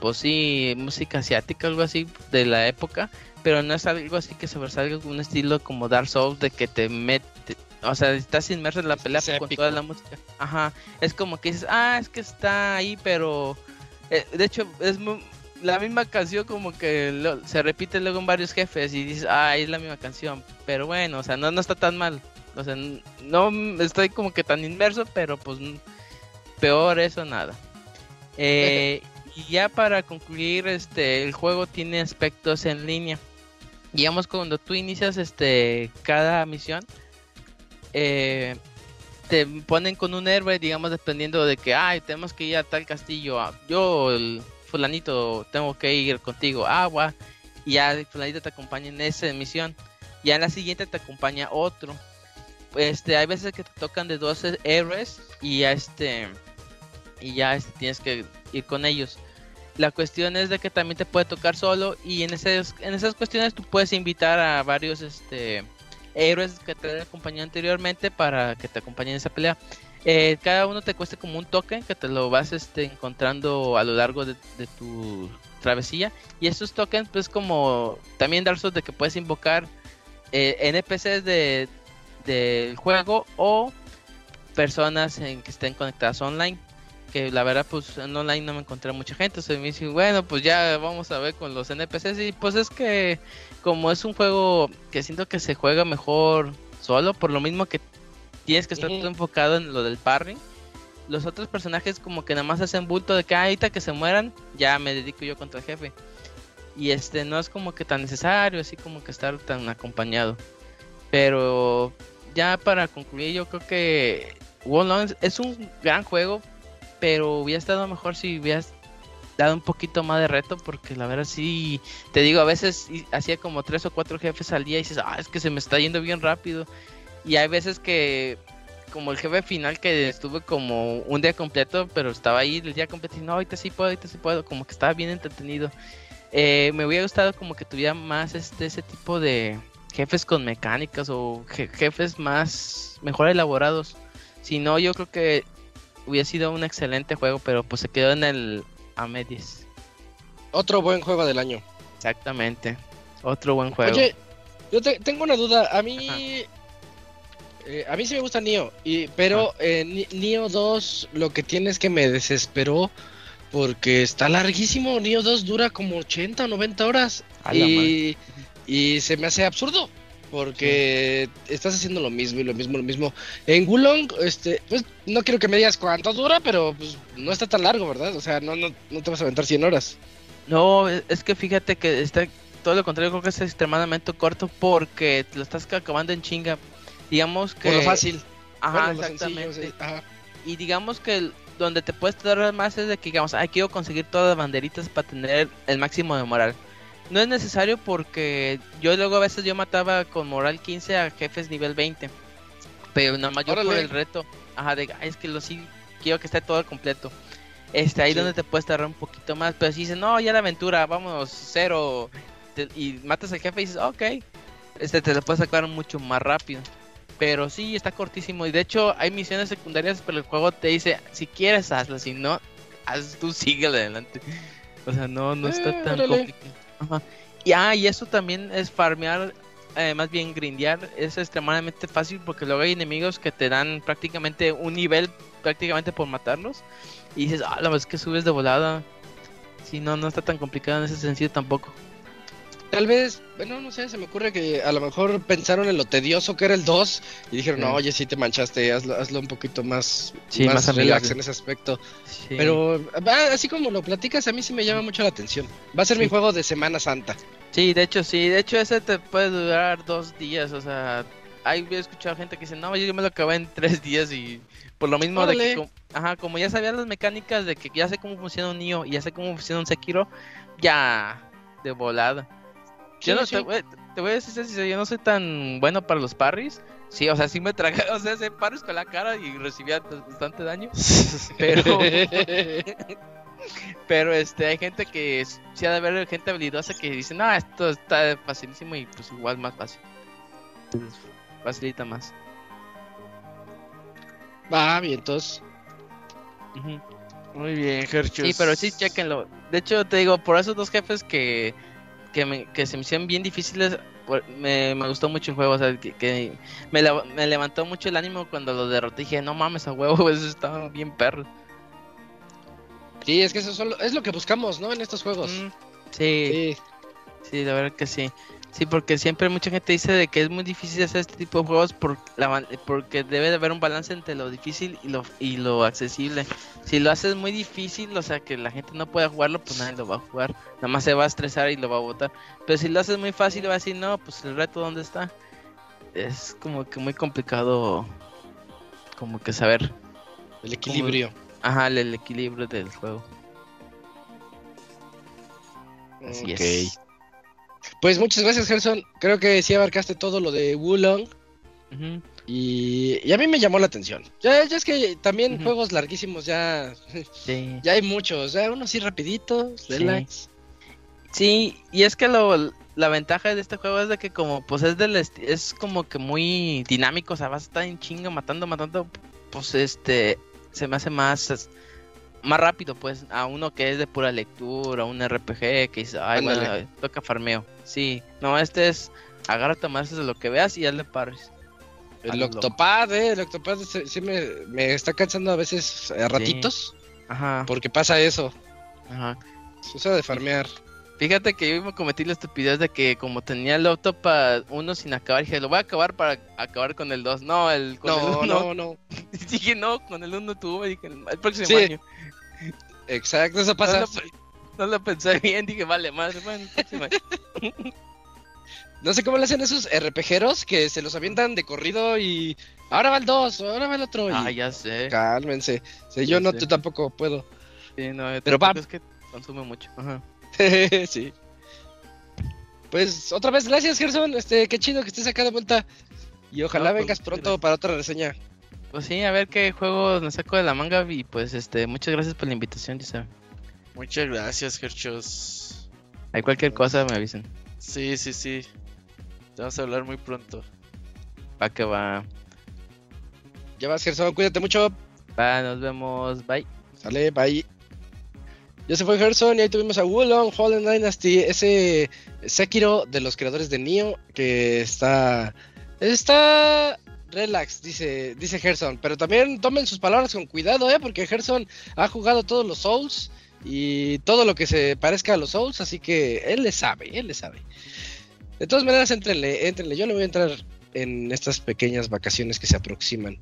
pues sí, música asiática, algo así de la época, pero no es algo así que sobresalga un estilo como Dark Souls de que te mete, o sea, estás inmerso en la pelea Es con épico. toda la música. Ajá, es como que dices, ah, es que está ahí, pero eh, de hecho es mu- la misma canción como que lo- se repite luego en varios jefes y dices, ah, es la misma canción, pero bueno, o sea, no, no está tan mal. O sea, no estoy como que tan inmerso, pero pues Peor eso nada. *laughs* Eh, y ya para concluir, este, el juego tiene aspectos en línea. Digamos cuando tú inicias este cada misión, eh, te ponen con un héroe, digamos dependiendo de que, ay, tenemos que ir a tal castillo. ah, Yo, el fulanito, tengo que ir contigo, agua. Y ya el fulanito te acompaña en esa misión. Ya en la siguiente te acompaña otro. Este, hay veces que te tocan de 12 héroes y ya este y ya este, tienes que ir con ellos. La cuestión es de que también te puede tocar solo y en esas, en esas cuestiones tú puedes invitar a varios este héroes que te han acompañado anteriormente para que te acompañen en esa pelea. Eh, cada uno te cuesta como un token que te lo vas este, encontrando a lo largo de, tu travesía. Y esos tokens, pues como también Dark Souls de que puedes invocar eh, NPCs de, del juego o personas en que estén conectadas online. Que la verdad, pues en online no me encontré mucha gente. Se me dice, bueno, pues ya vamos a ver con los NPCs. Y pues es que, como es un juego que siento que se juega mejor solo, por lo mismo que tienes que estar todo enfocado en lo del parry. Los otros personajes, como que nada más hacen bulto de que "Ah, ahorita que se mueran, ya me dedico yo contra el jefe. Y este no es como que tan necesario, así como que estar tan acompañado. Pero ya para concluir, yo creo que Wallon es un gran juego, pero hubiera estado mejor si hubieras dado un poquito más de reto, porque la verdad sí, te digo, a veces hacía como tres o cuatro jefes al día y dices, ah, es que se me está yendo bien rápido. Y hay veces que, como el jefe final que estuve como un día completo, pero estaba ahí el día completo y no, ahorita sí puedo, ahorita sí puedo, como que estaba bien entretenido. Eh, me hubiera gustado como que tuviera más este ese tipo de jefes con mecánicas o je- jefes más mejor elaborados. Si no, yo creo que hubiera sido un excelente juego, pero pues se quedó en el a medias. Otro buen juego del año. Exactamente. Otro buen juego. Oye, yo te- tengo una duda. A mí. eh, a mí sí me gusta Nio. Y, pero eh, Ni- Nio 2 lo que tiene es que me desesperó. Porque está larguísimo. Nio 2 dura como 80 o 90 horas. Y, y se me hace absurdo. Porque estás haciendo lo mismo y lo mismo, lo mismo. En Wulong, este, pues no quiero que me digas cuánto dura, pero pues no está tan largo, ¿verdad? O sea, no, no, no te vas a aventar 100 horas. No, es que fíjate que está todo lo contrario, creo que es extremadamente corto porque lo estás acabando en chinga. Digamos que. Por lo fácil. Ajá, Bueno, lo sencillo, exactamente. sí, ajá. Y digamos que donde te puedes tardar más es de que digamos, ay, quiero conseguir todas las banderitas para tener el máximo de moral. No es necesario porque yo luego a veces yo mataba con moral 15 a jefes nivel 20. Pero nada más yo por el reto. Ajá, de "Ay, es que lo sí quiero que esté todo completo. Este, ahí Sí. donde te puedes tardar un poquito más. Pero si dices, no, ya la aventura, vámonos, cero. te- y matas al jefe y dices, ok. Este, te lo puedes sacar mucho más rápido. Pero sí, está cortísimo. Y de hecho, hay misiones secundarias, pero el juego te dice, si quieres, hazlas. Si no, haz tú, *laughs* sigue adelante. O sea, no, no está Eh, tan órale. complicado. Ajá. Y, ah, y eso también es farmear, eh, más bien grindear. Es extremadamente fácil porque luego hay enemigos que te dan prácticamente un nivel prácticamente por matarlos. Y dices, ah, la es que subes de volada. Si no, no está tan complicado en ese sentido tampoco. Tal vez, bueno, no sé, se me ocurre que a lo mejor pensaron en lo tedioso que era el 2 y dijeron, no, oye, sí te manchaste, hazlo, hazlo un poquito más, Sí, más, más relax amigable. en ese aspecto. Sí. Pero ah, así como lo platicas, a mí sí me llama mucho la atención. Va a ser mi juego de Semana Santa. Sí, de hecho, sí. De hecho, ese te puede durar dos días. O sea, hay he escuchado gente que dice, no, yo me lo acabé en tres días y por lo mismo de que, ajá, como ya sabía las mecánicas de que ya sé cómo funciona un Nioh y ya sé cómo funciona un Sekiro, ya de volada. Yo no sí. Te, voy, te voy a decir sincero, yo no soy tan bueno para los parries. Sí, o sea, sí me traga, *laughs* o sea, hacía parries con la cara y recibía bastante daño. *laughs* Pero, *laughs* pero este, hay gente que sí ha de haber gente habilidosa que dice, no, esto está facilísimo y pues igual más fácil. Entonces, facilita más. Va, bien, entonces. Muy bien, Herchus. Sí, pero sí, chequenlo. De hecho, te digo, por esos dos jefes que, que, me- que se me hicieron bien difíciles, me, me gustó mucho el juego. O sea, que, que me, la- me levantó mucho el ánimo cuando lo derroté. Dije, no mames, a huevo, *laughs* eso estaba bien perro. Sí, es que eso solo- es lo que buscamos, ¿no? En estos juegos. Mm, sí, Sí. sí, la verdad que sí. Sí, porque siempre mucha gente dice de que es muy difícil hacer este tipo de juegos por la, porque debe de haber un balance entre lo difícil y lo, y lo accesible. Si lo haces muy difícil, o sea, que la gente no pueda jugarlo, pues nadie lo va a jugar. Nada más se va a estresar y lo va a botar. Pero si lo haces muy fácil, va a decir, no, pues el reto, ¿dónde está? Es como que muy complicado, como que saber, El equilibrio. ajá, el, el equilibrio del juego. Así Ok. es. Pues muchas gracias, Gerson. Creo que sí abarcaste todo lo de Wulong. Ujú. Y, y a mí me llamó la atención. Ya, ya es que también juegos larguísimos ya, Sí. *laughs* ya hay muchos. Ya unos sí rapiditos, relax. Sí, y es que lo, la ventaja de este juego es de que como pues es del es como que muy dinámico, o sea, vas a estar en chinga matando, matando, pues este se me hace más más rápido pues a uno que es de pura lectura, un RPG que dice, ay, bueno, toca farmeo. Sí, no, este es agárrate más de lo que veas y ya le pares. El. Octopad, eh, el Octopad se- sí me, me está cansando a veces a ratitos. Ajá, Porque pasa eso. ajá. Se usa de farmear. Fíjate que yo me cometí la estupidez de que como tenía el Octopad uno sin acabar, dije, lo voy a acabar para acabar con el 2. No, el con el No, uno. no, no. *laughs* Dije, no, con el 1 tuve, dije, el próximo Sí, año. Exacto, eso No pasa. lo, no lo pensé bien, dije, vale, madre, bueno, año. *laughs* *laughs* No sé cómo le hacen esos RPGeros que se los avientan de corrido y ahora va el 2, ahora va el otro. y Ah, ya sé. Cálmense. Sí, yo Ya no, sé. tú tampoco puedo. Sí, no, yo Pero va. es que consume mucho. Ajá. *laughs* sí. Pues otra vez, gracias Gerson. Este, qué chido que estés acá de vuelta. Y ojalá No, pues, vengas pronto gracias. para otra reseña. Pues sí, a ver qué juegos me saco de la manga y pues este, muchas gracias por la invitación, ya saben. Muchas gracias, Herchos. Hay cualquier cosa me avisen. Sí, sí, sí. Te vamos a hablar muy pronto. Va que va. Ya vas, Gerson, cuídate mucho. Va, nos vemos. Bye. Sale, bye. Ya se fue Gerson y ahí tuvimos a Wulong, Fallen Dynasty, ese Sekiro de los creadores de Nioh que está está relax, dice dice Gerson, pero también tomen sus palabras con cuidado, eh, porque Gerson ha jugado todos los Souls y todo lo que se parezca a los Souls, así que él le sabe, él le sabe. De todas maneras, entrenle, entrenle. Yo le voy a entrar en estas pequeñas vacaciones que se aproximan.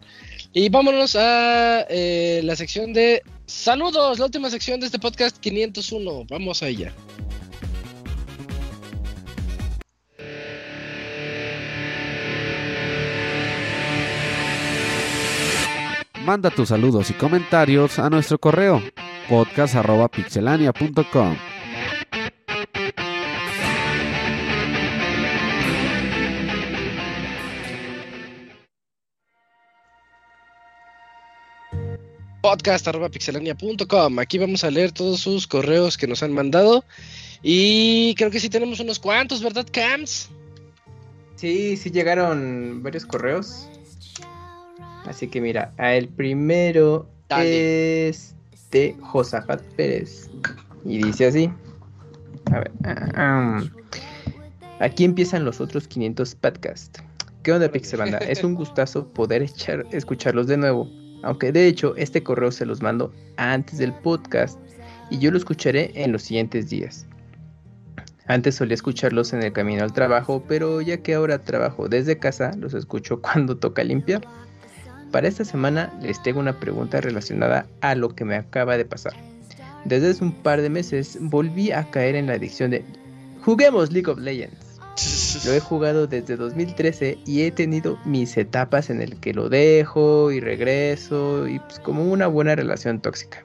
Y vámonos a eh, la sección de saludos, la última sección de este podcast 501. Vamos a Manda tus saludos y comentarios a nuestro correo podcast.pixelania.com. podcast.pixelania.com. Aquí vamos a leer todos sus correos que nos han mandado. Y creo que sí tenemos unos cuantos, ¿verdad, Cams? Sí, sí llegaron varios correos. Así que mira, el primero Dale. es de Josafat Pérez. Y dice así. A ver. ah, ah, aquí empiezan los otros 500 podcasts. ¿Qué onda, Pixelbanda? Es un gustazo poder echar, escucharlos de nuevo. Aunque de hecho este correo se los mando antes del podcast y yo lo escucharé en los siguientes días. Antes solía escucharlos en el camino al trabajo, pero ya que ahora trabajo desde casa, los escucho *laughs* cuando toca limpiar. Para esta semana les tengo una pregunta relacionada a lo que me acaba de pasar. Desde hace un par de meses volví a caer en la adicción de juguemos League of Legends. Lo he jugado desde 2013 y he tenido mis etapas en el que lo dejo y regreso y pues como una buena relación tóxica.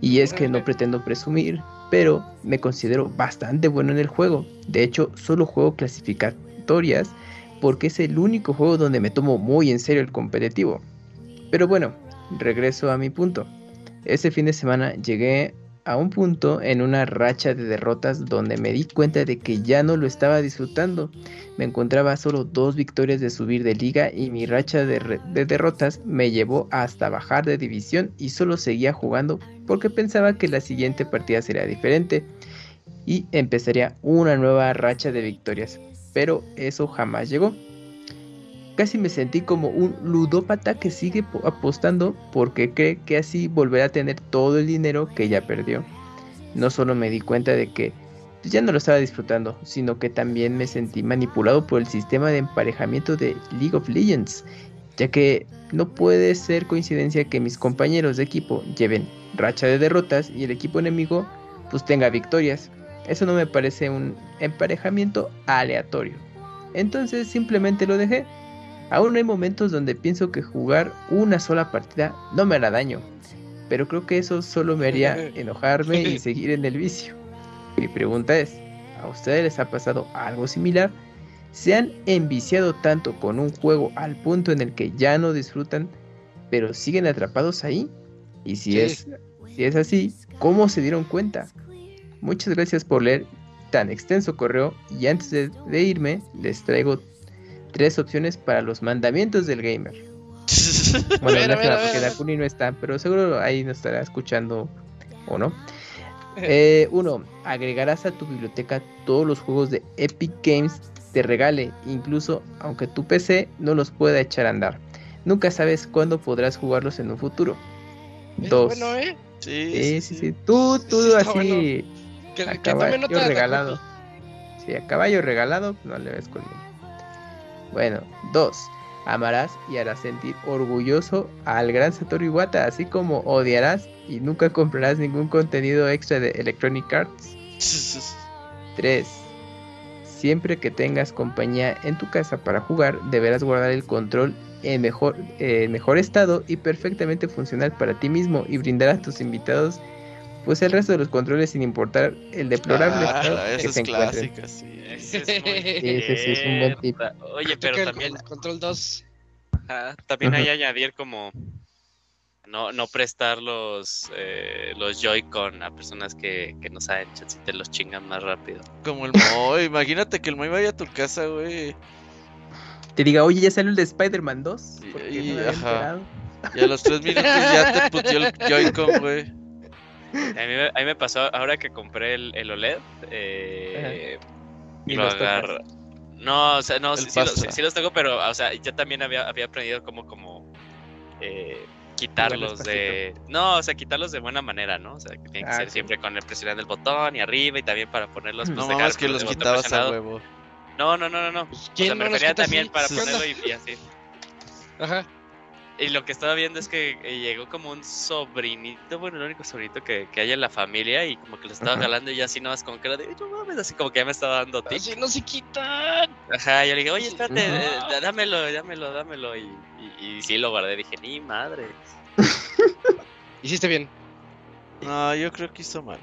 Y es que no pretendo presumir, pero me considero bastante bueno en el juego. De hecho, solo juego clasificatorias porque es el único juego donde me tomo muy en serio el competitivo. Pero bueno, regreso a mi punto. Ese fin de semana llegué a un punto en una racha de derrotas donde me di cuenta de que ya no lo estaba disfrutando. Me encontraba solo dos victorias de subir de liga y mi racha de derrotas me llevó hasta bajar de división y solo seguía jugando porque pensaba que la siguiente partida sería diferente y empezaría una nueva racha de victorias. Pero eso jamás llegó. Casi me sentí como un ludópata que sigue po- apostando porque cree que así volverá a tener todo el dinero que ya perdió. No solo me di cuenta de que pues ya no lo estaba disfrutando, sino que también me sentí manipulado por el sistema de emparejamiento de League of Legends, ya que no puede ser coincidencia que mis compañeros de equipo lleven racha de derrotas y el equipo enemigo pues tenga victorias. Eso no me parece un emparejamiento aleatorio. Entonces simplemente lo dejé. Aún hay momentos donde pienso que jugar una sola partida no me hará daño, pero creo que eso solo me haría *laughs* enojarme y seguir en el vicio. Mi pregunta es, ¿a ustedes les ha pasado algo similar? ¿Se han enviciado tanto con un juego al punto en el que ya no disfrutan, pero siguen atrapados ahí? Y si, Sí. es, si es así, ¿cómo se dieron cuenta? Muchas gracias por leer tan extenso correo y antes de, de irme les traigo tres opciones para los mandamientos del gamer. *laughs* Bueno, A ver, a ver, lástima a ver, porque. Dakuni no está, pero seguro ahí nos estará escuchando o no. Eh, uno, agregarás a tu biblioteca todos los juegos de Epic Games te regale, incluso aunque tu PC no los pueda echar a andar. Nunca sabes cuándo podrás jugarlos en un futuro. Es Dos. Bueno, ¿eh? Sí, Sí, sí, sí. Tú, tú Sí, así, bueno. Que, a que caballo de regalado. Sí, a caballo regalado, no le ves conmigo. Bueno, dos. Amarás y harás sentir orgulloso al gran Satoru Iwata, así como odiarás y nunca comprarás ningún contenido extra de Electronic Arts. 3. Siempre que tengas compañía en tu casa para jugar, deberás guardar el control en mejor, en mejor estado y perfectamente funcional para ti mismo y brindar a tus invitados pues el resto de los controles sin importar el deplorable Ah, estado que se es clásica, sí. Ese es muy ese sí es un buen tip. Oye, pero también, con- Control 2. ajá, también hay Ujú. añadir como no, no prestar los, eh, los Joy-Con a personas que, que no saben si te los chingan más rápido. Como el Moy, imagínate que el Moy vaya a tu casa, güey. Te diga, oye, ya salió el de Spider-Man 2. Y- no ajá. Y a los tres minutos ya te puteó el Joy-Con, güey. A mí, me- a mí me pasó ahora que compré el, el OLED. Eh, Y lo los tocas. agarro. No, o sea, no, sí, sí los, sí los tengo, pero, o sea, yo también había, había aprendido cómo, como, eh, quitarlos de... No, o sea, quitarlos de buena manera, ¿no? O sea, que tiene que Ah, ser sí. siempre con el presionando el botón y arriba y también para ponerlos... pues, No dejar mames que los quitabas a huevo. No, no, no, no, no. Pues, O ¿quién sea, me no refería también así? para ponerlo y, y así. Ajá. Y lo que estaba viendo es que eh, llegó como un sobrinito, bueno, el único sobrinito que, que hay en la familia y como que lo estaba Ajá. jalando y yo así nomás como que era de, no mames, así como que ya me estaba dando tic. Así no se quitan. Ajá, yo le dije, oye, espérate, No. eh, dámelo, dámelo, dámelo. Y, y, y sí lo guardé, dije, ni madre. *laughs* Hiciste bien. No, yo creo que hizo mal.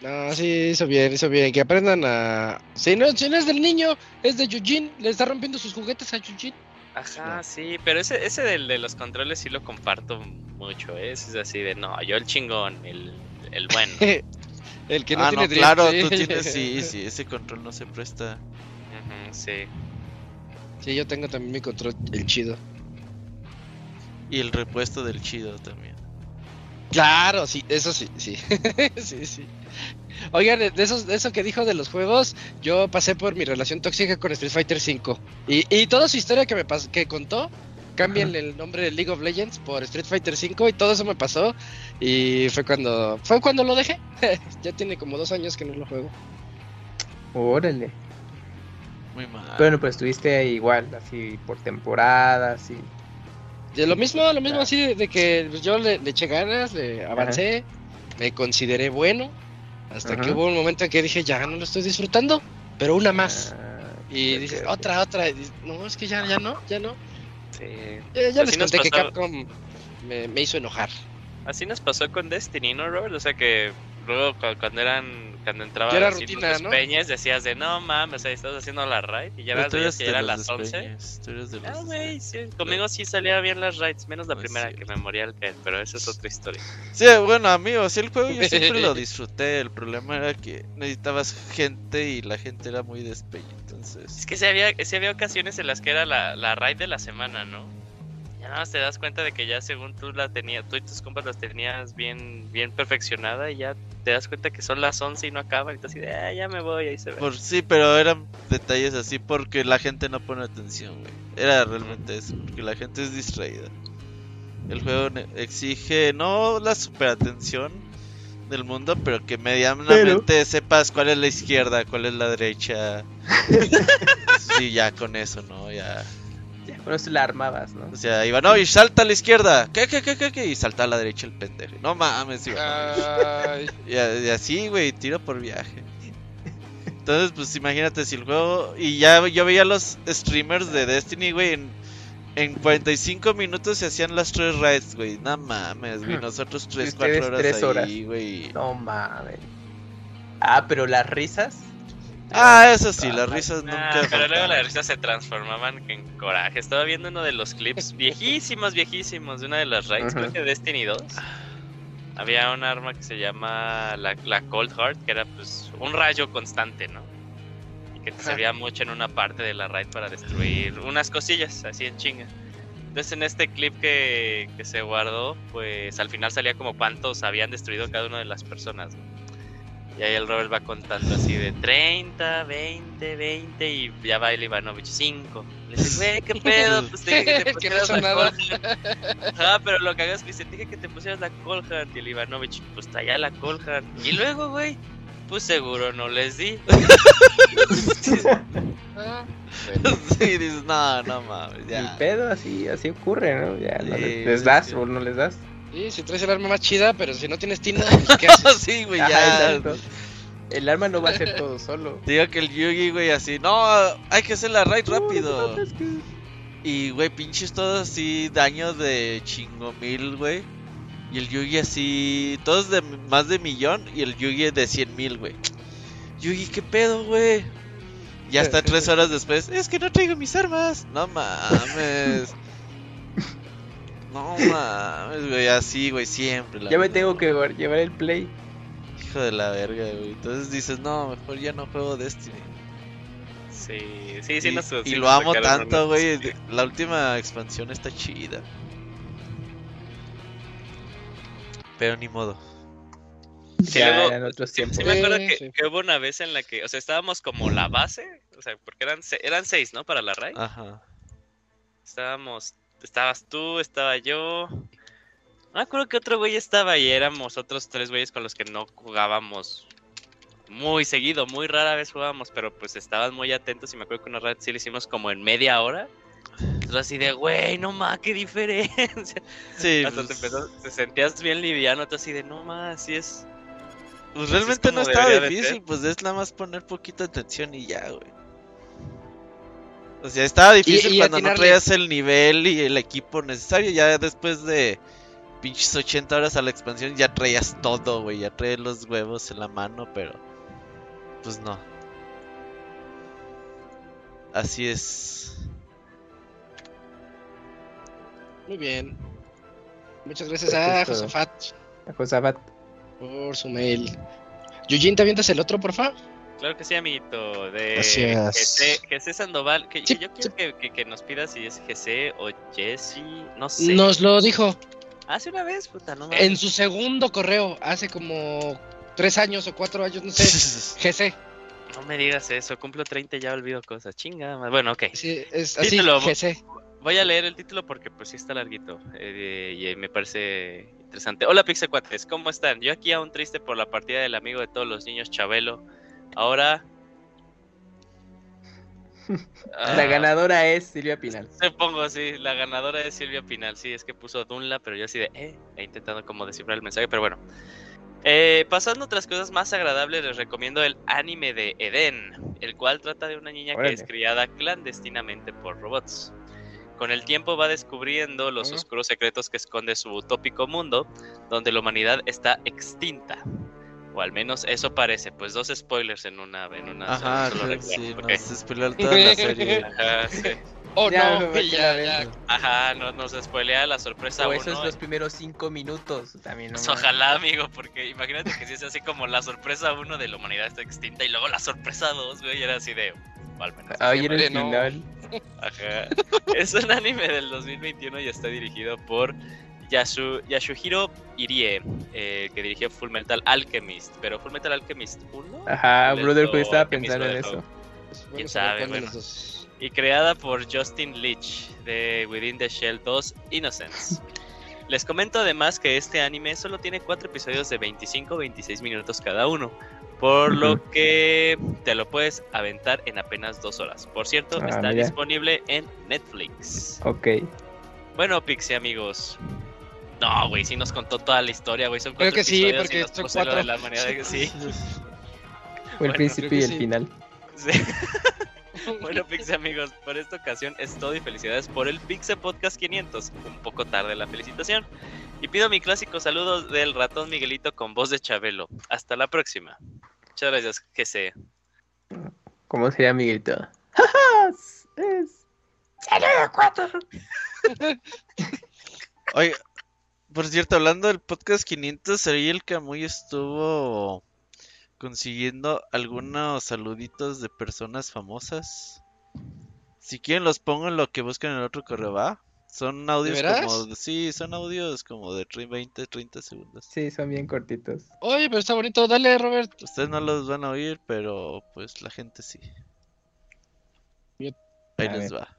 No, sí, hizo bien, hizo bien. Que aprendan a. Si no, si no es del niño, es de Yujin. Le está rompiendo sus juguetes a Yujin. Ajá, sí, pero ese, ese del de los controles sí lo comparto mucho, ¿eh? Ese es así de, no, yo el chingón, el, el bueno. *laughs* El que no ah, tiene no, claro, sí. tú tienes, *laughs* sí, sí, ese control no se presta. Ujú, sí. Sí, yo tengo también mi control, el chido. Y el repuesto del chido también. Claro, sí, eso sí, sí. *laughs* sí, sí. *laughs* Oigan, de esos, de eso que dijo de los juegos, yo pasé por mi relación tóxica con Street Fighter V. Y, y toda su historia que me pas- que contó, cámbienle el nombre de League of Legends por Street Fighter V y todo eso me pasó. Y fue cuando, fue cuando lo dejé. *laughs* ya tiene como dos años que no lo juego. Órale. Muy mal. Bueno, pues estuviste igual, así por temporadas y... De lo mismo, lo mismo así de, de que yo le, le eché ganas, le avancé, me consideré bueno, hasta Ajá. que hubo un momento en que dije, ya no lo estoy disfrutando, pero una más. Ah, Y ok, dices, ok. otra, otra. y dices, no, es que ya, ya no, ya no. Sí. Ya, ya les Así nos conté que pasó. Capcom me, me hizo enojar. Así nos pasó con Destiny, ¿no, Robert? O sea que luego cu- cuando eran, cuando entraba Ya era rutina, los ¿no? peñas decías de no mames, sea, estás haciendo la raid y ya Pero las tú eres que de los las 11. despeñes, tú eres de Ah, los güey, sí, conmigo sí salía bien las raids, menos la No es primera que cierto. me moría el pet, pero eso es otra historia. Sí, bueno, amigo, sí, el juego yo siempre lo disfruté. El problema era que necesitabas gente y la gente era muy despeña. Entonces, Es que sí había, sí había ocasiones en las que era la, la raid de la semana, ¿no? Nada más te das cuenta de que ya según tú la tenías, tú y tus compas las tenías bien, bien perfeccionada y ya te das cuenta que son las 11 y no acaban y tú así de, ah, ya me voy, ahí se ve. por sí, pero eran detalles así porque la gente no pone atención, güey. Era realmente eso, porque la gente es distraída. El juego exige no la super atención, del mundo, pero que medianamente sepas cuál es la izquierda, cuál es la derecha. *laughs* sí, ya con eso, ¿no? Ya. Con eso la armabas, ¿no? O sea, Ivanovich, salta a la izquierda. ¿Qué, qué, qué, qué, qué? Y salta a la derecha el pendejo. No mames, Ivanovich. Ay, *laughs* Y, así, güey, tiro por viaje. Entonces, pues imagínate si el juego. Y ya yo veía los streamers de Destiny, güey. En, en 45 minutos se hacían las tres raids, güey. No mames, güey. Hmm. Nosotros Y 3, ustedes 4 horas tres horas. ahí, güey. No mames. Ah, pero las risas. Ah, eso sí, las risas Nah, nunca. pero luego las risas se transformaban en coraje. Estaba viendo uno de los clips *laughs* viejísimos, viejísimos de una de las raids, creo que de Destiny 2. Había un arma que se llama la, la Cold Heart, que era pues un rayo constante, ¿no? Y que te servía mucho en una parte de la raid para destruir unas cosillas, así en chinga. Entonces en este clip que, que se guardó, pues al final salía como cuántos habían destruido cada una de las personas. ¿no? Y ahí el Robert va contando así de 30, 20, 20 y ya va el Ivanovich 5. Le dice, güey, ¿qué pedo? *laughs* Pues te dije que te *laughs* Que no pusieras la Heart". Ajá, pero lo que hagas es que dice, te dije que te pusieras la Cold Heart y el Ivanovich, pues traía la Cold Heart. Y luego, güey, pues seguro no les di. *laughs* ah, sí, dices, no, no mames, ya. pedo, así, así ocurre, ¿no? Ya no Sí, les, les das sí. o no les das. Sí, si traes el arma más chida, pero si no tienes tino, *laughs* pues, ¿qué haces? sí, güey, ya. exacto. El arma no va a ser *laughs* todo solo. Digo que el Yugi, güey, así, no, hay que hacer la raid rápido. Y, güey, pinches todos así, daños de chingo mil, güey. Y el Yugi así, todos de más de millón y el Yugi de cien mil, güey. Yugi, ¿qué pedo, güey? Ya hasta *laughs* tres horas después, es que no traigo mis armas. No mames. No mames, güey, así, güey, siempre. la Ya me tengo que llevar el play. Hijo de la verga, güey. Entonces dices, no, mejor ya no juego Destiny. Sí, sí, sí, y, nos- y sí lo amo tanto, güey. La última expansión está chida. Pero ni modo. Sí, ya luego- eran otros tiempos. sí me acuerdo que, sí. que hubo una vez en la que, o sea, estábamos como la base, o sea, porque eran, eran seis, ¿no? Para la raid. Ajá. Estábamos, estabas tú, estaba yo. No me acuerdo que otro güey estaba y éramos otros tres güeyes con los que no jugábamos muy seguido, muy rara vez jugábamos, pero pues estaban muy atentos y me acuerdo que una raid sí la hicimos como en media hora. Entonces así de, güey, no más, qué diferencia. Sí, Hasta te, pues, empezó, te sentías bien liviano, tú así de, no más, así es. pues así es realmente no estaba difícil. Pues es nada más poner poquita atención y ya, güey. O sea, estaba difícil y cuando no traías el nivel y el equipo necesario. Ya después de pinches 80 horas a la expansión, ya traías todo, güey. Ya traías los huevos en la mano, pero. Pues no. Así es. Muy bien. Muchas gracias a Josafat Josabat. por su mail. Yujin, ¿te avientas el otro, porfa? Claro que sí, amiguito. De Gracias. GC, Sandoval. Que, Sí, yo sí. quiero que, que- que nos pidas si es GC o Jesse. No sé. Nos lo dijo Hace una vez, puta, no en su segundo correo, hace como tres años o cuatro años, no sé. *laughs* GC. No me digas eso. Cumplo 30 y ya olvido cosas. Chinga. Bueno, ok. Sí, es así, Título. GC. Voy a leer el título porque pues sí está larguito. eh, y me parece interesante. Hola Pixecuates, ¿cómo están? Yo aquí aún triste por la partida del amigo de todos los niños, Chabelo. Ahora... *laughs* La Ah, ganadora es Silvia Pinal. *laughs* Te pongo así, la ganadora es Silvia Pinal. Sí, es que puso Dunla, pero yo así de, eh, he intentado como descifrar el mensaje, pero bueno. Eh, pasando a otras cosas más agradables, les recomiendo el anime de Eden, el cual trata de una niña Órale. que es criada clandestinamente por robots. Con el tiempo va descubriendo los oscuros secretos que esconde su utópico mundo, donde la humanidad está extinta. O al menos eso parece, pues dos spoilers en una, en una Ajá, solo sí, recuerdo, sí, nos spoilearon toda la serie. *laughs* Ajá, sí. Oh, Ya, no, ya, ya. Ajá, no, nos spoilea la sorpresa O uno. esos los primeros cinco minutos también. no Pues ojalá, amigo, porque imagínate que si es así como la sorpresa uno de la humanidad está extinta y luego la sorpresa dos, güey, era así de... o al menos era el no. final. Ajá. Es un anime del 2021 y está dirigido por Yasu, Yasuhiro Irie, eh, que dirigió Full Metal Alchemist. Pero Full Metal Alchemist 1. Ajá, ¿O Brotherhood o estaba pensando en eso. Pues, ¿Quién sabe? y creada por Justin Leach de Within the Shell 2 Innocence. Les comento además que este anime solo tiene cuatro episodios de 25-26 minutos cada uno, por lo que te lo puedes aventar en apenas dos horas. Por cierto, Ah, está mira. disponible en Netflix. Ok. Bueno, Pixie amigos. No, güey, sí nos contó toda la historia, güey. Son Creo cuatro que sí, episodios y porque nos son puso lo cuatro. de la humanidad de que sí. *laughs* *laughs* Fue el Bueno, principio y el sí. final. Sí. *laughs* bueno, Pixie amigos, por esta ocasión es todo y felicidades por el Pixie Podcast 500. Un poco tarde la felicitación. Y pido mi clásico saludo del ratón Miguelito con voz de Chabelo. Hasta la próxima. Muchas gracias, que se. ¿Cómo sería Miguelito? es... Oye, por cierto, hablando del podcast 500, ahí el Camuy estuvo consiguiendo algunos saluditos de personas famosas. Si quieren los pongo en lo que buscan en el otro correo, ¿va? Son audios como... Sí, son audios como de tre- 20, 30 segundos. Sí, son bien cortitos. Oye, pero está bonito. Dale, Robert. Ustedes no los van a oír, pero pues la gente sí. Bien. Ahí A les ver. va.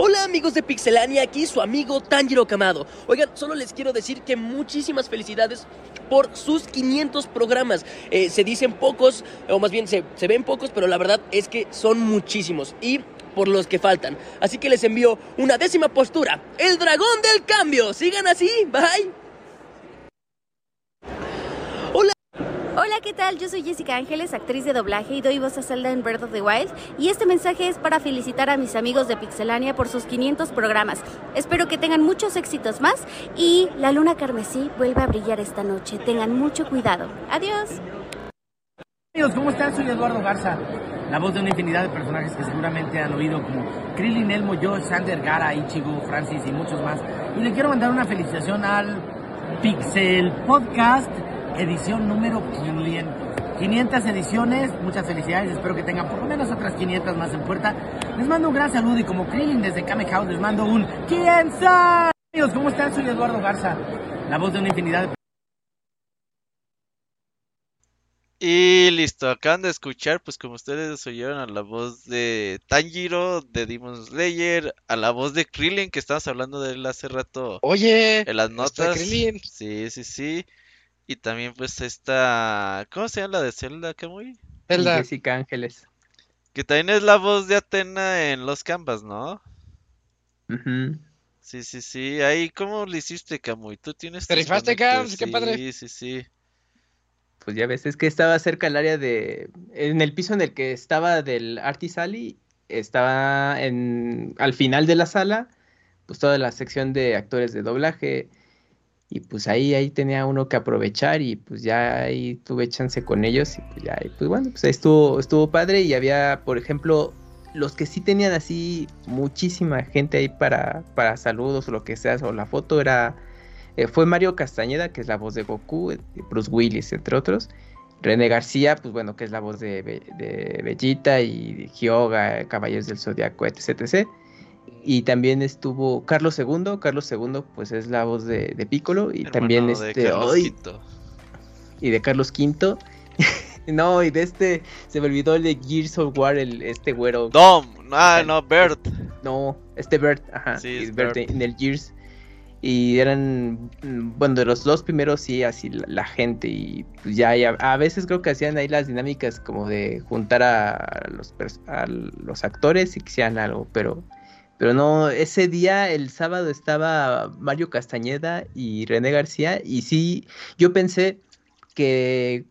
Hola amigos de Pixelania, aquí su amigo Tanjiro Kamado. Oigan, solo les quiero decir que muchísimas felicidades por sus 500 programas. Eh, se dicen pocos, o más bien se, se ven pocos, pero la verdad es que son muchísimos. Y por los que faltan. Así que les envío una décima postura. El dragón del cambio. Sigan así. Bye. Hola, ¿qué tal? Yo soy Jessica Ángeles, actriz de doblaje y doy voz a Zelda en Breath of the Wild. Y este mensaje es para felicitar a mis amigos de Pixelania por sus 500 programas. Espero que tengan muchos éxitos más y la luna carmesí vuelve a brillar esta noche. Tengan mucho cuidado. Adiós. Amigos, ¿cómo están? Soy Eduardo Garza, la voz de una infinidad de personajes que seguramente han oído como Krillin, Elmo, Josh, Sander, Gara, Ichigo, Francis y muchos más. Y le quiero mandar una felicitación al Pixel Podcast, edición número 500. 500 ediciones, muchas felicidades, espero que tengan por lo menos otras 500 más en puerta. Les mando un gran saludo y como Krillin desde Kame House les mando un ¿Quién sabe? Amigos, ¿cómo están? Soy Eduardo Garza, la voz de una infinidad de Y listo, acaban de escuchar, pues como ustedes oyeron, a la voz de Tanjiro, de Demon Slayer, a la voz de Krillin, que estábamos hablando de él hace rato Oye, en las notas. Krillin. Sí, sí, sí. Y también pues esta... ¿Cómo se llama la de Zelda, Kamui? Zelda. Jessica Ángeles. Que también es la voz de Atena en los Canvas, ¿no? Sí, sí, sí. Ahí, ¿cómo lo hiciste, Kamui? Tú tienes ¿Te rifaste. Cams? Qué padre. Sí, sí, sí. Pues ya ves, es que estaba cerca del área de... En el piso en el que estaba del Artisali, estaba en... al final de la sala, pues toda la sección de actores de doblaje. Y pues ahí, ahí tenía uno que aprovechar y pues ya ahí tuve chance con ellos y pues ya, pues bueno, pues ahí estuvo, estuvo padre y había, por ejemplo, los que sí tenían así muchísima gente ahí para, para saludos o lo que sea, o la foto era, eh, fue Mario Castañeda, que es la voz de Goku, eh, Bruce Willis, entre otros. René García, pues bueno, que es la voz de, de Bellita y Hyoga, Caballeros del Zodiaco, etc. Y también estuvo Carlos II, Carlos II pues es la voz de, de Piccolo y también Hermano de este, Carlos y de Carlos V. *laughs* no, y de este, se me olvidó el de Gears of War, el, este güero. Dom, ah, no, Bert. No, este Bert, ajá, Sí, es Bert Bert. en el Gears. Y eran, bueno, de los dos primeros sí, así la, la gente. Y pues ya, ya, a veces creo que hacían ahí las dinámicas como de juntar a los, a los actores y que hacían algo, pero, pero no, ese día, el sábado, estaba Mario Castañeda y René García. Y sí, yo pensé que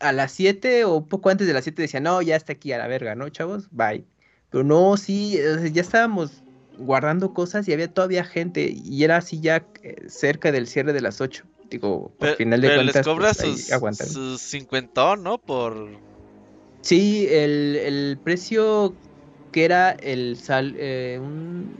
a las 7 o poco antes de las 7 decían, no, ya está aquí a la verga, ¿no, chavos? Bye. Pero no, sí, ya estábamos guardando cosas y había todavía gente y era así ya eh, cerca del cierre de las 8. Digo, Pe- final de pero cuentas, les cobra pues, ahí sus, sus 50, ¿no? Por... Sí, el, el precio que era el sal, eh, un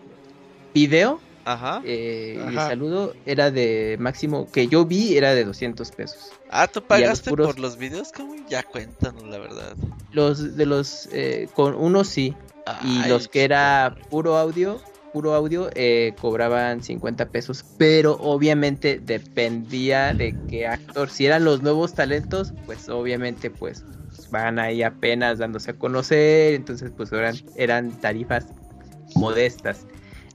video Ajá. eh, y el saludo era de máximo que yo vi era de 200 pesos. Ah, ¿tú los pagaste puros- por los videos, Kamui? Ya cuéntanos la verdad. Los de los eh, con unos sí y los que era puro audio puro audio, eh, cobraban 50 pesos. Pero obviamente dependía de qué actor. Si eran los nuevos talentos, pues obviamente pues van ahí apenas dándose a conocer. Entonces pues eran, eran tarifas modestas.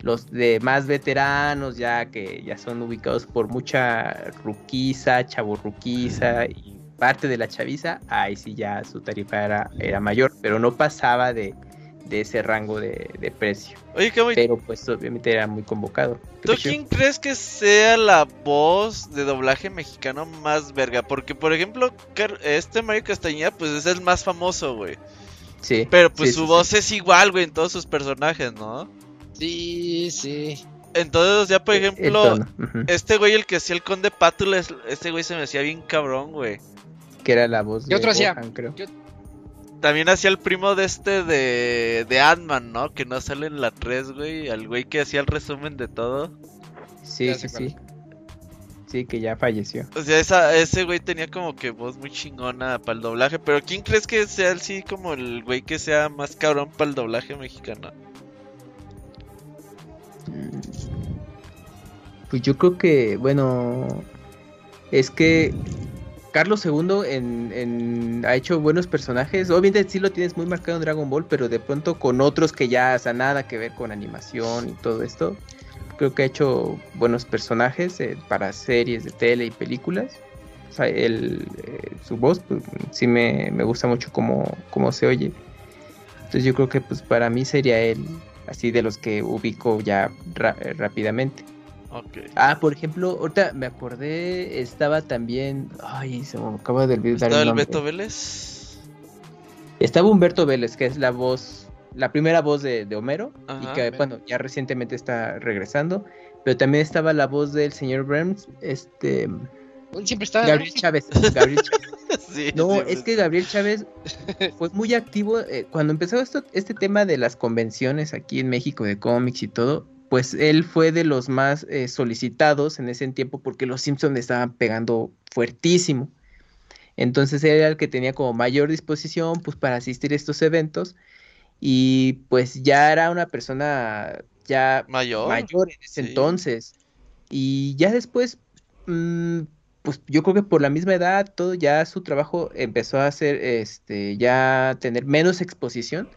Los de más veteranos, ya que ya son ubicados por mucha ruquiza, chaburruquiza y parte de la chaviza, ahí sí ya su tarifa era, era mayor, pero no pasaba de, de ese rango de, de precio. Oye, qué muy... Pero pues obviamente era muy convocado. ¿Tú quién crees que sea la voz de doblaje mexicano más verga? Porque, por ejemplo, este Mario Castañeda, pues es el más famoso, güey. Sí. Pero pues sí, su sí, voz sí. es igual, güey, en todos sus personajes, ¿no? Sí, sí. Entonces, ya por ejemplo, este güey, el que hacía el conde Pátula, es- este güey se me hacía bien cabrón, güey. Que era la voz ¿Qué de otro hacía? Gohan, creo. También hacía el primo de este de, de Ant-Man, ¿no? Que no sale en la 3, güey. Al güey que hacía el resumen de todo. Sí, Ya sí, sí. Sí, que ya falleció. O sea, esa, ese güey tenía como que voz muy chingona para el doblaje. Pero ¿quién crees que sea así como el güey que sea más cabrón para el doblaje mexicano? Pues yo creo que, bueno, es que Carlos II en, ha hecho buenos personajes. Obviamente sí lo tienes muy marcado en Dragon Ball, pero de pronto con otros que ya, o nada que ver con animación y todo esto. Creo que ha hecho buenos personajes eh, para series de tele y películas. O sea, eh, su voz, pues, sí me, me gusta mucho cómo, cómo se oye. Entonces yo creo que pues para mí sería él, así de los que ubico ya eh, rápidamente. Ah, por ejemplo, ahorita me acordé, estaba también, ay, se me acaba de olvidar ¿Estaba el el nombre. Beto Vélez? Estaba Humberto Vélez, que es la voz, la primera voz de, de Homero, Ajá. y que, bueno, ya recientemente está regresando, pero también estaba la voz del señor Burns, este, Él siempre está. Gabriel Chávez, Gabriel Chávez. *laughs* Sí, No, sí, es que Gabriel Chávez *laughs* fue muy activo eh, cuando empezó esto, este tema de las convenciones aquí en México de cómics y todo. Pues él fue de los más eh, solicitados en ese tiempo porque los Simpsons estaban pegando fuertísimo. Entonces él era el que tenía como mayor disposición pues para asistir a estos eventos y pues ya era una persona ya Mayor. mayor en ese sí. entonces. Y ya después, mm, pues yo creo que por la misma edad, todo ya su trabajo empezó a hacer, este, ya tener menos exposición.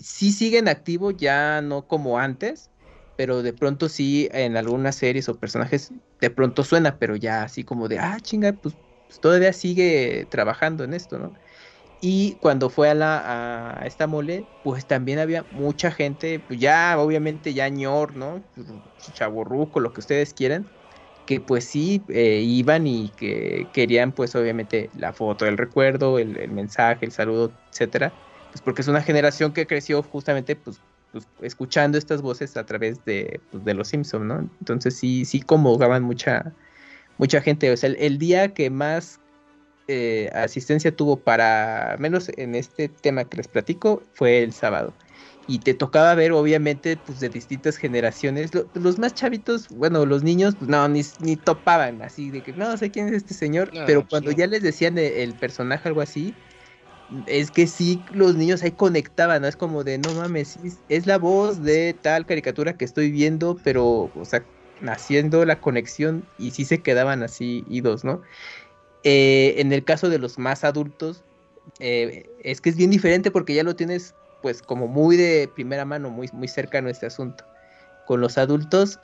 Sí sigue en activo, ya no como antes, pero de pronto sí en algunas series o personajes de pronto suena, pero ya así como de, ah, chinga, pues, pues todavía sigue trabajando en esto, ¿no? Y cuando fue a la a esta mole, pues también había mucha gente, pues ya obviamente ya ñor, ¿no? Chaborruco, lo que ustedes quieran, que pues sí eh, iban y que querían pues obviamente la foto, el recuerdo, el, el mensaje, el saludo, etcétera. Pues porque es una generación que creció justamente pues, pues, escuchando estas voces a través de, pues, de los Simpsons, ¿no? Entonces sí, sí convocaban mucha, mucha gente. O sea, el, el día que más eh, asistencia tuvo para, menos en este tema que les platico, fue el sábado. Y te tocaba ver, obviamente, pues de distintas generaciones. Lo- los más chavitos, bueno, los niños, pues no, ni, ni topaban así de que no sé quién es este señor. No, pero cuando ya les decían el, personaje, algo así, es que sí, los niños ahí conectaban, ¿no? Es como de, no mames, es- la voz de tal caricatura que estoy viendo, pero, o sea, haciendo la conexión y sí se quedaban así idos, ¿no? Eh, en el caso de los más adultos, eh, es que es bien diferente porque ya lo tienes pues como muy de primera mano, muy, muy cercano este asunto. Con los adultos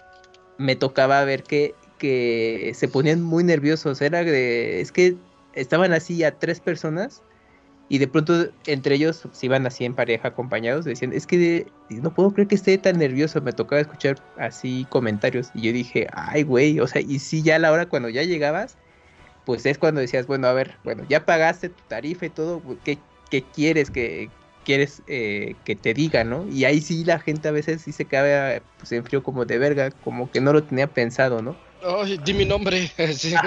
me tocaba ver que, que se ponían muy nerviosos, era es que estaban así a tres personas y de pronto entre ellos se iban así en pareja acompañados, decían, es que no puedo creer que esté tan nervioso, me tocaba escuchar así comentarios y yo dije, ay güey, o sea, y sí ya a la hora cuando ya llegabas, pues es cuando decías, bueno, a ver, bueno, ya pagaste tu tarifa y todo, ¿qué, qué quieres que quieres eh, que te diga, no? Y ahí sí la gente a veces sí se cabe pues en frío como de verga, como que no lo tenía pensado, ¿no? Ay, di mi nombre. *laughs* Sí. *laughs*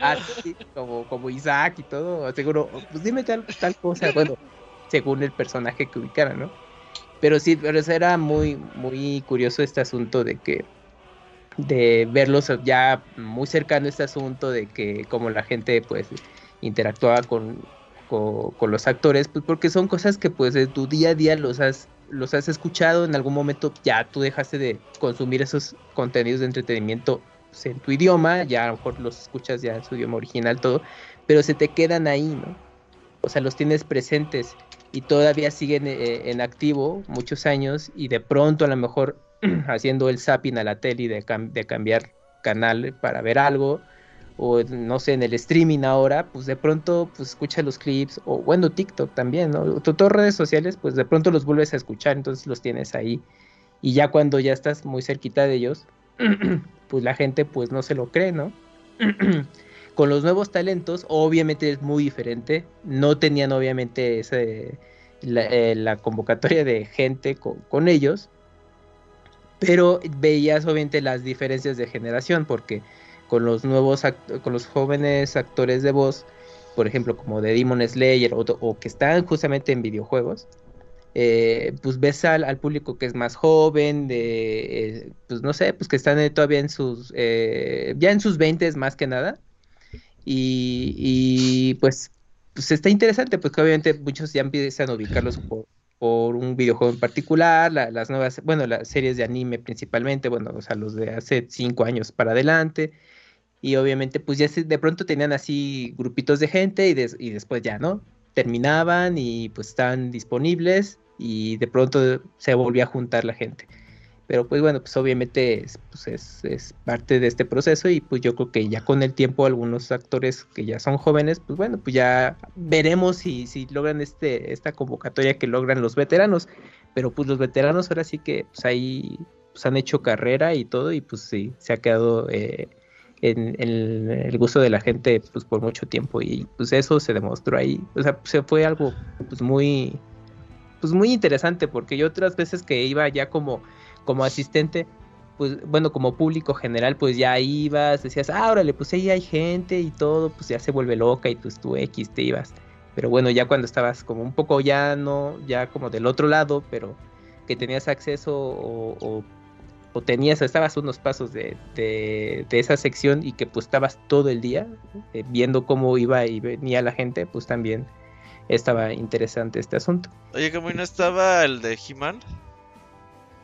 Así como, como Isaac y todo, seguro, pues dime tal, tal cosa, bueno, según el personaje que ubicara, ¿no? Pero sí, pero eso era muy, muy curioso este asunto de que de verlos ya muy cercano a este asunto de que como la gente pues interactuaba con, co- con, los actores, pues porque son cosas que pues de tu día a día los has, los has escuchado, en algún momento ya tú dejaste de consumir esos contenidos de entretenimiento pues, en tu idioma, ya a lo mejor los escuchas ya en su idioma original todo, pero se te quedan ahí, ¿no? O sea, los tienes presentes y todavía siguen eh, en activo muchos años y de pronto a lo mejor *clears throat* haciendo el zapping a la tele de cambiar canal para ver algo o no sé, en el streaming ahora, pues de pronto pues escuchas los clips o bueno, TikTok también, ¿no? To- Todas redes sociales, pues de pronto los vuelves a escuchar, entonces los tienes ahí y ya cuando ya estás muy cerquita de ellos, *clears throat* pues la gente pues no se lo cree, ¿no? *clears throat* Con los nuevos talentos, obviamente es muy diferente, no tenían obviamente ese, la, eh, la convocatoria de gente co- con ellos, pero veías obviamente las diferencias de generación, porque con los nuevos, con los jóvenes actores de voz, por ejemplo, como de Demon Slayer, o, que están justamente en videojuegos, eh, pues ves al, al público que es más joven, de, eh, pues no sé, pues que están todavía en sus, eh, ya en sus 20 más que nada, y, pues, pues está interesante, porque obviamente muchos ya empiezan a ubicarlos por, por un videojuego en particular, la- las nuevas, bueno, las series de anime principalmente, bueno, o sea, los de hace cinco años para adelante, y obviamente pues ya de pronto tenían así grupitos de gente y, y después ya, ¿no? Terminaban y pues estaban disponibles y de pronto se volvía a juntar la gente. Pero pues bueno, pues obviamente es, pues es, es parte de este proceso y pues yo creo que ya con el tiempo algunos actores que ya son jóvenes, pues bueno, pues ya veremos si, si logran este, esta convocatoria que logran los veteranos. Pero pues los veteranos ahora sí que pues ahí pues, han hecho carrera y todo y pues sí, se ha quedado eh, en, el gusto de la gente pues por mucho tiempo y pues eso se demostró ahí. O sea, se fue algo pues muy pues muy interesante porque yo otras veces que iba ya como como asistente pues bueno como público general pues ya ibas decías ah órale pues ahí hay gente y todo pues ya se vuelve loca y pues tú X te ibas pero bueno ya cuando estabas como un poco ya no ya como del otro lado pero que tenías acceso o, o tenías estabas unos pasos de, de, de esa sección y que pues estabas todo el día eh, viendo cómo iba y venía la gente pues también estaba interesante este asunto Oye, ¿cómo no estaba el de He-Man?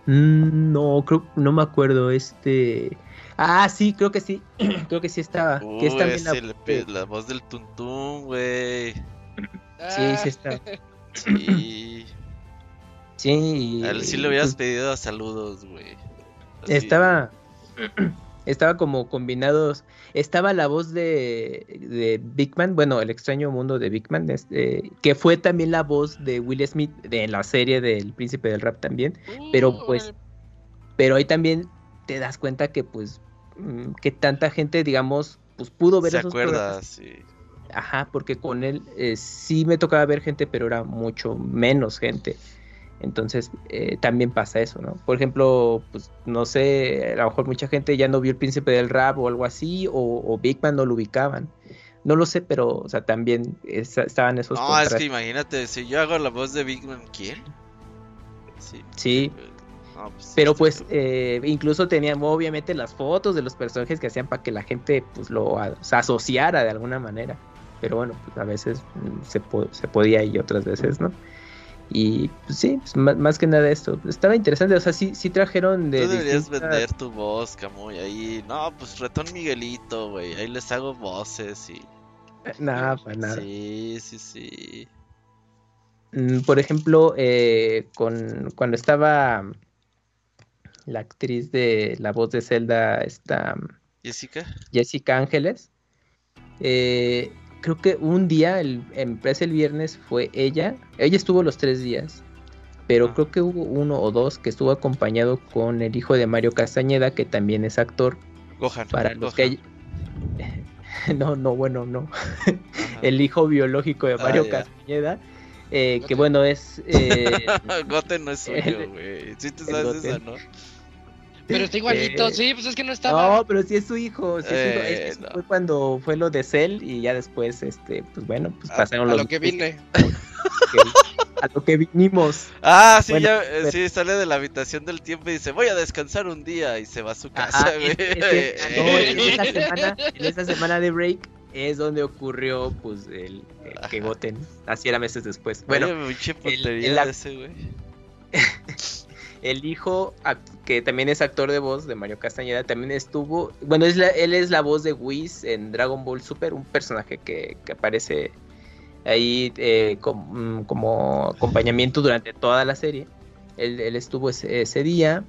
Mm, no, creo, no me acuerdo, este... Ah, sí, creo que sí, *clears throat* creo que sí estaba. que es también la... le la voz del Tuntún, güey. Sí, sí está. Sí. Sí, A él sí le hubieras pues, pedido saludos, güey. Así. estaba... *clears throat* Estaba como combinados. Estaba la voz de, de Big Man, bueno, el extraño mundo de Big Man, este, que fue también la voz de Will Smith de la serie del Príncipe del Rap también. Pero pues, pero ahí también te das cuenta que pues, mm, que tanta gente, digamos, pues pudo ver ¿Se esos acuerda? Sí. Ajá, porque con él eh, sí me tocaba ver gente, pero era mucho menos gente. Entonces eh, también pasa eso, ¿no? Por ejemplo, pues no sé, a lo mejor mucha gente ya no vio el príncipe del rap o algo así, o, o Big Man no lo ubicaban. No lo sé, pero, o sea, también estaban esos No, es que imagínate, si yo hago la voz de Big Man, ¿quién? Sí. Sí, No, pues, pero pues eh, incluso tenían obviamente las fotos de los personajes que hacían para que la gente pues lo o sea, asociara de alguna manera. Pero bueno, pues a veces mm, se, po- se podía y otras veces no. Y pues, sí, pues, más, que nada esto. Estaba interesante, o sea, sí, sí trajeron de... Tú deberías distintas- vender tu voz, Camuy, ahí. No, pues Retón Miguelito, güey. Ahí les hago voces y. Nada, para nada. Sí, sí, sí. Mm, Por ejemplo, eh, con, cuando estaba la actriz de la voz de Zelda, esta Jessica. Jessica Ángeles, eh, creo que un día, el, empresa el viernes, fue ella. Ella estuvo los tres días, pero creo que hubo uno o dos que estuvo acompañado con el hijo de Mario Castañeda, que también es actor. Gohan. Para los Gohan. que... *laughs* No, no, bueno, no. *laughs* el hijo biológico de Ah, Mario. Castañeda, eh, que bueno, es... eh, *laughs* Goten no es suyo, güey. Sí te sabes esa, ¿no? Pero está igualito, Eh, sí, pues es que no estaba. No, pero sí es su hijo. sí es su hijo. Es que Eh, eso no. fue cuando fue lo de Cell y ya después, este, pues bueno, pues A- pasaron a los lo que vine. *laughs* a lo que vinimos. Ah, sí, Bueno, ya, pero- sí, sale de la habitación del tiempo y dice, voy a descansar un día y se va a su casa, Ajá, es- es que- no, en esa *laughs* semana, en esa semana de break, es donde ocurrió pues el, el que voten así era meses después. Bueno, Oye, el- el ese, güey. *laughs* el hijo que también es actor de voz de Mario Castañeda también estuvo, bueno, es la- él es la voz de Whis en Dragon Ball Super, un personaje que, que aparece ahí eh, mm, como acompañamiento durante toda la serie. Él, estuvo ese, día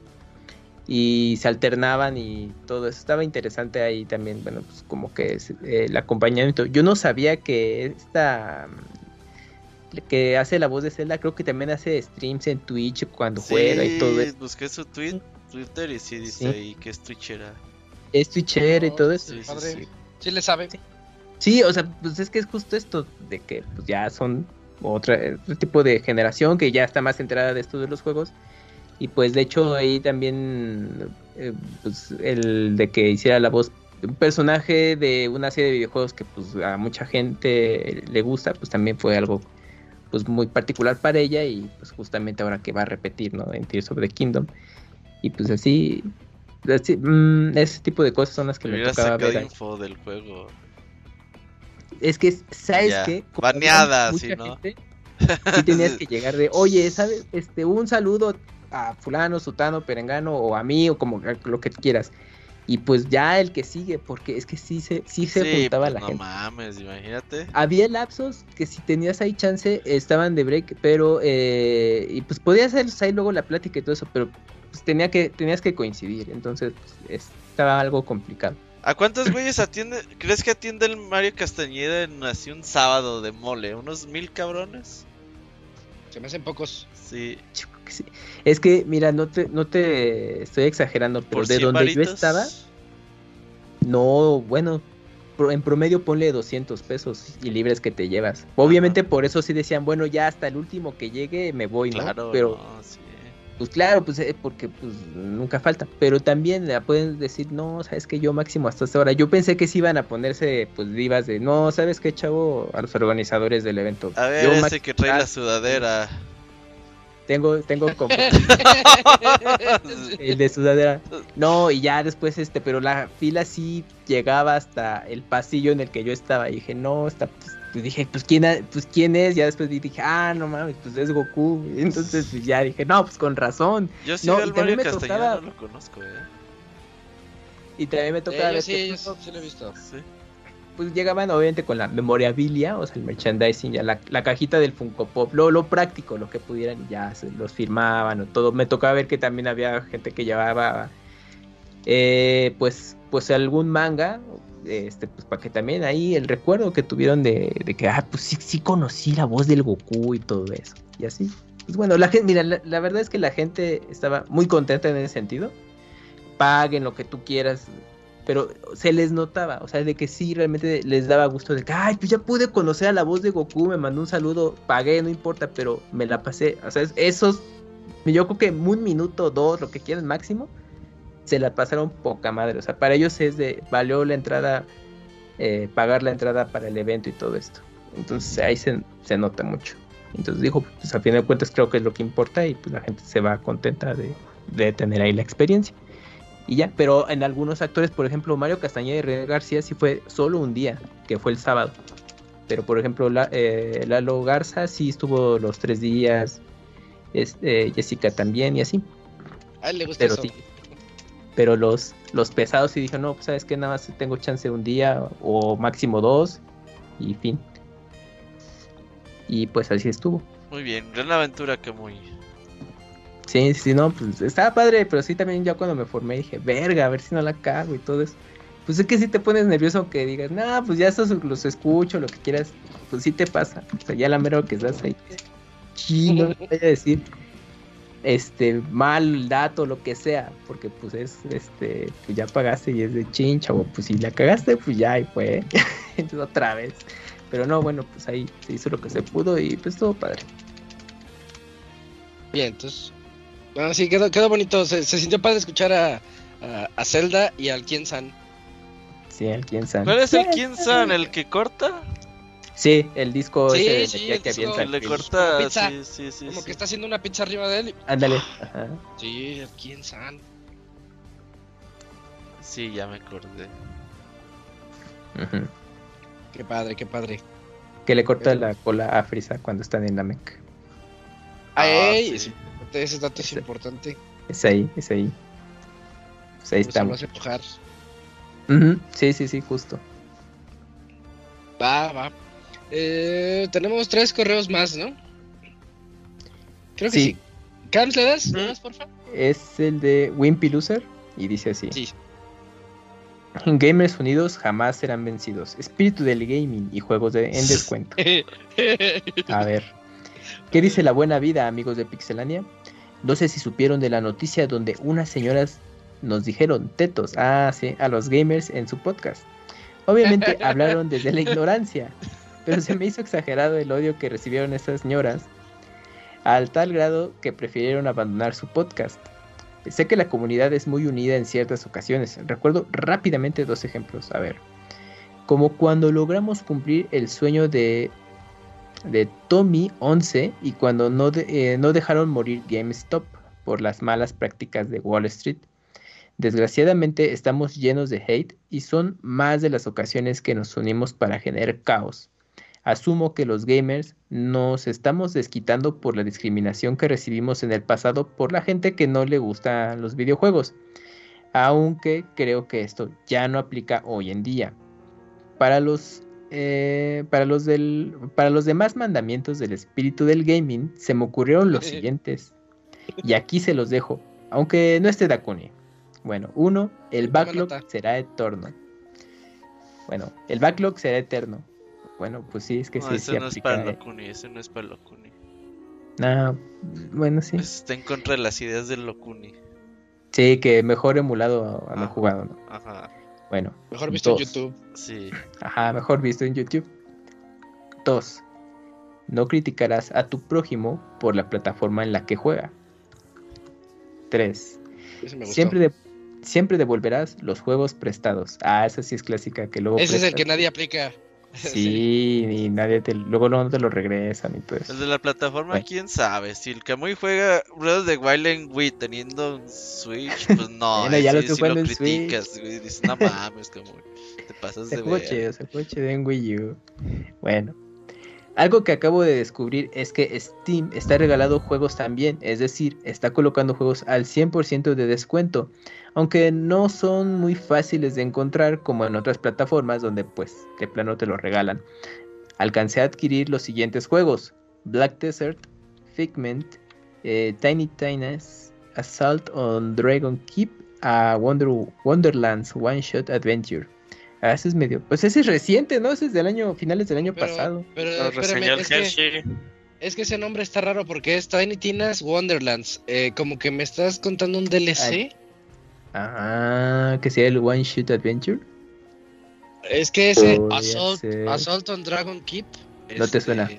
y se alternaban y todo eso. Estaba interesante ahí también, bueno, pues como que eh, el acompañamiento. Yo no sabía que esta que hace la voz de Zelda, creo que también hace streams en Twitch cuando juega y todo eso. busqué su tweet, Twitter y sí dice Sí. ahí que es twitchera. Es Twitcher y No, todo eso. Sí, sí, Padre. sí. Sí le sabe. Sí, o sea, pues es que es justo esto, de que pues ya son otra, otro tipo de generación que ya está más enterada de esto de los juegos. Y pues de hecho ahí también, eh, pues el de que hiciera la voz de un personaje de una serie de videojuegos que pues a mucha gente le gusta, pues también fue algo pues muy particular para ella y pues justamente ahora que va a repetir, ¿no? En Tears of the Kingdom. Y pues así, así, mm, ese tipo de cosas son las que me Hubiera tocaba ver. info del juego. Es que, ¿sabes Ya, qué? Como baneada, sí, mucha ¿no? gente, sí tenías que llegar de, oye, ¿sabes? Este, un saludo a fulano, sutano, perengano, o a mí, o como lo que quieras. Y pues ya el que sigue, porque es que sí se, sí se sí, juntaba pues la no gente. mames, imagínate. Había lapsos que si tenías ahí chance, estaban de break, pero, eh, y pues podías hacer ahí luego la plática y todo eso, pero pues tenía que, tenías que coincidir, entonces pues, estaba algo complicado. ¿A cuántos güeyes atiende? ¿Crees que atiende el Mario Castañeda en así un sábado de mole? ¿Unos mil cabrones? Se me hacen pocos. Sí. Es que, mira, no te, no te estoy exagerando, pero ¿Por de 100 donde yo estaba, no, bueno, en promedio ponle 200 pesos y libres que te llevas. Obviamente por eso sí decían, bueno, ya hasta el último que llegue me voy, ¿no? Claro, pero, no, sí. pues claro, pues eh, porque pues nunca falta. Pero también la pueden decir, no, sabes que yo máximo hasta esta hora. Yo pensé que sí iban a ponerse pues divas de, no, sabes qué, chavo, a los organizadores del evento. A ver, yo ese que trae ah, la sudadera. Tengo, tengo como *laughs* el de sudadera. No, y ya después este, pero la fila sí llegaba hasta el pasillo en el que yo estaba. Y dije, no, está, pues, pues dije, pues quién, ha- pues quién es. Ya después dije, ah, no mames, pues es Goku. Y *laughs* entonces pues, ya dije, no, pues con razón. Yo sí No, al y también Mario tocaba- no lo conozco, eh. Y también me Eh, tocaba ver sí, que, yo sí lo he visto. Sí. Pues llegaban obviamente con la memorabilia, o sea, el merchandising, ya la, la cajita del Funko Pop, lo, lo práctico, lo que pudieran, ya los firmaban o todo. Me tocaba ver que también había gente que llevaba, eh, pues, pues algún manga, este, pues para que también ahí el recuerdo que tuvieron de, de que, ah, pues sí, sí conocí la voz del Goku y todo eso, y así. Pues bueno, la gente, mira, la, la verdad es que la gente estaba muy contenta en ese sentido. Paguen lo que tú quieras, pero se les notaba, o sea, de que sí realmente les daba gusto de que, ay, pues ya pude conocer a la voz de Goku, me mandó un saludo, pagué, no importa, pero me la pasé, o sea, es- esos, yo creo que un minuto, dos, lo que quieran máximo, se la pasaron poca madre, o sea, para ellos es de, valió la entrada, eh, pagar la entrada para el evento y todo esto, entonces ahí se, se nota mucho, entonces dijo, pues a fin de cuentas creo que es lo que importa y pues la gente se va contenta de, de tener ahí la experiencia y ya, pero en algunos actores, por ejemplo, Mario Castañeda y René García sí fue solo un día, que fue el sábado. Pero por ejemplo, la- eh, Lalo Garza sí estuvo los tres días, este, Jessica también y así. A él le gusta Pero eso. sí. Pero los, los pesados sí dijeron, no, pues sabes que nada más tengo chance un día o máximo dos y fin. Y pues así estuvo. Muy bien, gran aventura que muy. Sí, sí, no, pues estaba padre, pero sí también ya cuando me formé dije, verga, a ver si no la cago y todo eso. Pues es que si te pones nervioso que digas, no, pues ya estos los escucho, lo que quieras, pues sí te pasa. O sea, ya la mero que estás ahí. Sí, no voy a decir este mal dato, lo que sea, porque pues es este, pues ya pagaste y es de chincha, o pues si la cagaste, pues ya y fue. *laughs* Entonces otra vez. Pero no, bueno, pues ahí se hizo lo que se pudo y pues todo padre. Bien, entonces. Bueno, sí, quedó, quedó bonito. Se, se sintió padre escuchar a, a, a Zelda y al Kien San. Sí, el quién sabe. ¿Cuál es el Kinsan? ¿El que corta? Sí, el disco Sí, ese de sí, el que disco. le corta. pizza. Sí, sí, sí. Como sí. que está haciendo una pizza arriba de él. Ándale. Ajá. Sí, el Kien San. Sí, ya me acordé. Qué padre, qué padre. Que le corta la cola a Frieza cuando están en Namek. Ay, sí. es importante, ese dato es importante. Es ahí, es ahí. Pues ahí lo estamos. Sí, sí, sí, justo. Va, va. Eh, tenemos tres correos más, ¿no? Creo que Sí. sí. Carlos, ¿le das? ¿Le das, porfa? Es el de Wimpy Loser y dice así. Sí. Gamers unidos jamás serán vencidos. Espíritu del gaming y juegos de, en descuento. *laughs* A ver. ¿Qué dice la buena vida, amigos de Pixelania? No sé si supieron de la noticia donde unas señoras nos dijeron tetos, ah, sí, a los gamers en su podcast. Obviamente *laughs* hablaron desde la ignorancia, pero se me hizo exagerado el odio que recibieron estas señoras al tal grado que prefirieron abandonar su podcast. Sé que la comunidad es muy unida en ciertas ocasiones. Recuerdo rápidamente dos ejemplos. A ver, como cuando logramos cumplir el sueño de de Tommy 11 y cuando no, eh, no dejaron morir GameStop por las malas prácticas de Wall Street. Desgraciadamente estamos llenos de hate y son más de las ocasiones que nos unimos para generar caos. Asumo que los gamers nos estamos desquitando por la discriminación que recibimos en el pasado por la gente que no le gustan los videojuegos, aunque creo que esto ya no aplica hoy en día. Para los eh, para, los del, para los demás mandamientos del espíritu del gaming, se me ocurrieron los *laughs* siguientes. Y aquí se los dejo, aunque no esté Dakuni. Bueno, uno, el backlog será eterno. Bueno, el backlog será eterno. Bueno, pues sí, es que No, sí, ese sí no es para eh. Locuni, ese no es para Locuni. No, bueno, sí. Pues está en contra de las ideas del Locuni. Sí, que mejor emulado a no Ah. jugado, ¿no? Ajá, Bueno. Mejor visto en. YouTube. sí. Ajá, mejor visto en YouTube. 2. No criticarás a tu prójimo por la plataforma en la que juega. 3. Ese me gustó. Siempre, de- siempre devolverás los juegos prestados. Ah, esa sí es clásica, que luego Ese es el que nadie aplica. *laughs* Sí, y nadie te, luego no te lo regresan y todo eso. El de la plataforma, Bueno. quién sabe. Si el Kamui juega Breath the Wild en Wii teniendo un Switch, pues *laughs* no. Bueno, ya ahí lo sí- sí lo criticas, güey. Dices, no mames, Kamui. Te pasas Se de jugó ver. chido, se chido en Wii U. Bueno. Algo que acabo de descubrir es que Steam está regalando juegos también, es decir, está colocando juegos al 100% de descuento, aunque no son muy fáciles de encontrar como en otras plataformas donde pues de plano te lo regalan. Alcancé a adquirir los siguientes juegos: Black Desert, Figment, eh, Tiny Tina's Assault on Dragon Keep, a Wonder, Wonderlands One Shot Adventure. Ah, ese es medio. Pues ese es reciente, ¿no? Ese es del año, finales del año Pero, pasado. pero espérame, el es que, es que ese nombre está raro porque es Tiny Tina's Wonderlands. Eh, como que me estás contando un DLC. Ah, que sea el One Shot Adventure. Es que ese Podría Assault, ser. Assault on Dragon Keep. ¿No te este, suena?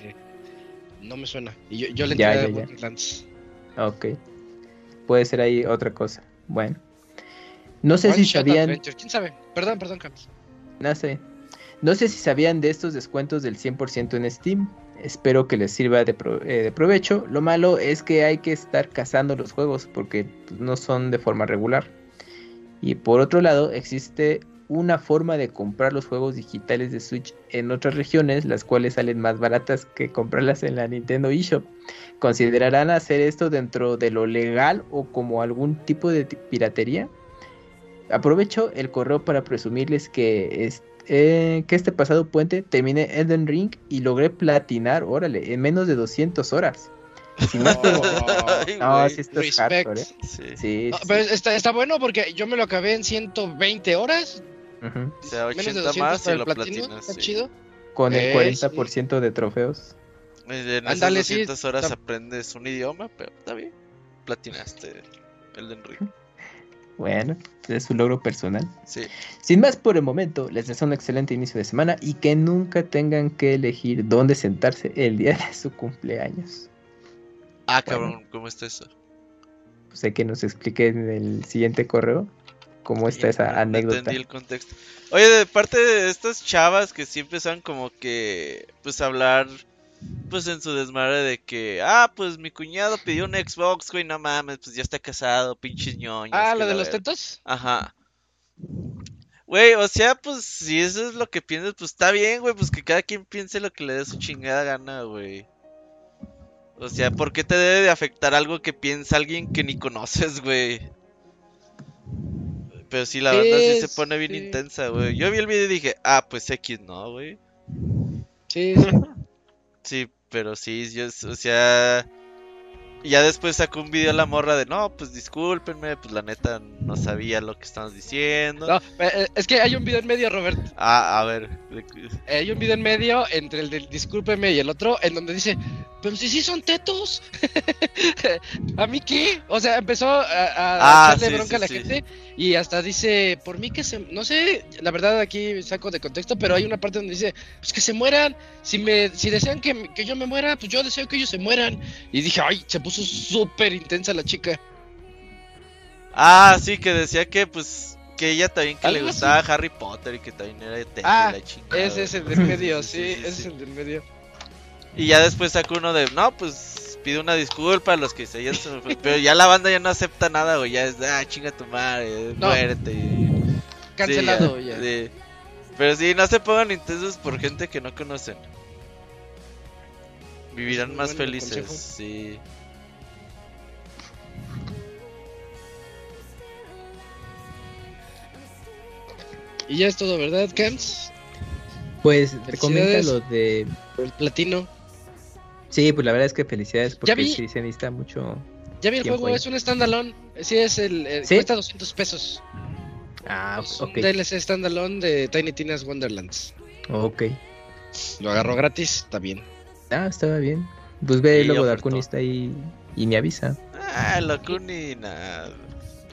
No me suena. Y yo, yo le entré a. Wonderlands. Ok. Puede ser ahí otra cosa. Bueno. No sé One si sabían. Adventure. ¿Quién sabe? Perdón, perdón, Campos. No sé. No sé si sabían de estos descuentos del 100% en Steam. Espero que les sirva de, eh, de provecho. Lo malo es que hay que estar cazando los juegos porque pues, no son de forma regular. Y por otro lado, existe una forma de comprar los juegos digitales de Switch en otras regiones, las cuales salen más baratas que comprarlas en la Nintendo eShop. ¿Considerarán hacer esto dentro de lo legal o como algún tipo de piratería? Aprovecho el correo para presumirles que, es- eh, que este pasado puente terminé Elden Ring y logré platinar, órale, en menos de 200 horas. Si no, *laughs* sí, esto es hardcore, ¿eh? Sí. Sí, sí, pero está, está bueno porque yo me lo acabé en 120 horas. O sea, Menos de 80 200 más el lo platino. platinas. Está sí. chido. Con el Eh, 40% de trofeos. En esas sí, 200 horas está- aprendes un idioma, pero está bien. Platinaste Elden Ring. Bueno, es un logro personal. Sí. Sin más por el momento, les deseo un excelente inicio de semana y que nunca tengan que elegir dónde sentarse el día de su cumpleaños. Ah, Bueno. cabrón, ¿cómo está eso? Pues hay que nos explique en el siguiente correo cómo está Sí, esa no- anécdota. entendí el contexto. Oye, de parte de estas chavas que siempre son como que, pues hablar, pues en su desmadre de que, ah, pues mi cuñado pidió un Xbox, güey, no mames, pues ya está casado, pinches ñoños. Ah, la de los verga". tetos. Ajá. Güey, o sea, pues si eso es lo que piensas, pues está bien, güey, pues que cada quien piense lo que le dé su chingada gana, güey. O sea, ¿por qué te debe de afectar algo que piensa alguien que ni conoces, güey? Pero sí, la banda sí se pone bien intensa, güey. Yo vi el video y dije, ah, pues X no, güey. Sí, sí. *laughs* Sí, pero sí, yo, o sea... Ya después sacó un video la morra de, no, pues discúlpenme, pues la neta no sabía lo que estamos diciendo. No, eh, es que hay un video en medio, Robert. Ah, a ver. Eh, Hay un video en medio entre el del discúlpeme y el otro, en donde dice, pero si sí son tetos. *laughs* ¿A mí qué? O sea, empezó a, a Ah, sí, bronca sí, a la sí. gente y hasta dice, por mí que se... No sé, la verdad aquí saco de contexto, pero hay una parte donde dice, pues que se mueran. Si me si desean que, que yo me muera, pues yo deseo que ellos se mueran. Y dije, ay, se puso súper intensa la chica. Ah, sí, que decía que pues que ella también que le Algo así. gustaba Harry Potter y que también era de Ah, la chingada. ese es el del medio, *laughs* sí, ese es el del medio. Y ya después sacó uno de, no, pues pide una disculpa a los que se hayan sufrido", Pero ya la banda ya no acepta nada, güey. Ya es, de, ah, chinga tu madre, No. muérete. Sí, Cancelado ya. sí. Pero sí, no se pongan intensos por gente que no conocen. Vivirán muy más bueno felices, consejo. sí. Y ya es todo, ¿verdad, Camps? Pues te comenta Felicidades. lo de. El platino. Sí, pues la verdad es que felicidades porque vi. sí se necesita mucho. Ya vi el juego, ahí. es un standalone. Sí, es el. el- ¿Sí? Cuesta 200 pesos. Ah, Es un ok. DLC standalone de Tiny Tina's Wonderlands. Ok. Lo agarró gratis, está bien. Ah, estaba bien. Pues ve Y luego ofertó. Dakuni está ahí y me avisa. Ah, Locuni, nada.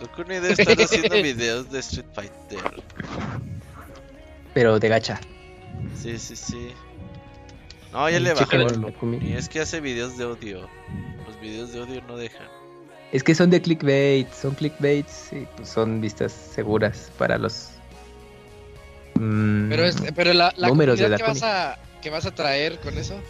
Locuni debe estar *laughs* haciendo videos de Street Fighter. Pero de gacha. Sí, sí, sí. No, ya le. Dakuni. Y es que hace videos de odio. Los videos de odio no dejan. Es que son de clickbait, son clickbaits y pues son vistas seguras para los mm, Pero, es, pero la, la números de que vas, a, que vas a traer con eso,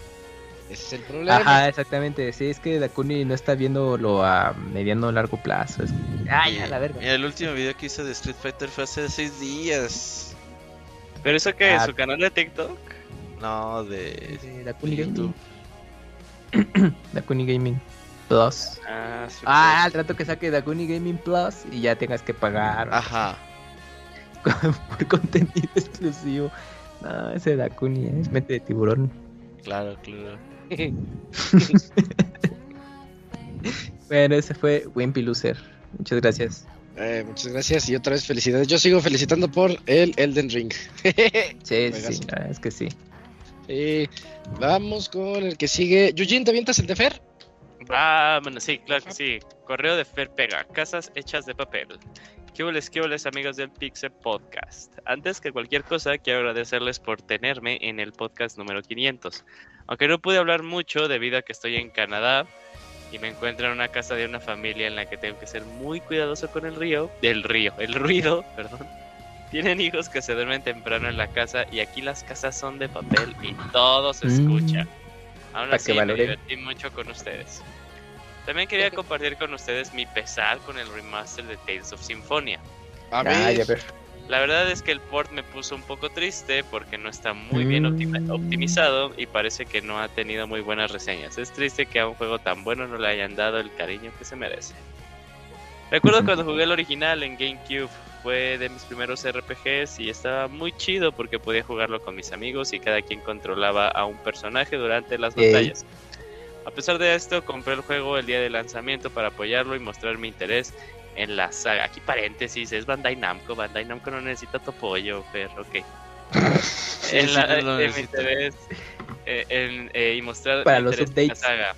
ese es el problema. Ajá, exactamente. Sí, es que Dakuni no está viéndolo a mediano o largo plazo. Es... Ay, a la verga. Mira, el último video que hice de Street Fighter fue hace seis días. ¿Pero eso qué es? Ah. ¿Su canal de TikTok? No, de, De Dakuni de Gaming. YouTube. *clears throat* Dakuni Gaming Plus. Ah, sí, Ah, al que saque Dakuni Gaming Plus y ya tengas que pagar Ajá. *laughs* por contenido exclusivo. No, ese Dakuni es mente de tiburón. Claro, claro. *laughs* Bueno, ese fue Wimpy Loser. Muchas gracias. Eh, muchas gracias y otra vez felicidades. Yo sigo felicitando por el Elden Ring. *laughs* Sí, sí, es que sí. Sí, vamos con el que sigue. Yujin, ¿te avientas el de Fer? Ah, bueno, sí, claro que sí. Correo de Fer Pega, casas hechas de papel. ¿Qué hules, qué amigos del Pixel Podcast? Antes que cualquier cosa, quiero agradecerles por tenerme en el podcast número 500. Aunque no pude hablar mucho debido a que estoy en Canadá y me encuentro en una casa de una familia en la que tengo que ser muy cuidadoso con el río, del río, el ruido, *laughs* perdón. Tienen hijos que se duermen temprano en la casa y aquí las casas son de papel y todo se Mm. escucha. Aún Pa' así, que me divertí mucho con ustedes. También quería compartir con ustedes mi pesar con el remaster de Tales of Symphonia. A ver. La verdad es que el port me puso un poco triste porque no está muy bien Mm. optimizado y parece que no ha tenido muy buenas reseñas. Es triste que a un juego tan bueno no le hayan dado el cariño que se merece. Recuerdo cuando jugué el original en GameCube, fue de mis primeros RPGs y estaba muy chido porque podía jugarlo con mis amigos y cada quien controlaba a un personaje durante las Ey. batallas. A pesar de esto, compré el juego el día de lanzamiento para apoyarlo y mostrar mi interés en la saga. Aquí paréntesis, es Bandai Namco. Bandai Namco no necesita tu apoyo, pero ok. *laughs* en sí, la, no lo en mi interés eh, en, eh, y mostrar Para mi los interés en la updates. saga.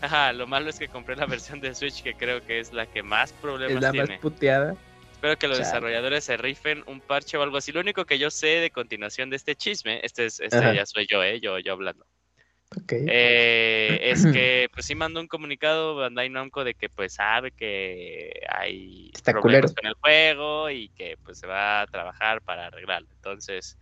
Ajá, lo malo es que compré la *laughs* versión de Switch que creo que es la que más Es problemas la tiene. más puteada. Espero que los Chale. desarrolladores se rifen un parche o algo así. Lo único que yo sé de continuación de este chisme, este, es, este Ajá. ya soy yo, eh, yo, yo hablando. Ok. Eh, es *clears throat* que pues sí mandó un comunicado Bandai Namco de que pues sabe que hay Está problemas culero. con el juego y que pues se va a trabajar para arreglarlo. Entonces,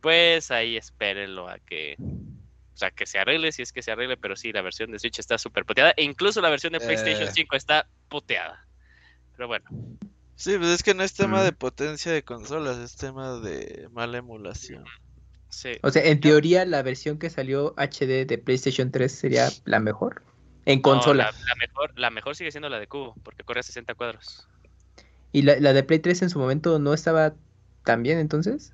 pues ahí espérenlo a que o sea, que se arregle si es que se arregle, pero sí, la versión de Switch está súper puteada e incluso la versión de PlayStation Eh. 5 está puteada. Pero bueno, Sí, pues es que no es tema Mm. de potencia de consolas, es tema de mala emulación. Sí. O sea, en teoría la versión que salió HD de PlayStation 3 sería la mejor. En No, consola. la, la mejor, la mejor sigue siendo la de cubo, porque corre a 60 cuadros. ¿Y la, la de Play 3 en su momento no estaba tan bien entonces?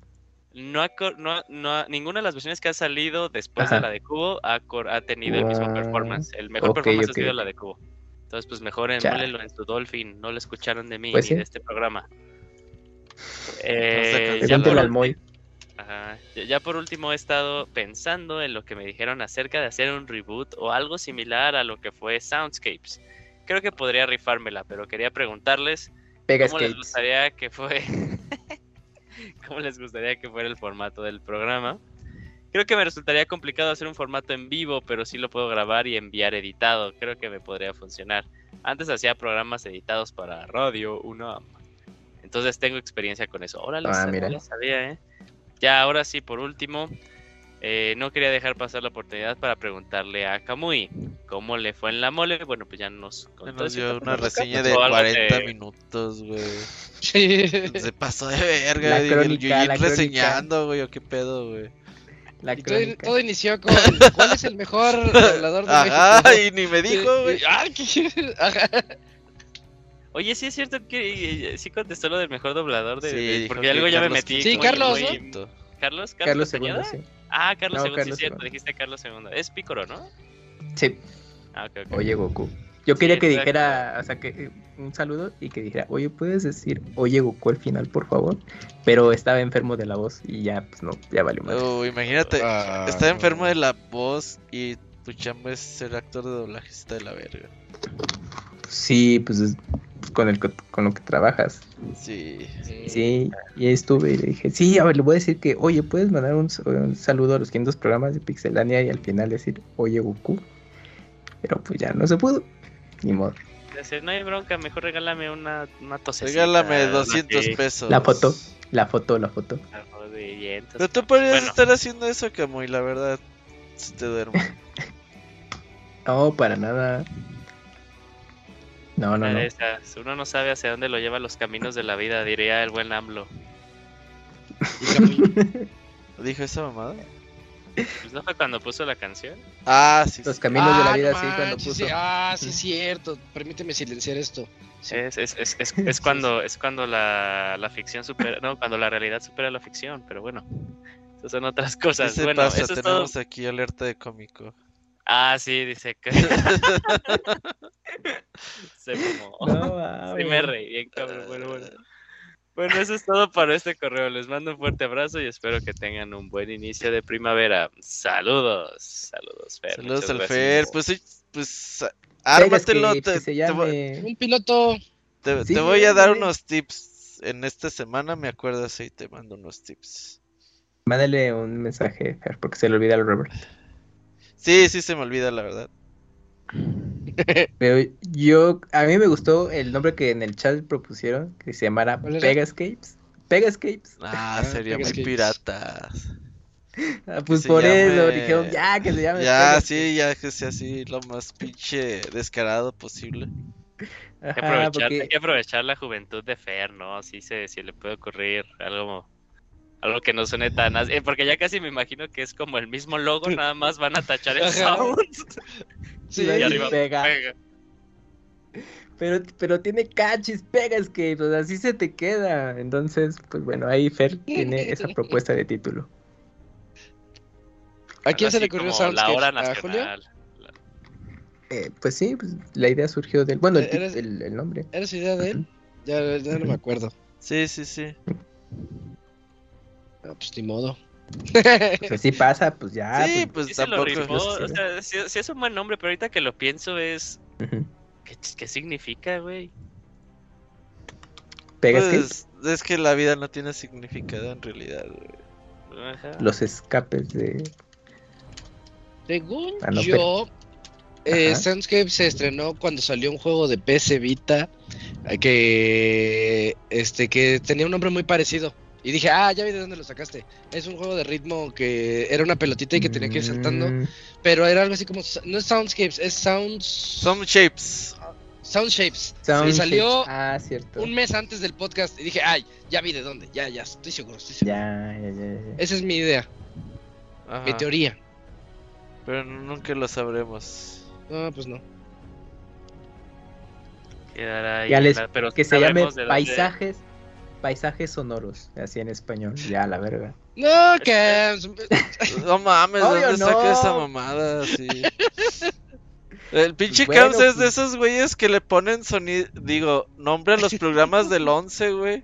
No ha, cor- no, no ha- ninguna de las versiones que ha salido después Ajá. de la de cubo ha, cor- ha tenido el mismo performance. El mejor performance ha sido la de cubo. Entonces, pues mejor Ya. emúlenlo en su Dolphin. No lo escucharon de mí Pues ni sí. de este programa. Eh, ya, por, al ajá, ya- por último he estado pensando en lo que me dijeron acerca de hacer un reboot o algo similar a lo que fue Soundscapes. Creo que podría rifármela, pero quería preguntarles Pega ¿Cómo les gustaría que fue? *laughs* ¿Cómo les gustaría que fuera el formato del programa? Creo que me resultaría complicado hacer un formato en vivo, pero sí lo puedo grabar y enviar editado. Creo que me podría funcionar. Antes hacía programas editados para radio, UNAM. Entonces tengo experiencia con eso. Ahora Ah, la sabía, ¿eh? Ya, ahora sí, por último, eh, no quería dejar pasar la oportunidad para preguntarle a Kamui cómo le fue en la mole. Bueno, pues ya nos contó. Nos dio una reseña de o algo 40 de- minutos, güey. Sí. Se pasó de verga, La güey, reseñando, güey, o qué pedo, güey. La Y todo, todo inició con ¿cuál es el mejor doblador de Ajá, México? y ni me dijo, güey. Ah. *laughs* Oye, sí es cierto que eh, sí contestó lo del mejor doblador de, Sí, porque que algo ya me Carlos metí. Sí, Carlos, muy- ¿no? Carlos, Carlos, Carlos II, sí. Ah, Carlos No, II, Carlos sí, cierto, II. dijiste Carlos II. Es Pícoro, ¿no? Sí. Ah, ok, ok. Oye, Goku. Yo quería que exacto. dijera, o sea, que eh, un saludo y que dijera, oye, ¿puedes decir, oye, Goku al final, por favor? Pero estaba enfermo de la voz y ya, pues no, ya valió más. Oh, imagínate, Ah, está no. enfermo de la voz y tu chamba es ser actor de doblaje, está de la verga. Sí, pues es- con, el, co- con lo que trabajas. Sí. Y Sí, y ahí estuve y le dije, sí, a ver, le voy a decir que, oye, ¿puedes mandar un, un saludo a los 500 programas de Pixelania y al final decir, oye, Goku? Pero pues ya no se pudo. Ni modo. No hay bronca, mejor regálame una, una tosecita. Regálame una 200 que- pesos. La foto, la foto, la foto. algo de vientos. Pero tú podrías Bueno. estar haciendo eso, Camuy, la verdad. Si te duermo. *laughs* No, para nada. No, no, Una no. Uno no sabe hacia dónde lo llevan los caminos de la vida, diría el buen AMLO. *laughs* ¿Dijo esa mamada? Pues no fue cuando puso la canción. Ah, sí. Los caminos de la Ah, vida, no sí, cuando puso. sí, Ah, sí, es cierto. Permíteme silenciar esto. Sí. Es, es, es, es, es cuando, es cuando la, la ficción supera, no, cuando la realidad supera la ficción, pero bueno, esas son otras ¿Qué cosas. se bueno, pasa? eso es todo. Tenemos aquí alerta de cómico. Ah, sí, dice que *laughs* *laughs* se mamó. No, Sí me reí bien, cabrón. Bueno, bueno. Bueno, eso es todo para este correo. Les mando un fuerte abrazo y espero que tengan un buen inicio de primavera. Saludos. Saludos, Fer. Saludos al. Fer. Pues, sí, pues ármatelo. Pegas que- Te, que se te voy- llame. Un piloto. te- Sí, te voy a dar unos tips. En esta semana me acuerdas y te mando unos tips. Mándale un mensaje, Fer, porque se le olvida al Robert. Sí, sí se me olvida, la verdad. *laughs* Pero yo, a mí me gustó el nombre que en el chat propusieron, que se llamara. Pegascapes. Pegascapes. Ah, sería muy piratas. Ah, pues por eso dijeron, ya, que se llame Ya, Pegascapes. sí, ya que sea así lo más pinche descarado posible. Hay que, aprovechar, porque- hay que aprovechar la juventud de Fer, ¿no? Si se, si le puede ocurrir algo, algo que no suene tan así. eh, porque ya casi me imagino que es como el mismo logo, nada más van a tachar el sound. *laughs* Sí, Y y arriba pega. pega. Pero, pero tiene cachis, Pegascapes, o sea, así se te queda. Entonces, pues bueno, ahí Fer tiene esa *laughs* propuesta de título. ¿A quién se le ocurrió La hora Soundscapes? ¿A Julio? nacional. Eh, pues sí, pues, la idea surgió del, bueno, el, Eres- el, el nombre. ¿Era su idea de él? Ya, ya no me acuerdo. Sí, sí, sí. No, pues ni modo. *laughs* Pues así pasa, pues ya. sí, pues, pues Sí se lo tampoco. rifó, o sea, sí, sí es un buen nombre, pero ahorita que lo pienso es... ujú. ¿Qué, qué significa, güey? Pegascapes, Pues, es que la vida no tiene significado en realidad, güey. Ajá. los escapes de. Según Ah, no, yo, eh. Soundscape se estrenó cuando salió un juego de PC Vita eh, que este que tenía un nombre muy parecido. Y dije, ah, ya vi de dónde lo sacaste. Es un juego de ritmo que era una pelotita y que tenía que ir saltando. Mm, Pero era algo así como, no es Soundscapes, es Sounds... Some shapes. Sound Shapes. Sound Se salió Shapes. Ah, un mes antes del podcast y dije, ay, ya vi de dónde. Ya, ya, estoy seguro, estoy seguro. Ya, ya, ya, ya. Esa es mi idea, Ajá. mi teoría. Pero nunca lo sabremos. No, pues no. Quedará ahí, Ya les- que se llame dónde- paisajes, sonoros, así en español. Ya, la verga. No, que. *laughs* No mames, Obvio ¿dónde saca no. esa mamada? Sí. *laughs* El pinche Bueno, Camps es de pues- esos güeyes que le ponen sonido, digo, nombre a los programas del 11, güey.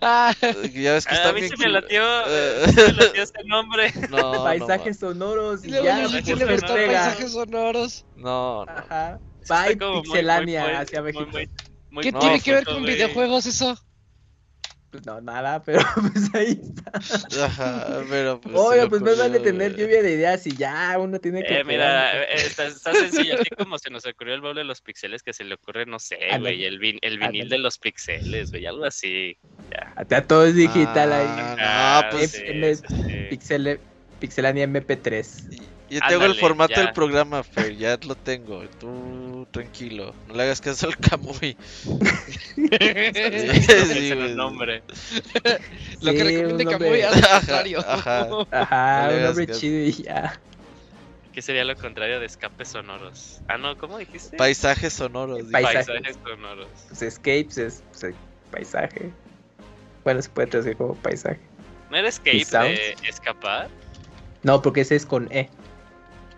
Ah, Ya ves que A mí bien se me cul- latió, Eh. se me latió ese nombre. *laughs* No, no, paisajes sonoros y ya, pues, pues, le pega. paisajes sonoros. no, no. Ajá. Bye, Pixelania muy- muy- hacia muy- México. muy- muy ¿Qué no, tiene que ver con videojuegos eso? Pues no, nada, *laughs* pero pues ahí está. Ajá, pero pues. Obvio, pues no vale tener lluvia de ideas y ya uno tiene que. Eh, mira, eh, está, está sencillo, así como se nos ocurrió el baúl de los pixeles, que se le ocurre, no sé, güey, el, vin- el vinil de los pixeles, güey, algo así. Ya. Hasta todo es digital ahí. Ah, no, pues. sí, M- sí, sí. Pixel, Pixelania MP3. Yo tengo el formato ya. del programa, Fer, ya lo tengo. Tú tranquilo, no le hagas caso al Camuy. *laughs* Ese *laughs* Sí, es el nombre. Lo que hace lo Ajá, contrario. ajá. *laughs* Ajá, un nombre chido y ya. ¿Qué sería lo contrario de escapes sonoros? Ah, no, ¿cómo dijiste? Paisajes sonoros. Paisajes. Paisajes sonoros. Pues escapes es pues, paisaje. Bueno, se puede traducir como paisaje. ¿No era escape escapar? No, porque ese es con E.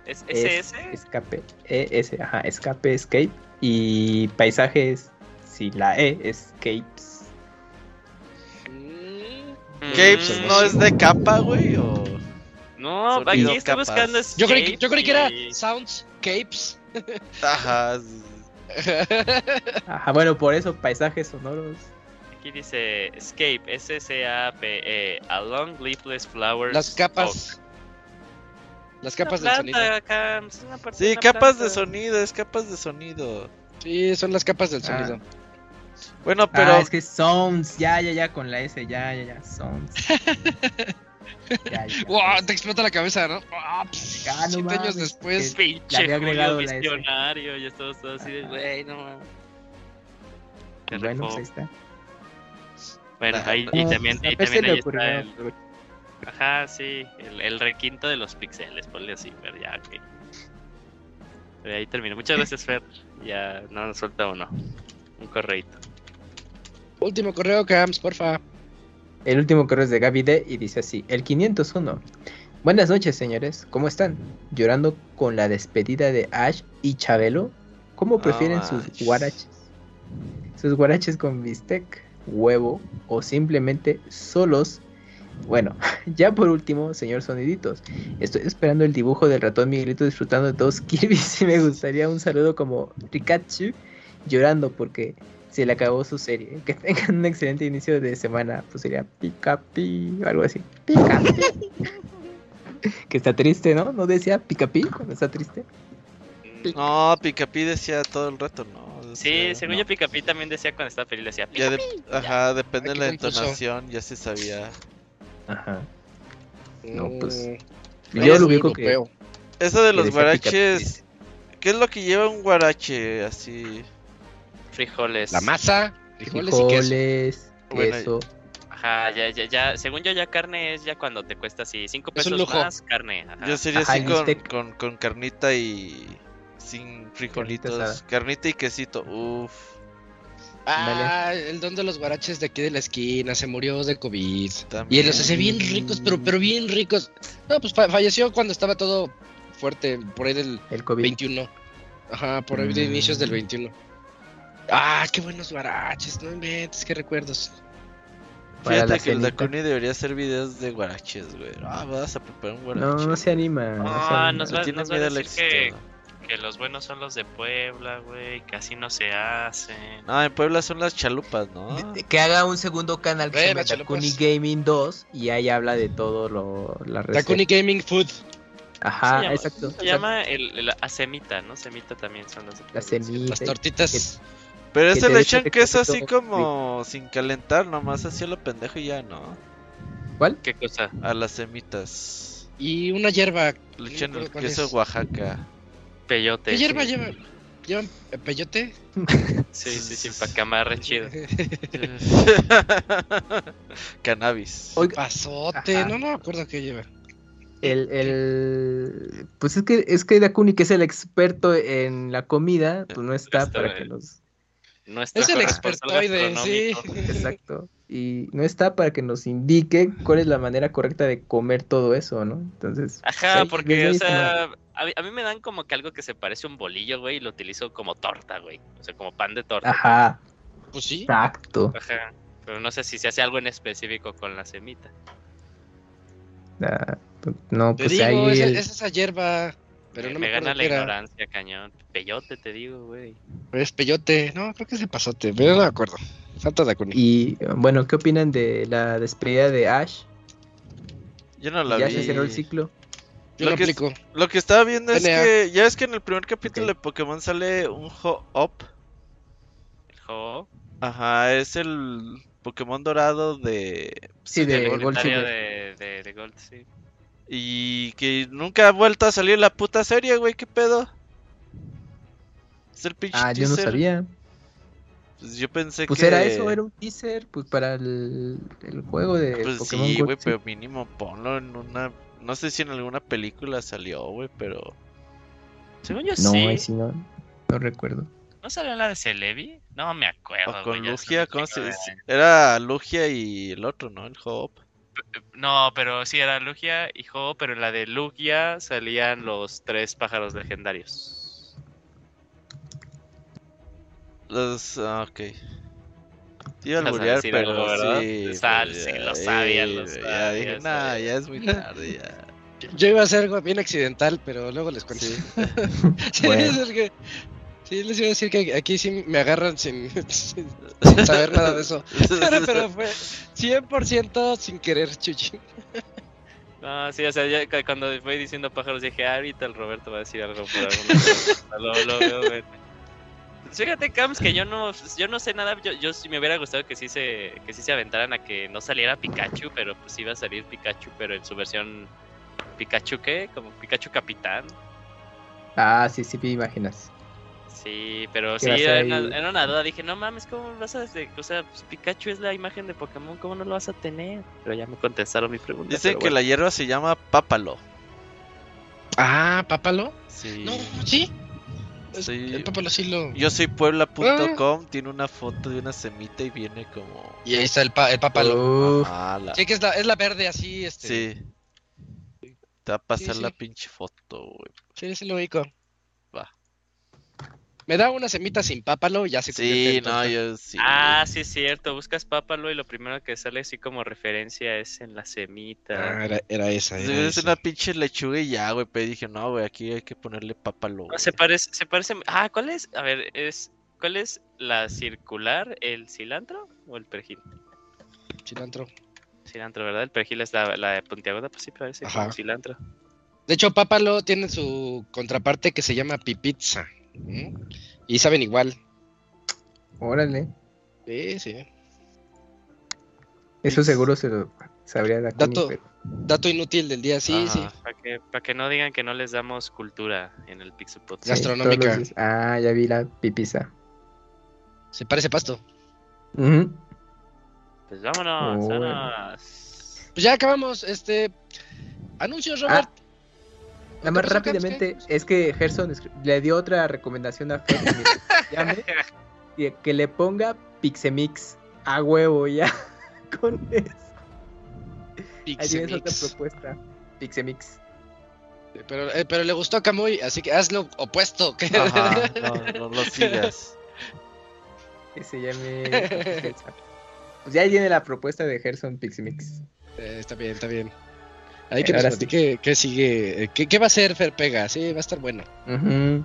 ¿Es Es SS? escape. E, S, ajá, escape, escape. Y paisajes, si la E, escapes. Mm, Capes Mm, no es de capa, güey, o. No, Sonido aquí estoy capas. buscando Yo creí, que- yo creí que era escape Sounds Capes. Ajá. *laughs* Ajá, bueno, por eso, paisajes sonoros. Aquí dice escape, S-C-A-P-E, a long leafless flowers. Las capas. Las capas del Una sonido. acá, es una parte Sí, capas de planta. sonido, es capas de sonido. Sí, son las capas del Ah. sonido. Bueno, Pero ah, es que sounds, ya, ya, ya, con la S, ya, ya, ya, sounds. *laughs* ya, ya. ¡Wow! Te explota la cabeza, ¿no? ¡Ah, pss! Ah, no Siete años mames, después. Pinche había agregado la S. visionario y todo, todo así de, güey, no mames. Bueno, pues ahí está. Bueno, Ah, ahí, y No, también, pues, y a Pez se también le ahí está el, Ajá, sí, el, el requinto de los pixeles, ponle así, Fer, ya, ok. Pero ahí termino. Muchas gracias, *laughs* Fer. Ya no nos suelta uno. Un correito. Último correo, Camps, porfa. El último correo es de Gaby D y dice así, el 501. Buenas noches, señores. ¿Cómo están? ¿Llorando con la despedida de Ash y Chabelo? ¿Cómo prefieren sus guaraches? ¿Sus guaraches con bistec, huevo o simplemente solos? Bueno, *laughs* ya por último, señor Soniditos, estoy esperando el dibujo del ratón Miguelito disfrutando de todos Kirby's *laughs* y me gustaría un saludo como Rikachu llorando porque se le acabó su serie. *laughs* Que tengan un excelente inicio de semana. Pues sería pica pi o algo así. Pica pi. que está triste, ¿no? ¿No decía pica pi cuando está triste? No, Picapi decía todo el rato, ¿no? Sí, Decía- según yo, Picapi también decía cuando estaba feliz, decía de- Picapi. ajá, depende de la entonación, ya se sabía. Ajá. No, pues, Mm, Yo es lo ubico que. Eso de los guaraches, ¿qué es lo que lleva un guarache así? Frijoles. La masa, frijoles y queso. Frijoles, Bueno, queso. Ajá, ya, ya, ya. Según yo, ya carne es ya cuando te cuesta así 5 Es un pesos lujo. más carne. Ajá. Yo sería Ajá, así con, bistec. con, con carnita y sin frijolitos. Carnita y quesito, uff. Ah, el don de los guaraches de aquí de la esquina se murió de COVID. Y También. los hace bien ricos, pero, pero bien ricos. No, pues fa- falleció cuando estaba todo fuerte, por ahí del El COVID. 21. Ajá, por ahí de Mm. inicios del 21. Ah, qué buenos guaraches, no inventes, qué recuerdos. Para Fíjate la que el cenita. Dakuni debería hacer videos de guaraches, güey. Ah, vas a preparar un guarache. No, no se anima. no se Ah, anima. nos va, nos va a decir que. Que los buenos son los de Puebla, güey, que así no se hacen. No, en Puebla son las chalupas, ¿no? De- Que haga un segundo canal que se llama chalupas. Gaming 2 y ahí habla de todo lo la receta. Takuni Gaming Food. Ajá, se llama, exacto. Se llama el, el- a semita, ¿no? Semita también son los de La semita. Las tortitas. Pero que ese le echan queso así como sin calentar, nomás así a lo pendejo y ya, ¿no? ¿Cuál? ¿Qué cosa? A las semitas. Y una hierba. Le echan el queso es. Oaxaca. Peyote. ¿Qué hierba lleva? ¿Llevan eh, peyote? *laughs* Sí, sí, sí, para que amarre chido. *laughs* Cannabis. Oiga, Pasote, Ajá. no, no me acuerdo qué lleva. el, el... Pues es que, es que Dakuni, que es el experto en la comida, pues no está Está para que bien. nos... Nuestro Es el expertoide, sí. Exacto. Y no está para que nos indique cuál es la manera correcta de comer todo eso, ¿no? Entonces... Ajá, porque, o sea, a mí, a mí me dan como que algo que se parece a un bolillo, güey, y lo utilizo como torta, güey. O sea, como pan de torta. Ajá, Pues sí. exacto. Ajá. Pero no sé si se hace algo en específico con la semita. Ah, pues, no, Te pues digo, ahí es, el- es esa hierba. Pero me no me, me gana la era. ignorancia, cañón. Peyote, te digo, güey. Es peyote. No, creo que es el pasote, pero no me acuerdo. De. Y bueno, ¿qué opinan de la despedida de Ash? Yo no la ya vi. se cerró el ciclo. Yo lo lo que es-. Lo que estaba viendo es NA. que ya es que en el primer capítulo de Pokémon sale un Ho-Up. El juego Ajá, es el Pokémon dorado de... Sí, de Gold de, de, de Gold, sí. Y que nunca ha vuelto a salir la puta serie, güey, ¿qué pedo? Es el pinche Ah, yo no sabía. Pues yo pensé Pues que... era eso, era un teaser pues para el, el juego de Pues Pokémon sí, güey, pero mínimo ponlo en una... No sé si en alguna película salió, güey, pero... Según yo No, sí. no, no recuerdo. ¿No salió la de Celebi? No me acuerdo. O con hace Lugia, ¿cómo se dice? Era Lugia y el otro, ¿no? El Hop. No, pero sí era Lugia y Ho, pero en la de Lugia salían los tres pájaros legendarios. Los... Ah, ok. Te Iba a alburear, pero algo, ¿verdad? sí. Sal, pero sí, ya, lo sabía, lo eh, Ya sabía, dije, sabía. nah, ya es muy tarde, ya. Yo iba a hacer algo bien accidental, pero luego les cuento. Sí. *laughs* Sí, Bueno. es el que- sí, les iba a decir que aquí sí me agarran sin, *laughs* sin- sin saber nada de eso. *laughs* Pero, pero fue 100% sin querer, Chuchi. No, sí, o sea, ya cu- cuando fue diciendo pájaros dije, "Ah, ahorita el Roberto va a decir algo por alguna cosa". lo, lo veo. Fíjate, Cams, que yo no, yo no sé nada. Yo, yo sí me hubiera gustado que sí se, que sí se aventaran a que no saliera Pikachu, pero pues iba a salir Pikachu, pero en su versión Pikachu qué, como Pikachu Capitán. Ah, sí, sí, me imaginas. Sí, pero ¿Qué sí, era una, era una duda. Dije, no mames, ¿cómo vas a desde- O sea, pues, Pikachu es la imagen de Pokémon, ¿cómo no lo vas a tener? Pero ya me contestaron mi pregunta. Dicen pero que bueno. la hierba se llama pápalo. Ah, Pápalo. Sí. No, sí. Lo. Yo soy puebla.com, tiene una foto de una semita y viene como... Y ahí está el, pa- el Pápalo. Uf, Ah, la... Sí, que es la, es la verde así, este. Sí. Te va a pasar Sí, la sí. pinche foto, güey. Sí, sí lo ubico. Me da una semita sin pápalo y ya se Sí, no, yo sí. Ah, sí es cierto, buscas Pápalo y lo primero que sale así como referencia es en la semita. Ah, era, era esa. Era es esa. una pinche lechuga y ya, güey. Pero dije, no, güey, aquí hay que ponerle pápalo. No, se parece, se parece. Ah, ¿cuál es? A ver, es ¿cuál es la circular, el cilantro o el perejil? Cilantro. Cilantro, ¿verdad? El perejil es la, la de puntiaguda, pues sí parece Ajá. como cilantro. De hecho, Pápalo tiene su contraparte que se llama Pipizza. ¿Mm? Y saben igual. órale. Sí, sí. Eso seguro se lo sabría Dakuni, Dato. pero... Dato inútil del día, sí, Ajá. sí. Para que, para que no digan que no les damos cultura en el Pixel Podcast. Gastronómica. Ah, ya vi la pipiza. Se parece pasto. Pues vámonos, Oh. vámonos. Pues ya acabamos. Este. Anuncios, Robert. Ah, Nada más rápidamente, es que Gerson le dio otra recomendación a Fer. que le llame y que le ponga Pixemix a huevo ya. *laughs* Con eso. Ahí tienes otra Pixemix. propuesta. Pixemix. Pero, eh, pero le gustó a Camuy, así que haz lo opuesto. que- Ajá, no, *laughs* no lo sigas. Que se llame. pues ya ahí tiene la propuesta de Gerson Pixemix. Eh, está bien, está bien. Ahí que nos ahora sí. platique qué sigue. eh, ¿Qué, qué va a hacer Fer Pega? Sí, va a estar bueno. Ujú.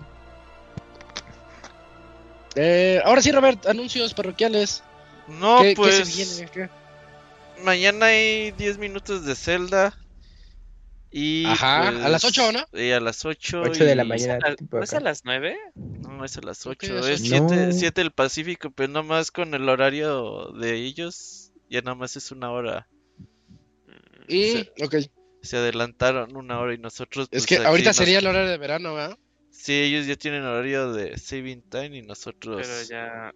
Eh, ahora sí, Robert, anuncios parroquiales. No, ¿Qué, qué pues. se viene? ¿Qué? Mañana hay 10 minutos de Zelda. Y Ajá, a las pues, 8, ¿no? Sí, a las 8. 8 de la mañana. ¿A- ¿No es a las 9? No, es a las Creo que 8. ya Es son- 7, No. 7 del Pacífico, pero nomás con el horario de ellos. Ya nada más es una hora. Y, Sí. ok. Se adelantaron una hora y nosotros. Es pues, que ahorita nos- sería el horario de verano, ¿verdad? Sí, ellos ya tienen horario de saving time y nosotros. Pero ya,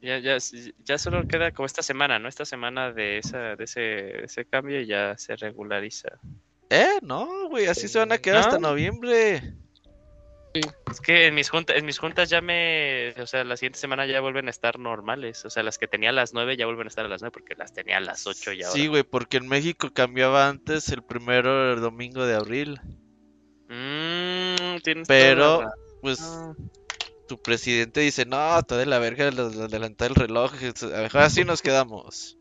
ya, ya, ya solo queda como esta semana, ¿no? Esta semana de esa, de ese, de ese cambio y ya se regulariza. Eh, no, güey, así se van a quedar hasta ¿No? Es que en mis juntas, en mis juntas ya me, o sea, la siguiente semana ya vuelven a estar normales. O sea, las que tenía a las 9 ya vuelven a estar a las 9 porque las tenía a las 8 y ahora. Sí, güey, porque en México cambiaba antes el primero el domingo de abril. Mm, tienes toda Pero, la pues, razón. tu presidente dice, no, está de la verga adelantar el reloj. A mejor así nos quedamos.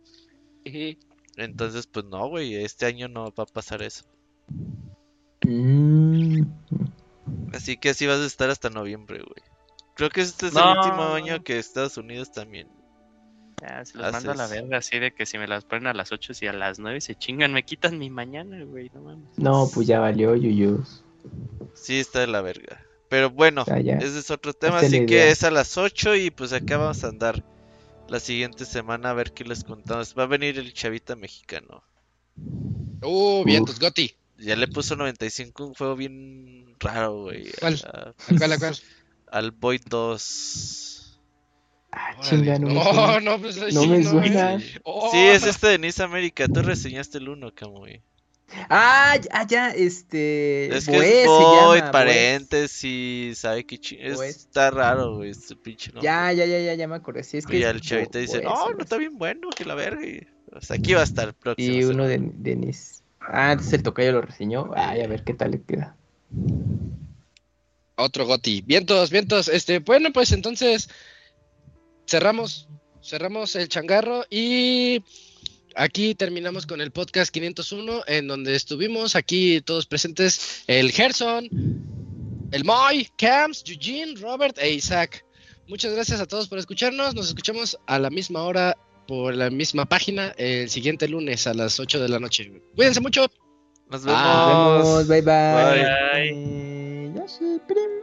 Entonces, pues no, güey, este año no va a pasar eso. Mm. Así que así vas a estar hasta noviembre, güey. Creo que este es No. el último año que Estados Unidos también. Ya, se los mando a la haces- verga, así de que si me las ponen a las 8 y a las 9 se chingan, me quitan mi mañana, güey, no mames. No, pues ya valió, Yuyus. Sí, está de la verga. Pero bueno, Ya, ya. ese es otro tema, así que es a las 8 y pues acá vamos a andar la siguiente semana a ver qué les contamos. Va a venir el chavita mexicano. Uh, vientos, Goti. Ya le puso 95 un juego bien raro, güey. ¿Cuál? a- ¿A cuál, a cuál? Al Void 2. Ah, chinga, no me No, no, pues, No sí, me suena. Oh, Sí, es este de Nice América. Tú reseñaste el 1, Camuy. Ah, ya, ya, este. Es que Boé es Void, llama, paréntesis, ¿sabe qué ching... es- Boé. Está raro, güey, este pinche nombre. Ya, ya, ya, ya, ya me acordé. Sí, es que Y el chavita dice, Boé, no, no está bien bueno, que la verga. Sea, aquí va a estar el próximo. Y uno de Denis. Ah, entonces el tocayo lo reseñó. Ay, a ver qué tal le queda. Otro Goti. Vientos, vientos. Este, bueno, pues entonces cerramos, cerramos el changarro y aquí terminamos con el podcast 501 en donde estuvimos aquí todos presentes el Gerson, el Moy, Camps, Eugene, Robert e Isaac. Muchas gracias a todos por escucharnos. Nos escuchamos a la misma hora por la misma página el siguiente lunes a las 8 de la noche. Cuídense mucho. Nos Nos vemos. vemos, bye bye. Bye.